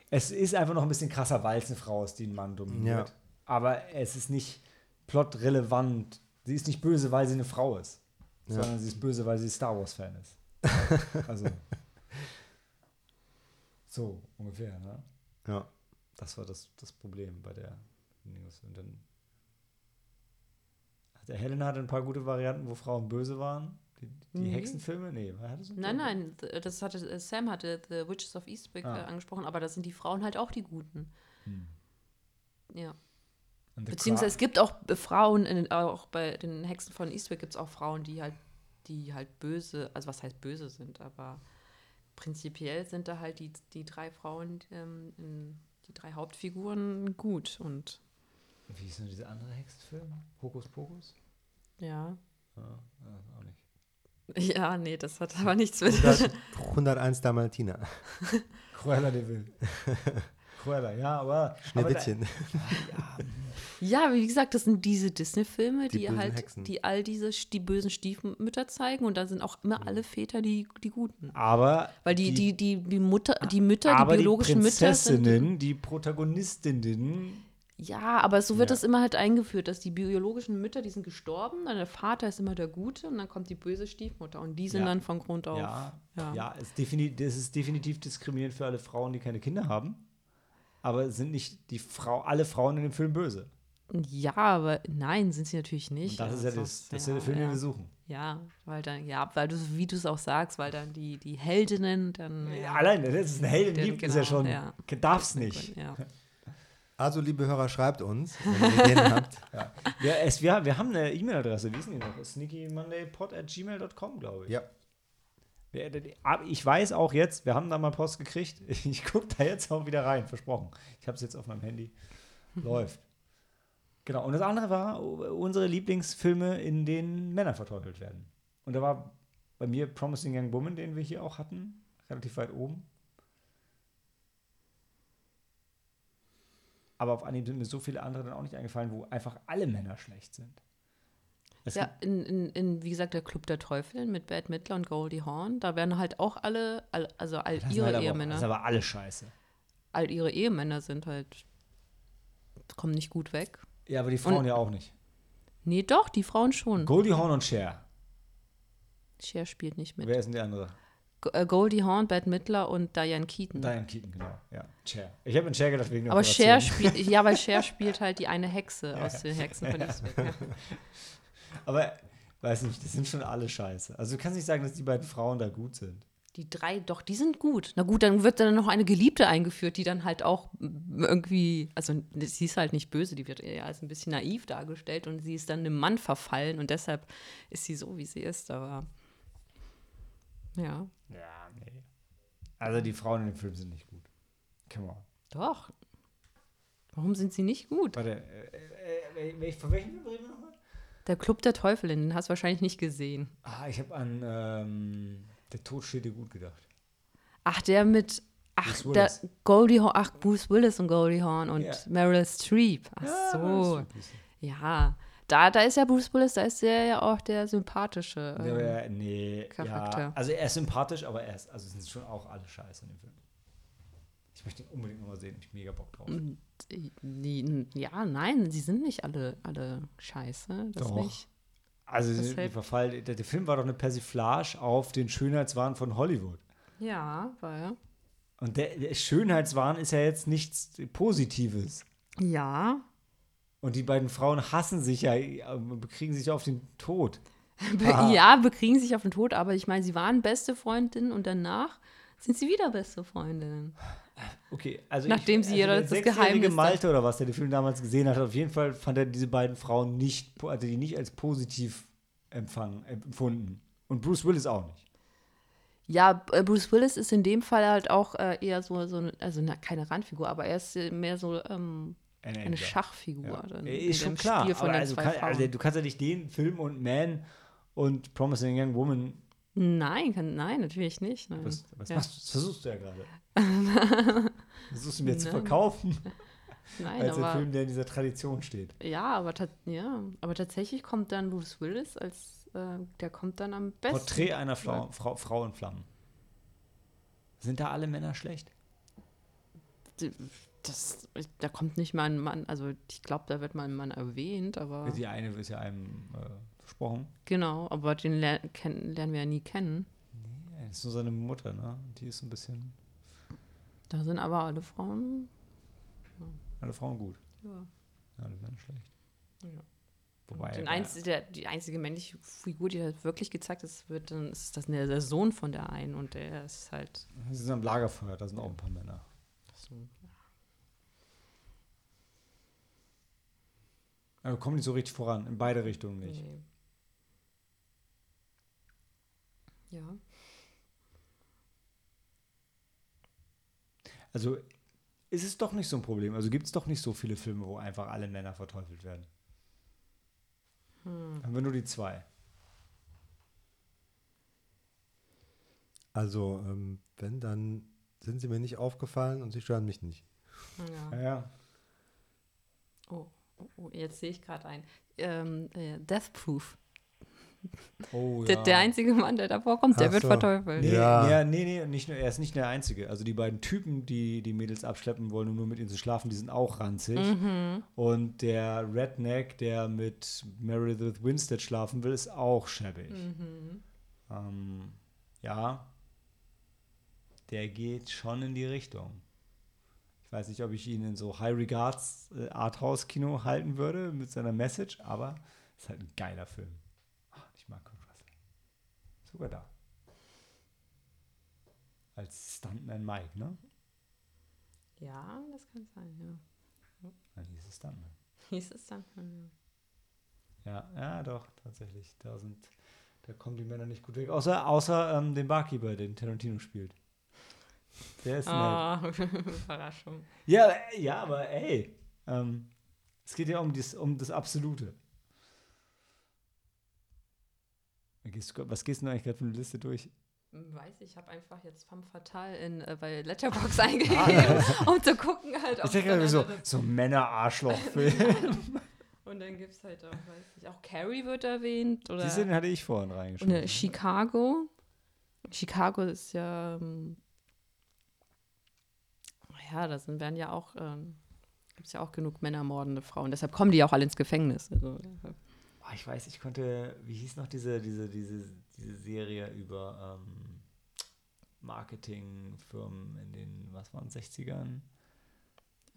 Es ist einfach noch ein bisschen krasser, weil es eine Frau ist, die einen Mann dominiert. Ja. Aber es ist nicht plotrelevant. Sie ist nicht böse, weil sie eine Frau ist, Ja. sondern sie ist böse, weil sie Star Wars-Fan ist. also. So ungefähr, ne? Ja. Das war das, das Problem bei der News. Und dann der Helena hatte ein paar gute Varianten, wo Frauen böse waren. Die, die Nee. Hexenfilme? Nee, hat das Nein, nein, das hatte äh, Sam hatte The Witches of Eastwick Ah. äh, angesprochen, aber das sind die Frauen halt auch die Guten. Hm. Ja. Beziehungsweise es gibt auch Frauen, in, auch bei den Hexen von Eastwick gibt es auch Frauen, die halt, die halt böse, also was heißt böse sind, aber prinzipiell sind da halt die, die drei Frauen, ähm, in, die drei Hauptfiguren gut und Wie ist denn dieser andere Hexenfilm? Hokus Pokus? ja. Ja, ja, auch nicht. Ja, nee, das hat aber nichts mit. 100, 101 Dalmatiner. Cruella de Vil. Cruella, ja, aber. Schneewittchen. Aber Ja, wie gesagt, das sind diese Disney-Filme, Die die, halt, Hexen. die all diese die bösen Stiefmütter zeigen und da sind auch immer alle Väter die, die Guten. aber Weil die, die, die, die Mutter, die Mütter, die biologischen die Mütter sind. Prinzessinnen, die Protagonistinnen. Ja, aber so wird Ja. das immer halt eingeführt, dass die biologischen Mütter, die sind gestorben, dann der Vater ist immer der Gute und dann kommt die böse Stiefmutter und die sind Ja. dann von Grund auf. Ja, Ja. ja. es defini das ist definitiv diskriminierend für alle Frauen, die keine Kinder haben. Aber sind nicht die Frau, alle Frauen in dem Film böse. Ja, aber nein, sind sie natürlich Und nicht. das ist ja, das, das ist ja der Film, ja. den wir suchen. Ja, weil dann, ja, weil du, wie du es auch sagst, weil dann die, die Heldinnen dann. Ja, allein, dass es einen Helden Den- gibt, ist ja genau, schon, ja. darf's nicht. Ja. Also, liebe Hörer, schreibt uns, wenn ihr Ideen habt. Ja, es, wir, wir haben eine E-Mail-Adresse, wie ist denn die noch? sneakymondaypod at gmail.com, glaube ich. Ja. Aber Ich weiß auch jetzt, wir haben da mal Post gekriegt. Ich gucke da jetzt auch wieder rein, versprochen. Ich habe es jetzt auf meinem Handy. Läuft. Genau. Und das andere war unsere Lieblingsfilme, in denen Männer verteufelt werden. Und da war bei mir Promising Young Woman, den wir hier auch hatten, relativ weit oben. Aber auf Anhieb sind mir so viele andere dann auch nicht eingefallen, wo einfach alle Männer schlecht sind. Es Ja, in, in, in, wie gesagt, der Club der Teufel mit Bad Midler und Goldie Hawn, da werden halt auch alle, all, also all Das ihre halt aber Ehemänner, Das ist aber alle scheiße. all ihre Ehemänner sind halt, kommen nicht gut weg. Ja, aber die Frauen Und- ja auch nicht. Nee, doch, die Frauen schon. Goldie Hawn und Cher. Cher spielt nicht mit. Wer ist denn die andere? Äh, Goldie Hawn, Bad Midler und Diane Keaton. Diane Keaton, genau. Ja, Cher. Ich habe in Cher gedacht wegen der Aber Cher spielt, ja, weil Cher spielt halt die eine Hexe aus den Hexen von Eastwick. Ja. Aber, weiß nicht, das sind schon alle scheiße. Also du kannst nicht sagen, dass die beiden Frauen da gut sind. Die drei, doch, die sind gut. Na gut, dann wird dann noch eine Geliebte eingeführt, die dann halt auch irgendwie, also sie ist halt nicht böse, die wird eher als ein bisschen naiv dargestellt und sie ist dann einem Mann verfallen und deshalb ist sie so, wie sie ist, aber ja, Ja, nee. Also die Frauen in dem Film sind nicht gut. Come on. doch. Warum sind sie nicht gut? Warte, äh, äh, äh, von welchem Film reden wir nochmal? Der Club der Teufel, den hast du wahrscheinlich nicht gesehen. Ah, ich habe an ähm, Der Tod steht dir gut gedacht. Ach, der mit, ach, Bruce der Willis. Goldie Hawn, ach, Bruce Willis und Goldie Hawn und Ja. Meryl Streep. Ach so. Ja, da, da ist ja Bruce Willis, da ist der ja auch der sympathische. ähm, Ja, nee, Charakter. ja. Also er ist sympathisch, aber er ist, also sind schon auch alle scheiße in dem Film. Ich möchte ihn unbedingt nochmal sehen, ich hab mega Bock drauf. Die, ja, nein, sie sind nicht alle, alle scheiße. Das Doch. nicht. Also hält- Verfall, der, der Film war doch eine Persiflage auf den Schönheitswahn von Hollywood. Ja, weil. Und der, der Schönheitswahn ist ja jetzt nichts Positives. Ja. Und die beiden Frauen hassen sich ja, äh, bekriegen sich auf den Tod. Be Aha. ja, bekriegen sich auf den Tod, aber ich meine, sie waren beste Freundinnen und danach sind sie wieder beste Freundinnen. Okay, also Nachdem ich, sie ihr der das Geheimnis Malte oder was, der den Film damals gesehen hat, auf jeden Fall fand er diese beiden Frauen nicht, also die nicht als positiv empfangen, empfunden. Und Bruce Willis auch nicht. Ja, äh, Bruce Willis ist in dem Fall halt auch äh, eher so, so eine, also keine Randfigur, aber er ist mehr so ähm, Ein eine. Schachfigur. Ja. dann in Ist schon dem klar. Spiel von aber den also zwei kann, also du kannst ja nicht den Film und Man und Promising Young Woman, Nein, kann, nein, natürlich nicht. Nein. was, was Ja. machst versuchst du ja gerade. Versuchst du mir zu Nein. verkaufen, Nein, als ein aber, Film, der in dieser Tradition steht. ja, aber, ja, aber tatsächlich kommt dann Bruce Willis als, äh, der kommt dann am besten. Porträt einer Frau, Frau, Frau in Flammen. Sind da alle Männer schlecht? Das, da kommt nicht mal ein Mann, also ich glaube, da wird mal ein Mann erwähnt, aber Die eine ist ja einem äh, versprochen. genau, aber den ler lernen wir ja nie kennen. Ja, das ist nur seine Mutter, ne? Die ist ein bisschen. Da sind aber alle Frauen. Alle Frauen gut. Ja. Alle Männer schlecht. Ja. Wobei. Den einz der, die einzige männliche Figur, die das wirklich gezeigt ist, wird dann, ist das der, Sohn von der einen und der ist halt Sie sind am Lagerfeuer, da sind auch ein paar Männer. so. Aber kommen nicht so richtig voran, in beide Richtungen nicht. Nee. Ja. Also ist es doch nicht so ein Problem. Also gibt es doch nicht so viele Filme, wo einfach alle Männer verteufelt werden. Hm. Haben wir nur die zwei. Also, ähm, wenn, dann sind sie mir nicht aufgefallen und sie stören mich nicht. ja. Ja, ja. Oh, oh, oh, jetzt sehe ich gerade ein. Ähm, äh, Death Proof. Oh, Der, ja. der einzige Mann, der davor kommt, der Ach wird so. verteufelt. Nee, Ja. ja. nee, nee, nicht nur, er ist nicht der Einzige. Also die beiden Typen, die die Mädels abschleppen wollen, um nur mit ihnen zu schlafen, die sind auch ranzig. Mhm. Und der Redneck, der mit Meredith Winstead schlafen will, ist auch schäbig. Mhm. Ähm, ja, der geht schon in die Richtung. Ich weiß nicht, ob ich ihn in so High Regards äh, Arthouse-Kino halten würde mit seiner Message, aber es ist halt ein geiler Film. Ach, ich mag Kurt Russell. Sogar da. Als Stuntman Mike, ne? Ja, das kann sein, ja. Dann hieß es Stuntman. Hieß es dann? Ja. Ja, ja, doch, tatsächlich. Da sind, da kommen die Männer nicht gut weg. Außer, außer ähm, den Barkeeper, den Tarantino spielt. Der ist nett. Ah, Überraschung. Ja, ja, aber ey, ähm, es geht ja um, dies, um das Absolute. Gehst du- Was gehst du denn eigentlich gerade für eine Liste durch? Weiß ich, ich habe einfach jetzt Femme Fatale in, äh, bei Letterboxd eingegeben, um zu gucken halt. Ah, Ich ob denke gerade so, so Männer-Arschloch-Film. Und dann gibt es halt auch, weiß ich, auch Carrie wird erwähnt. Oder Diese den hatte ich vorhin reingeschrieben. äh, Chicago. Chicago ist ja, ähm, ja, da sind, werden ja auch, ähm, gibt es ja auch genug männermordende Frauen. Deshalb kommen die ja auch alle ins Gefängnis. Also, Oh, ich weiß, ich konnte, wie hieß noch diese, diese, diese, diese Serie über ähm, Marketingfirmen in den, was waren 60ern?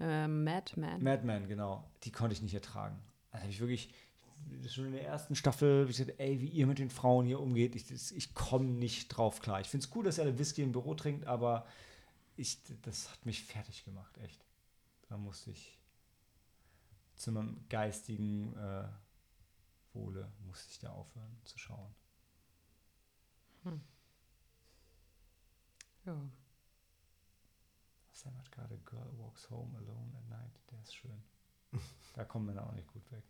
äh, Madman. Madman, genau. Die konnte ich nicht ertragen. Also habe ich wirklich, schon in der ersten Staffel, hab ich gesagt, ey, wie ihr mit den Frauen hier umgeht, ich, ich komme nicht drauf klar. Ich finde es gut, dass ihr alle Whisky im Büro trinkt, aber ich, das hat mich fertig gemacht, echt. Da musste ich zu meinem geistigen äh, Wohle, musste ich da aufhören zu schauen. Ja. Sam hat gerade Girl Walks Home Alone at Night, der ist schön. Da kommen Männer auch nicht gut weg.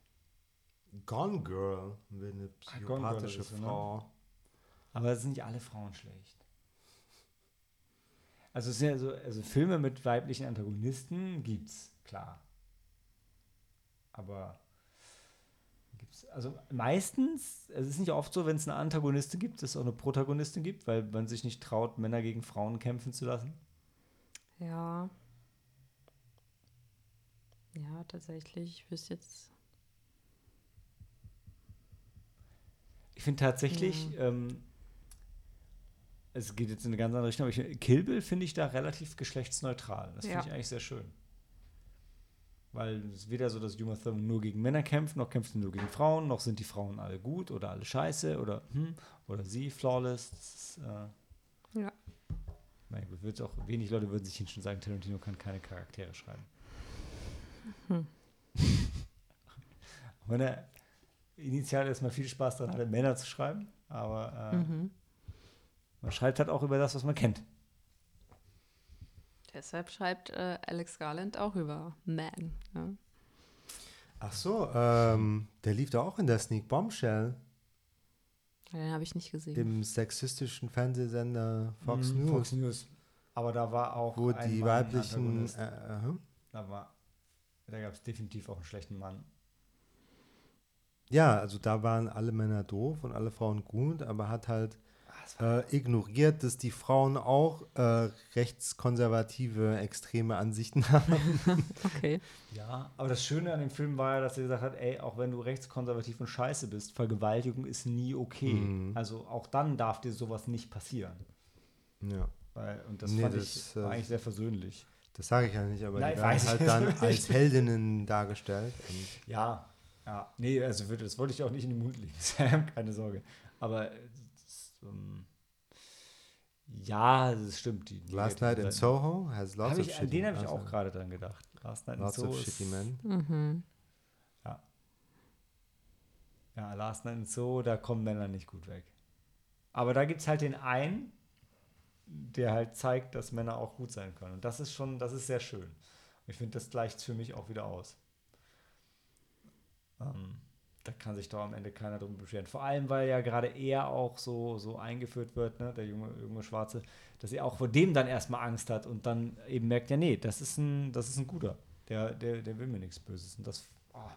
Gone Girl, wäre eine Ah, psychopathische ne? Frau. Aber es sind nicht alle Frauen schlecht. Also, es sind ja so, also Filme mit weiblichen Antagonisten gibt's, klar. Aber also meistens, es ist nicht oft so, wenn es eine Antagonistin gibt, dass es auch eine Protagonistin gibt, weil man sich nicht traut, Männer gegen Frauen kämpfen zu lassen. Ja. Ja, tatsächlich. Ich wüsste jetzt. Ich finde tatsächlich, ähm, es geht jetzt in eine ganz andere Richtung, aber ich, Kill Bill finde ich da relativ geschlechtsneutral. Das finde Ja. ich eigentlich sehr schön. Weil es ist weder so, dass Uma Thurman nur gegen Männer kämpft, noch kämpft sie nur gegen Frauen, noch sind die Frauen alle gut oder alle scheiße oder hm, oder sie flawless. Ist, äh, Ja. mein Gott, wird's auch, wenig Leute würden sich hinstellen und sagen, Tarantino kann keine Charaktere schreiben. Hm. Wenn er initial erstmal viel Spaß daran hatte, Männer zu schreiben, aber äh, Mhm. man schreibt halt auch über das, was man kennt. Deshalb schreibt äh, Alex Garland auch über Man. Ja. Ach so, ähm, der lief da auch in der Sneak Bombshell, Den habe ich nicht gesehen. dem sexistischen Fernsehsender Fox Mhm, News, Fox News. Aber da war auch wo ein die Mann weiblichen. Äh, äh, hm? Da, war, da gab es definitiv auch einen schlechten Mann. ja, also da waren alle Männer doof und alle Frauen gut, aber hat halt äh, ignoriert, dass die Frauen auch äh, rechtskonservative, extreme Ansichten haben. Okay. Ja, aber das Schöne an dem Film war ja, dass er gesagt hat, ey, auch wenn du rechtskonservativ und scheiße bist, Vergewaltigung ist nie okay. Mhm. Also auch dann darf dir sowas nicht passieren. ja, Weil, und das Nee, fand das, ich äh, war eigentlich sehr versöhnlich. das sage ich ja nicht, aber Nein, die werden halt dann natürlich als Heldinnen dargestellt. Ja, ja. Nee, also das wollte ich auch nicht in den Mund legen, Sam, keine Sorge. Aber ähm, ja, das stimmt. Die, die Last Night in Soho has lots Hab of ich, an shitty den habe ich auch gerade dran gedacht. Last Night in Lots Soho of ist- shitty men. Mhm. Ja. Ja, Last Night in Soho, da kommen Männer nicht gut weg. Aber da gibt es halt den einen, der halt zeigt, dass Männer auch gut sein können. Und das ist schon, das ist sehr schön. Ich finde, das gleicht für mich auch wieder aus. Ähm, da kann sich doch am Ende keiner drum beschweren. Vor allem, weil ja gerade er auch so, so eingeführt wird, ne, der junge, junge Schwarze, dass er auch vor dem dann erstmal Angst hat und dann eben merkt, ja, nee, das ist ein, das ist ein guter. Der, der, der will mir nichts Böses. Und das, oh,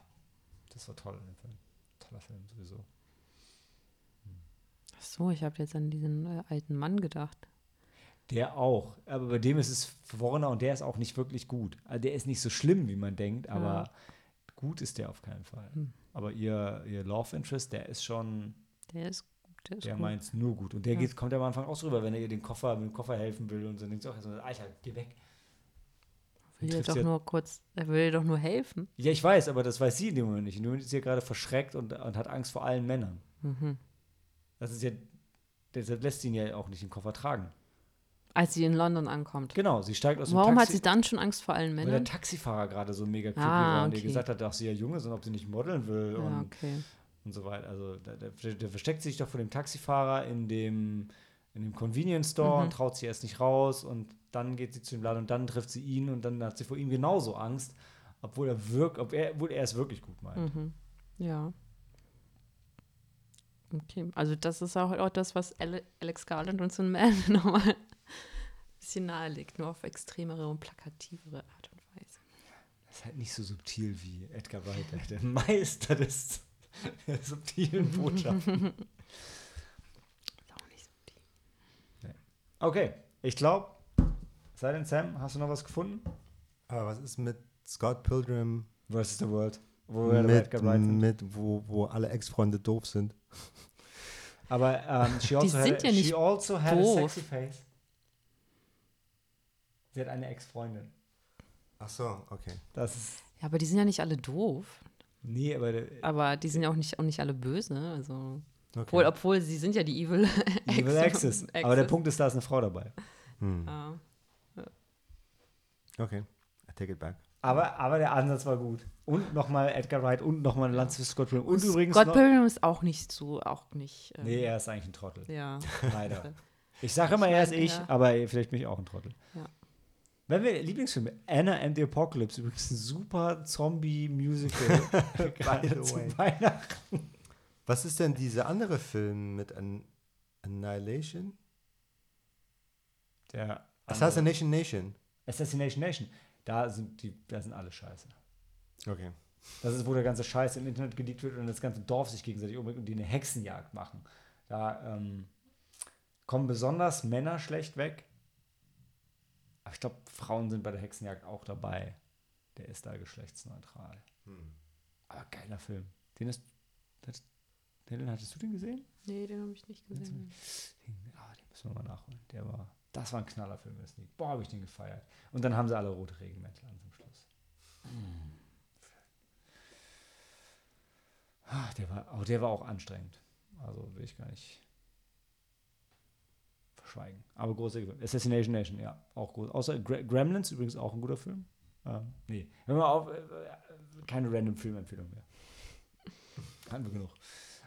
das war toll in dem Film. Toller Film sowieso. Ach so, ich habe jetzt an diesen äh, alten Mann gedacht. Der auch. Aber bei dem ist es Warner und der ist auch nicht wirklich gut. Also der ist nicht so schlimm, wie man denkt, aber Ja. gut ist der auf keinen Fall. Hm. Aber ihr, ihr Love Interest, der ist schon, Der ist, der ist der gut. meint es nur gut. Und der Ja. geht, kommt ja am Anfang auch rüber, wenn er ihr den Koffer, mit dem Koffer helfen will und so. Dann denkt sie auch, so, Alter, geh weg. will trifft doch ja- nur kurz, er will ihr doch nur helfen. Ja, ich weiß, aber das weiß sie in dem Moment nicht. In dem Moment ist sie gerade verschreckt und, und hat Angst vor allen Männern. Mhm. Das ist ja, deshalb lässt sie ihn ja auch nicht im Koffer tragen. Als sie in London ankommt. Genau, sie steigt aus dem Warum Taxi. hat sie dann schon Angst vor allen weil der Männern? Taxifahrer gerade so mega creepy Ah, war und ihr okay. gesagt hat, dass sie ja jung ist und ob sie nicht modeln will Ja, und, okay. und so weiter. Also der, der, der versteckt sich doch vor dem Taxifahrer in dem, in dem Convenience Store Mhm. und traut sich erst nicht raus und dann geht sie zu dem Laden und dann trifft sie ihn und dann hat sie vor ihm genauso Angst, obwohl er wirkt, ob er, obwohl er es wirklich gut meint. Mhm. Ja. Okay, also das ist auch, auch das, was Ale Alex Garland uns in Man nochmal ein bisschen nahelegt, nur auf extremere und plakativere Art und Weise. Das ist halt nicht so subtil wie Edgar Wright, der- Meister des der subtilen Botschaften. Ist auch nicht so tief. Okay, ich glaube, sei denn Sam, hast du noch was gefunden? Aber was ist mit Scott Pilgrim Versus the World, wo wir mit, Edgar Wright sind. mit wo, wo alle Ex-Freunde doof sind? Aber ähm, she also, sind had, ja she also had a doof. sexy face. Sie hat eine Ex-Freundin. Ach so, okay. Das ist. Ja, aber die sind ja nicht alle doof. Nee, aber Aber die sind ja auch nicht, auch nicht alle böse. Also, okay. obwohl, obwohl sie sind ja die Evil Evil Access. Aber der Punkt ist, da ist eine Frau dabei. Hm. Ja. Okay, I take it back. Aber, aber der Ansatz war gut. Und nochmal Edgar Wright und nochmal eine Lanze für Scott Pilgrim. Und übrigens Scott Pilgrim ist auch nicht so, auch nicht. ähm, Nee, er ist eigentlich ein Trottel. Ja. Leider. Ich sage immer, er ist ich, ja. aber vielleicht bin ich auch ein Trottel. Ja. Wenn wir Lieblingsfilme, Anna and the Apocalypse, übrigens ein super Zombie-Musical. gerade the way. Weihnachten. Was ist denn dieser andere Film mit An Annihilation? Der andere- Assassination Nation. Assassination Nation. Da sind die, da sind alle scheiße. Okay. Das ist, wo der ganze Scheiß im Internet geleakt wird und das ganze Dorf sich gegenseitig umbringt und die eine Hexenjagd machen. Da ähm, kommen besonders Männer schlecht weg. Aber ich glaube, Frauen sind bei der Hexenjagd auch dabei. Der ist da geschlechtsneutral. Aber geiler Film. Den ist. Das, Helen, hattest du den gesehen? Nee, den habe ich nicht gesehen. Den, ah, den müssen wir mal nachholen. Der war. Das war ein Knallerfilm, das Lied. Boah, habe ich den gefeiert. Und dann haben sie alle rote Regenmäntel an zum Schluss. Ah, der war, oh, der war auch anstrengend. Also will ich gar nicht verschweigen. Aber großer Gewinn. Assassination Nation, ja, auch gut. Außer Gremlins, übrigens auch ein guter Film. Ähm, nee, hör mal auf, äh, keine random Filmempfehlung mehr. Hatten wir genug.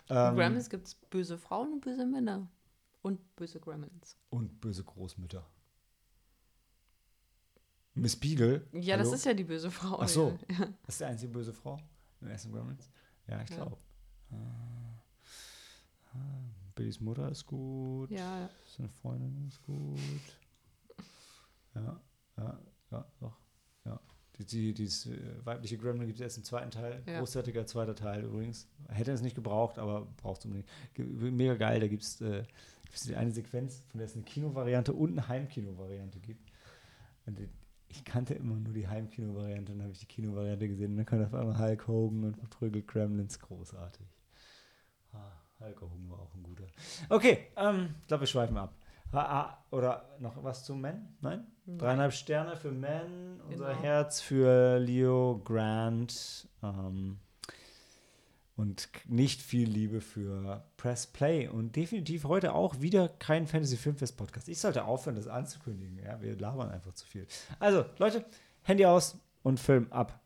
In Ähm, Gremlins gibt es böse Frauen und böse Männer. Und böse Gremlins. und böse Großmütter. Miss Beagle. Ja, hallo? das ist ja die böse Frau. Ach so. Ja. Das ist die einzige böse Frau im ersten Gremlins? Ja, ich Ja. glaube. Billys Mutter ist gut. ja, Seine Freundin ist gut. Ja, ja, ja, doch. Ja. Die, die, dieses äh, weibliche Gremlin gibt es erst im zweiten Teil. Ja. Großartiger zweiter Teil übrigens. Hätte es nicht gebraucht, aber braucht es unbedingt. Mega geil, da gibt es äh, eine Sequenz, von der es eine Kinovariante und eine Heimkino-Variante gibt. Und die, ich kannte immer nur die Heimkino-Variante, dann habe ich die Kino-Variante gesehen und dann kommt auf einmal Hulk Hogan und verprügelt Gremlins. Großartig. Hogan war auch ein guter. Okay, ähm, ich glaube, wir schweifen ab. Ah, oder noch was zu Men? Nein? Dreieinhalb Sterne für Men, unser Genau. Herz für Leo Grant ähm, und nicht viel Liebe für Press Play und definitiv heute auch wieder kein Fantasy Filmfest Podcast. Ich sollte aufhören, das anzukündigen. Ja, wir labern einfach zu viel. Also, Leute, Handy aus und Film ab.